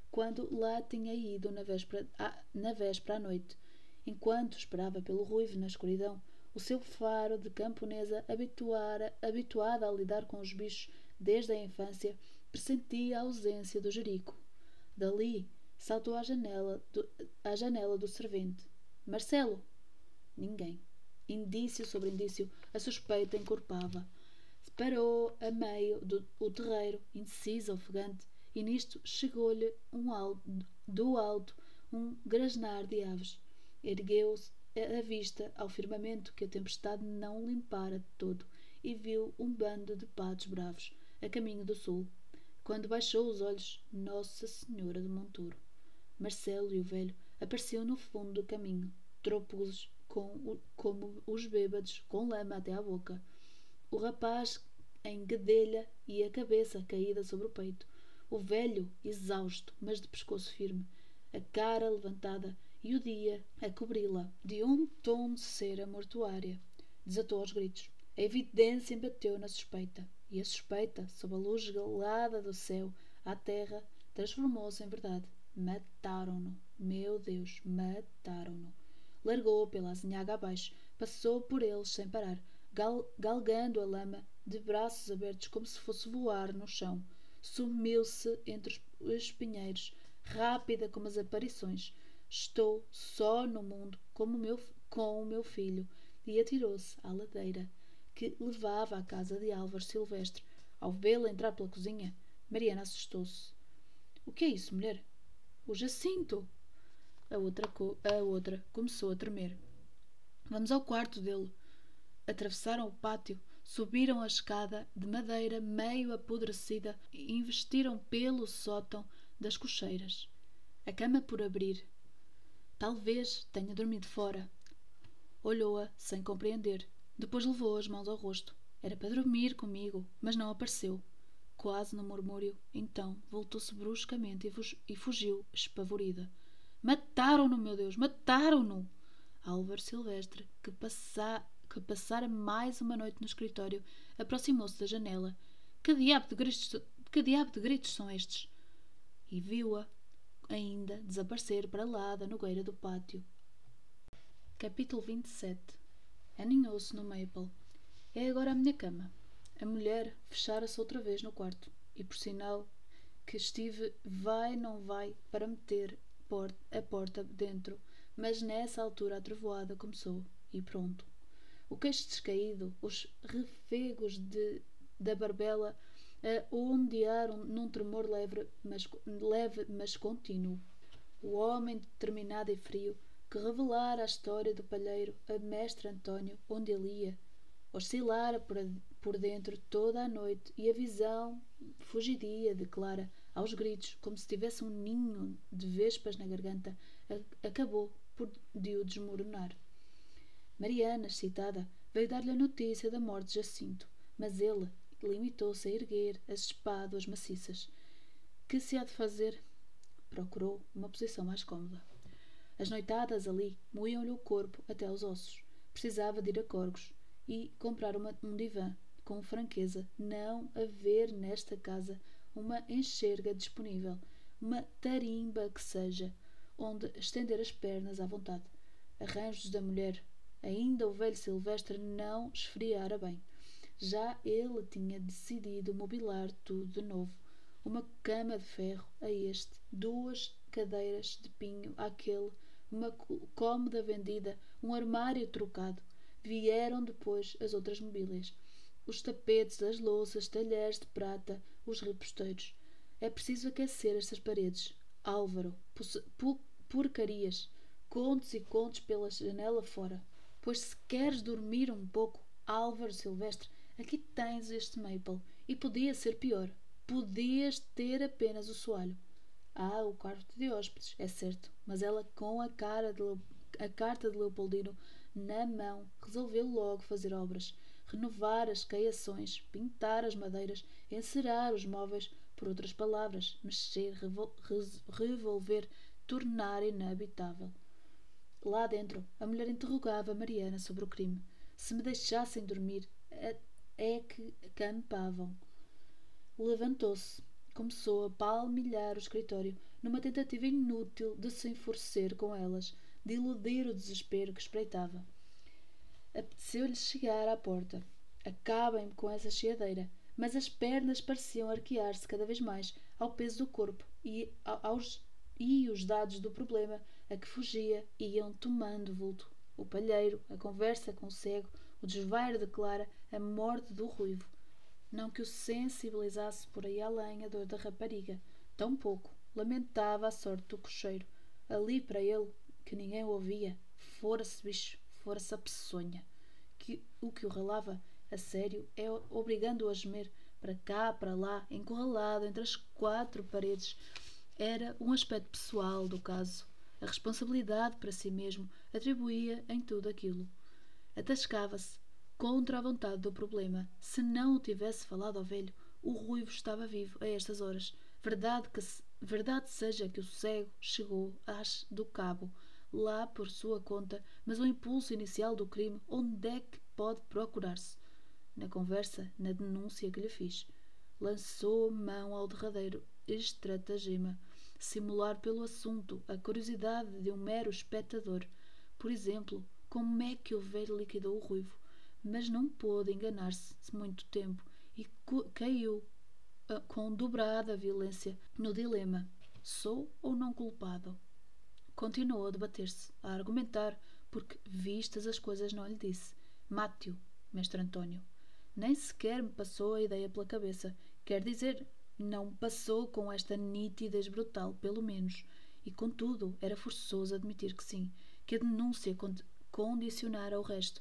quando lá tinha ido na véspera, à, na véspera à noite. Enquanto esperava pelo ruivo na escuridão, o seu faro de camponesa, habituara, habituada a lidar com os bichos desde a infância, pressentia a ausência do jerico. Dali, Saltou à janela do, à janela do servente. Marcelo! Ninguém. Indício sobre indício, a suspeita encorpava. Parou a meio do o terreiro, indecisa, ofegante, e nisto chegou-lhe um alto, do alto um grasnar de aves. Ergueu-se a vista ao firmamento que a tempestade não limpara de todo e viu um bando de patos bravos a caminho do sul. Quando baixou os olhos, Nossa Senhora do Monturo. Marcelo e o velho apareciam no fundo do caminho, trôpegos com como os bêbados, com lama até à boca. O rapaz em guedelha e a cabeça caída sobre o peito. O velho, exausto, mas de pescoço firme, a cara levantada e o dia a cobri-la de um tom de cera mortuária. Desatou aos gritos. A evidência embateu na suspeita, e a suspeita, sob a luz gelada do céu à terra, transformou-se em verdade. Mataram-no. Meu Deus, mataram-no. Largou pela azinhaga abaixo, passou por eles sem parar, gal galgando a lama de braços abertos como se fosse voar no chão. Sumiu-se entre os espinheiros, rápida como as aparições. Estou só no mundo como meu, com o meu filho. E atirou-se à ladeira que levava à casa de Álvaro Silvestre. Ao vê-la entrar pela cozinha, Mariana assustou-se. O que é isso, mulher? O Jacinto! A outra, a outra começou a tremer. Vamos ao quarto dele. Atravessaram o pátio, subiram a escada de madeira meio apodrecida e investiram pelo sótão das cocheiras. A cama por abrir. Talvez tenha dormido fora. Olhou-a sem compreender. Depois levou as mãos ao rosto. Era para dormir comigo, mas não apareceu. Quase no murmúrio, então voltou-se bruscamente e fugiu, espavorida. Mataram-no, meu Deus, mataram-no! Álvaro Silvestre, que, passa, que passara mais uma noite no escritório, aproximou-se da janela. Que diabo de gritos, que diabo de gritos são estes? E viu-a ainda desaparecer para lá da nogueira do pátio. Capítulo 27 Aninhou-se no Maple. É agora a minha cama. A mulher fechara-se outra vez no quarto, e por sinal que estive vai não vai para meter a porta dentro, mas nessa altura a trovoada começou e pronto. O queixo descaído, os refegos de, da barbela a ondearam num tremor leve mas, leve, mas contínuo. O homem determinado e frio que revelara a história do palheiro a mestre António onde ele ia, oscilara por, por dentro toda a noite e a visão fugidia de Clara aos gritos, como se tivesse um ninho de vespas na garganta, acabou por de o desmoronar. Mariana, excitada, veio dar-lhe a notícia da morte de Jacinto, mas ele limitou-se a erguer as espáduas maciças. Que se há de fazer? Procurou uma posição mais cômoda. As noitadas ali moíam-lhe o corpo até aos ossos. Precisava de ir a Corgos e comprar uma, um divã, com franqueza, não haver nesta casa uma enxerga disponível, uma tarimba que seja, onde estender as pernas à vontade. Arranjos da mulher. Ainda o velho Silvestre não esfriara bem. Já ele tinha decidido mobilar tudo de novo. Uma cama de ferro a este, duas cadeiras de pinho àquele, uma cômoda vendida, um armário trocado. Vieram depois as outras mobílias os tapetes, as louças, talheres de prata, os reposteiros. É preciso aquecer estas paredes. Álvaro, porcarias, contos e contos pela janela fora. Pois se queres dormir um pouco, Álvaro Silvestre, aqui tens este maple. E podia ser pior. Podias ter apenas o soalho. Ah, o quarto de hóspedes, é certo, mas ela com a, cara de, a carta de Leopoldino na mão resolveu logo fazer obras renovar as caiações, pintar as madeiras, encerar os móveis, por outras palavras, mexer, revol revolver, tornar inabitável. Lá dentro, a mulher interrogava Mariana sobre o crime. Se me deixassem dormir, é que campavam. Levantou-se. Começou a palmilhar o escritório, numa tentativa inútil de se enfurecer com elas, de iludir o desespero que espreitava. Apeteceu-lhe chegar à porta. Acabem-me com essa cheadeira. Mas as pernas pareciam arquear-se cada vez mais ao peso do corpo e, aos, e os dados do problema a que fugia iam tomando vulto. O palheiro, a conversa com o cego, o desvairo de Clara, a morte do ruivo. Não que o sensibilizasse por aí além a dor da rapariga. Tão pouco. Lamentava a sorte do cocheiro. Ali para ele, que ninguém o ouvia, fora-se bicho fora-se a peçonha. Que o que o ralava a sério é obrigando-o a gemer para cá, para lá, encurralado entre as quatro paredes. Era um aspecto pessoal do caso. A responsabilidade para si mesmo atribuía em tudo aquilo. Atascava-se contra a vontade do problema. Se não o tivesse falado ao velho, o ruivo estava vivo a estas horas. Verdade, que, verdade seja que o cego chegou às do cabo lá por sua conta, mas o impulso inicial do crime, onde é que pode procurar-se? Na conversa, na denúncia que lhe fiz. Lançou mão ao derradeiro estratagema, simular pelo assunto a curiosidade de um mero espectador. Por exemplo, como é que o velho liquidou o ruivo? Mas não pôde enganar-se muito tempo e caiu uh, com dobrada violência no dilema: sou ou não culpado? Continuou a debater-se, a argumentar, porque vistas as coisas não lhe disse. Mate-o, mestre António. Nem sequer me passou a ideia pela cabeça. Quer dizer, não passou com esta nitidez brutal, pelo menos. E, contudo, era forçoso admitir que sim, que a denúncia condicionara o resto.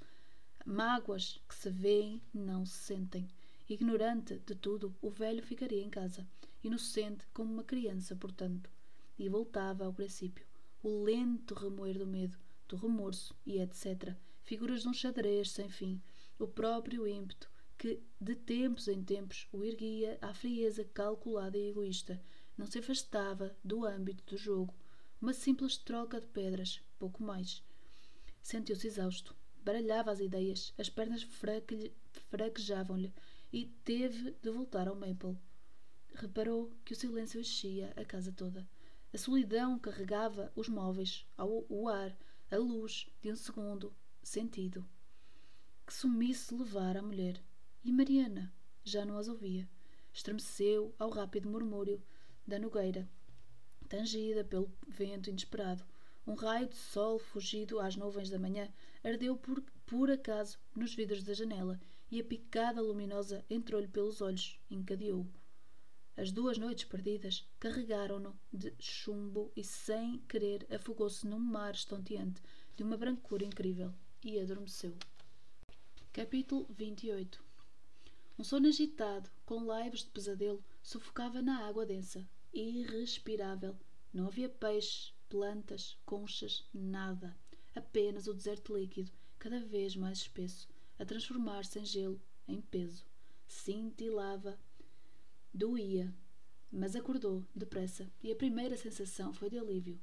Mágoas que se veem não se sentem. Ignorante de tudo, o velho ficaria em casa, inocente como uma criança, portanto. E voltava ao princípio. O lento remoer do medo, do remorso e etc. Figuras de um xadrez sem fim. O próprio ímpeto que, de tempos em tempos, o erguia à frieza calculada e egoísta. Não se afastava do âmbito do jogo. Uma simples troca de pedras, pouco mais. Sentiu-se exausto. Baralhava as ideias, as pernas fraquejavam-lhe e teve de voltar ao Maple. Reparou que o silêncio enchia a casa toda. A solidão carregava os móveis, o ar, a luz de um segundo sentido. Que sumisse levar a mulher. E Mariana já não as ouvia. Estremeceu ao rápido murmúrio da nogueira, tangida pelo vento inesperado. Um raio de sol fugido às nuvens da manhã ardeu por, por acaso nos vidros da janela e a picada luminosa entrou-lhe pelos olhos, encadeou-o. As duas noites perdidas carregaram-no de chumbo e, sem querer, afogou-se num mar estonteante de uma brancura incrível e adormeceu. Capítulo 28 Um sono agitado, com laivos de pesadelo, sufocava na água densa, irrespirável. Não havia peixes, plantas, conchas, nada. Apenas o deserto líquido, cada vez mais espesso, a transformar-se em gelo, em peso. Cintilava, doía, mas acordou depressa e a primeira sensação foi de alívio.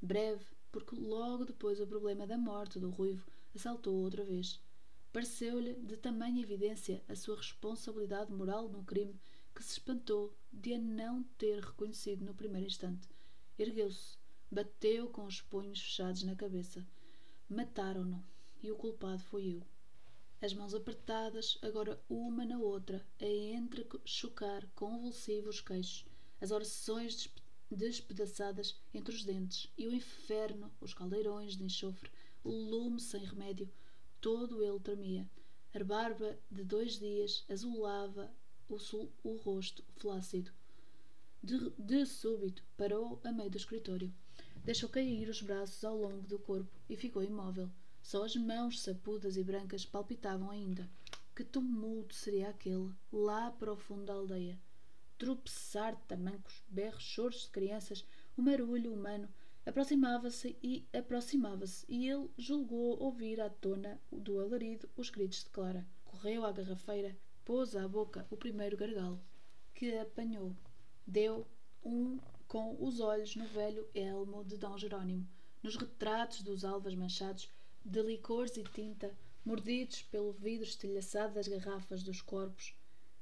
Breve, porque logo depois o problema da morte do ruivo assaltou outra vez. Pareceu-lhe de tamanha evidência a sua responsabilidade moral no crime que se espantou de a não ter reconhecido no primeiro instante. Ergueu-se, bateu com os punhos fechados na cabeça. Mataram-no e o culpado foi eu as mãos apertadas, agora uma na outra, a entrechocar convulsivos queixos, as orações despedaçadas entre os dentes, e o inferno, os caldeirões de enxofre, o lume sem remédio, todo ele tremia. A barba de dois dias azulava o, sul, o rosto flácido. De, de súbito, parou a meio do escritório. Deixou cair os braços ao longo do corpo e ficou imóvel. Só as mãos sapudas e brancas palpitavam ainda. Que tumulto seria aquele, lá para o fundo da aldeia? Tropeçar tamancos, berros, choros de crianças, o marulho humano aproximava-se e aproximava-se, e ele julgou ouvir à tona do alarido os gritos de Clara. Correu à garrafeira, pôs à boca o primeiro gargalo, que apanhou. Deu um com os olhos no velho elmo de Dom Jerónimo, nos retratos dos alvas manchados de licores e tinta, mordidos pelo vidro estilhaçado das garrafas dos corpos.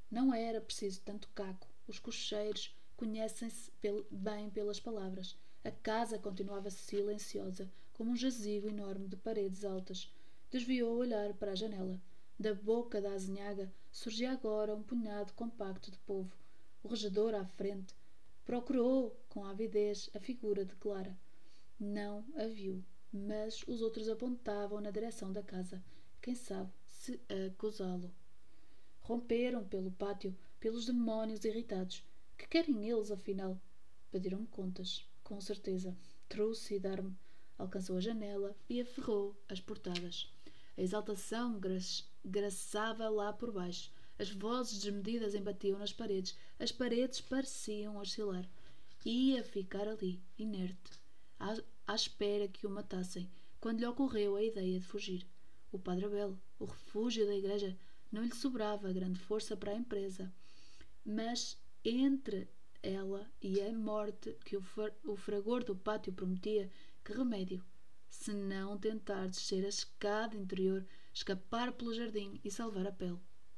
Não era preciso tanto caco. Os cocheiros conhecem-se bem pelas palavras. A casa continuava silenciosa, como um jazigo enorme de paredes altas. Desviou o olhar para a janela. Da boca da azinhaga surgia agora um punhado compacto de povo. O regedor à frente procurou com avidez a figura de Clara. Não a viu mas os outros apontavam na direção da casa, quem sabe se acusá-lo. Romperam pelo pátio pelos demónios irritados. Que querem eles, afinal? Pediram-me contas, com certeza. Trouxe e dar-me. Alcançou a janela e aferrou as portadas. A exaltação graçava lá por baixo. As vozes desmedidas embatiam nas paredes. As paredes pareciam oscilar. Ia ficar ali, inerte, à espera que o matassem, quando lhe ocorreu a ideia de fugir. O Padre Abel, o refúgio da igreja, não lhe sobrava grande força para a empresa. Mas entre ela e a morte que o, o fragor do pátio prometia, que remédio? Se não tentar descer a escada interior, escapar pelo jardim e salvar a pele.